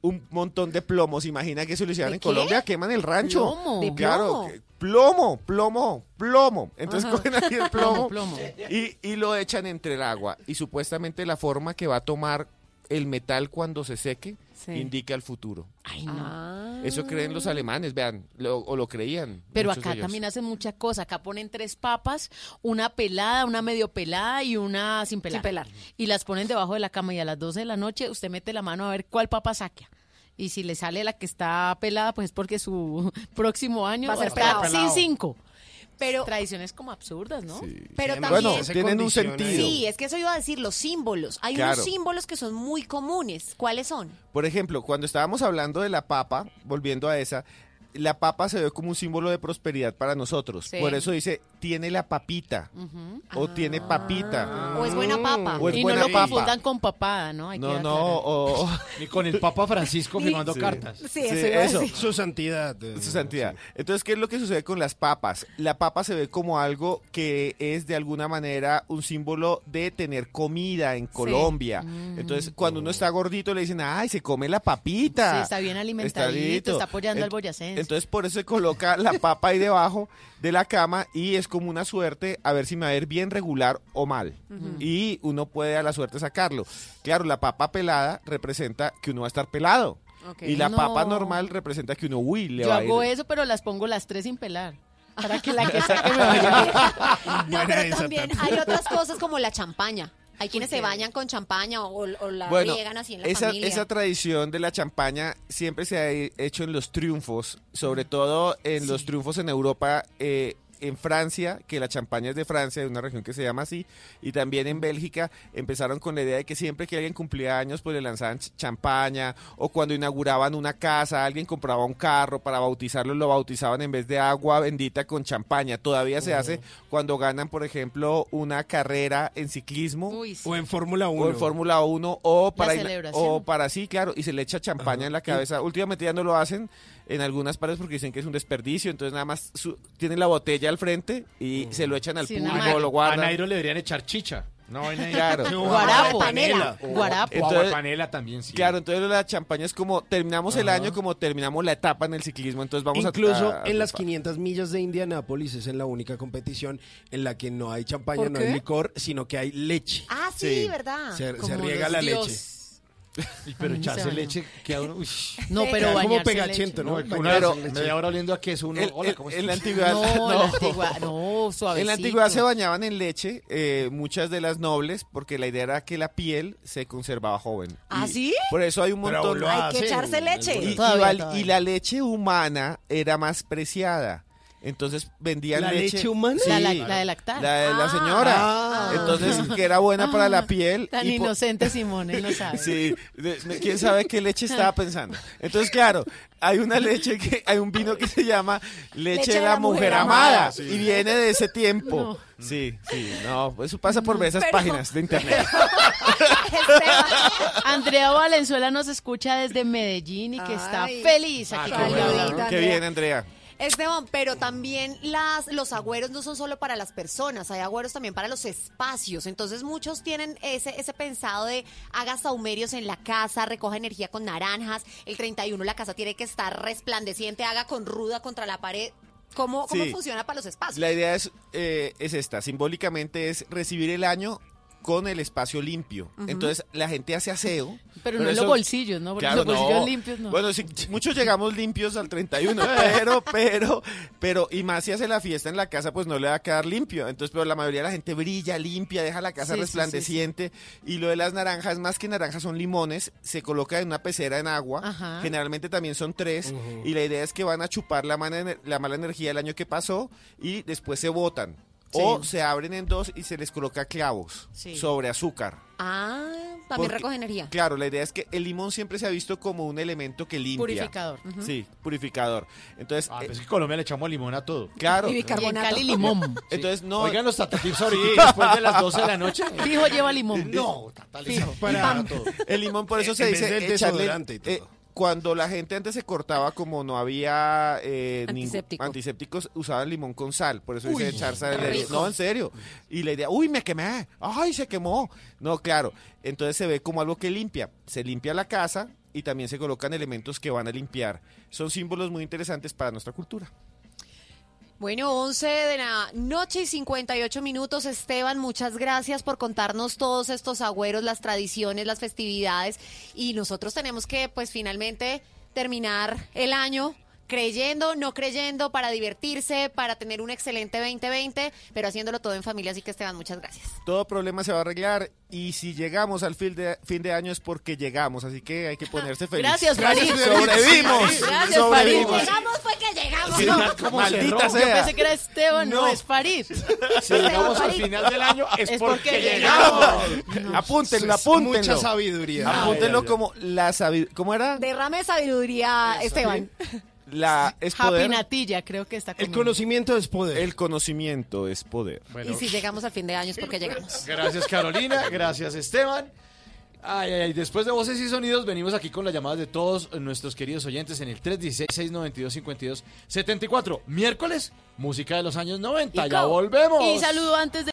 un montón de plomos. Imagina que si lo hicieran ¿De en qué? Colombia, queman el rancho. ¿Plomo? ¿De Claro, plomo? plomo, plomo, plomo. Entonces Ajá. cogen ahí el plomo, Plomo, plomo. Y, y lo echan entre el agua. Y supuestamente la forma que va a tomar el metal cuando se seque Sí. indica el futuro. Ay, no. Eso creen los alemanes, vean, lo- o lo creían. Pero acá también hacen muchas cosas. Acá ponen tres papas, una pelada, una medio pelada y una sin pelar. Sin pelar. Y las ponen debajo de la cama y a las 12 de la noche usted mete la mano a ver cuál papa saca. Y si le sale la que está pelada, pues es porque su próximo año Va a ser pelado. sin cinco. Pero tradiciones como absurdas, ¿no? Pero Bueno, también tienen un sentido. Sí, es que eso iba a decir, los símbolos. Hay Claro. unos símbolos que son muy comunes. ¿Cuáles son? Por ejemplo, cuando estábamos hablando de la papa, volviendo a esa, la papa se ve como un símbolo de prosperidad para nosotros. Sí. Por eso dice, tiene la papita. O tiene papita. O es buena papa. O es y no buena lo papa. confundan con papada, ¿no? Hay que No, no, o... Ni con el Papa Francisco firmando Sí. cartas. Sí, Sí, eso. Su santidad. eh, Su santidad. Entonces, ¿qué es lo que sucede con las papas? La papa se ve como algo que es de alguna manera un símbolo de tener comida en Colombia. Mm. Entonces, cuando uno está gordito le dicen, ay, se come la papita. Sí, está bien alimentadito, está apoyando al boyacense. Entonces, por eso se coloca la papa ahí debajo de la cama y es como una suerte a ver si me va a ir bien regular o mal. Y uno puede a la suerte sacarlo. Claro, la papa pelada representa que uno va a estar pelado. Y la No. papa normal representa que uno, uy, le Yo va a ir. hago eso, pero las pongo las tres sin pelar. Para que la que saque me vaya bien. No, pero también hay otras cosas como la champaña. Hay quienes se bañan con champaña o, o la Bueno, riegan así en la esa, familia. esa tradición de la champaña siempre se ha hecho en los triunfos, sobre todo en los triunfos en Europa, eh, en Francia, que la champaña es de Francia, de una región que se llama así, y también en Bélgica empezaron con la idea de que siempre que alguien cumplía años, pues le lanzaban ch- champaña, o cuando inauguraban una casa, alguien compraba un carro para bautizarlo, lo bautizaban en vez de agua bendita con champaña. Todavía se hace cuando ganan, por ejemplo, una carrera en ciclismo. Uy, sí. O en Fórmula 1. O en Fórmula 1 o para, o para sí, claro, y se le echa champaña en la cabeza. Últimamente ya no lo hacen en algunas partes porque dicen que es un desperdicio, entonces nada más su- tienen la botella al frente y se lo echan al Sí, público, marca. lo A guardan. Nairo le deberían echar chicha. No, ahí. Claro. Guarapo. panela. Guarapo. O agua Entonces- panela también, sí. Claro, entonces la champaña es como terminamos el año como terminamos la etapa en el ciclismo, entonces vamos a Incluso a- en las a- 500 millas de Indianápolis es en la única competición en la que no hay champaña, ¿Por no qué? hay licor, sino que hay leche. Ah, sí, Sí. ¿verdad? Se, se riega la leche. pero echarse leche queda uno. uy. No, pero Queda como pegachento, leche. ¿no? Una Pero- media hora oliendo a queso uno. El- Hola, ¿cómo en la antigüedad No, no. la antigua, no, suavecito. En la antigüedad se bañaban en leche, eh, muchas de las nobles, porque la idea era que la piel se conservaba joven. ¿Ah, sí? Por eso hay un montón Hay que echarse leche. y la leche humana era más preciada. Entonces vendían ¿La leche. leche humana? Sí, La, la- la de lactar. la de la señora. Ah. Entonces, que era buena para la piel. Tan y inocente Simón, él no sabe. Sí, quién sabe qué leche estaba pensando. Entonces, claro, hay una leche que, hay un vino que se llama leche, de la, mujer, amada, y viene de ese tiempo. Sí, sí, no, eso pasa por esas Pero- páginas de internet. Esteban, Andrea Valenzuela nos escucha desde Medellín y que está feliz aquí Ah, bueno. Qué bien, Andrea. Esteban, pero también las, los agüeros no son solo para las personas, hay agüeros también para los espacios. Entonces muchos tienen ese, ese pensado de haga saumerios en la casa, recoja energía con naranjas, el 31 la casa tiene que estar resplandeciente, haga con ruda contra la pared. ¿Cómo, cómo Sí. funciona para los espacios? La idea es, eh, es esta, simbólicamente es recibir el año con el espacio limpio. Entonces la gente hace aseo. Pero no en los bolsillos, ¿no? Porque Claro, los bolsillos no. limpios no. Bueno, sí, muchos llegamos limpios al 31, pero, pero, pero, y más si hace la fiesta en la casa, pues no le va a quedar limpio. Entonces, pero la mayoría de la gente brilla, limpia, deja la casa Sí, sí, resplandeciente. Y lo de las naranjas, más que naranjas son limones, se coloca en una pecera en agua. Ajá. Generalmente también son tres. Y la idea es que van a chupar la mala, la mala energía del año que pasó y después se botan. O se abren en dos y se les coloca clavos Sí. sobre azúcar. Ah, también Porque- recoge energía. Claro, la idea es que el limón siempre se ha visto como un elemento que limpia. Purificador. Sí, purificador. Entonces, Ah, eh, pues es que en Colombia le echamos limón a todo. claro. Y Y en bicarbonato. Cali limón. Entonces, no. Oigan los tatatips ahorita, después de las 12 de la noche. Fijo lleva limón. No, tatales Fijo. para todo. El limón, por eso En se vez dice del echarle- desodorante y todo. eh, cuando la gente antes se cortaba, como no había eh, ningún- Antiséptico. antisépticos, usaban limón con sal. Por eso dice echar sal. en el-. No, en serio. Y la idea, uy, me quemé. Ay, se quemó. No, claro. Entonces se ve como algo que limpia. Se limpia la casa y también se colocan elementos que van a limpiar. Son símbolos muy interesantes para nuestra cultura. Bueno, 11 de la noche y 58 minutos. Esteban, muchas gracias por contarnos todos estos agüeros, las tradiciones, las festividades. Y nosotros tenemos que, pues, finalmente terminar el año creyendo, no creyendo, para divertirse, para tener un excelente 2020, pero haciéndolo todo en familia. Así que, Esteban, muchas gracias. Todo problema se va a arreglar y si llegamos al fin de, fin de año es porque llegamos, así que hay que ponerse feliz. Gracias, Farid. Sobrevivimos. Gracias, sobrevivimos. Farid. Llegamos fue que llegamos. Sí, ¿no? ¿cómo Maldita sea. Yo pensé que era Esteban, no, No. es Farid. Si llegamos al final del año es, Es porque, porque llegamos. Apúntenlo, Es apúntenlo. Mucha sabiduría. Apúntenlo Ay, ay, ay. como la sabiduría. ¿Cómo era? Derrame de sabiduría, Esteban. La es Happy poder. Natilla, creo que está El conmigo. conocimiento es poder. El conocimiento es poder. Y si llegamos al fin de año es porque llegamos. Gracias Carolina, gracias Esteban. Ay, ay, ay, después de voces y sonidos venimos aquí con las llamadas de todos nuestros queridos oyentes en el 316-692-5274. Miércoles, música de los años 90. Y Ya volvemos. Y saludo antes de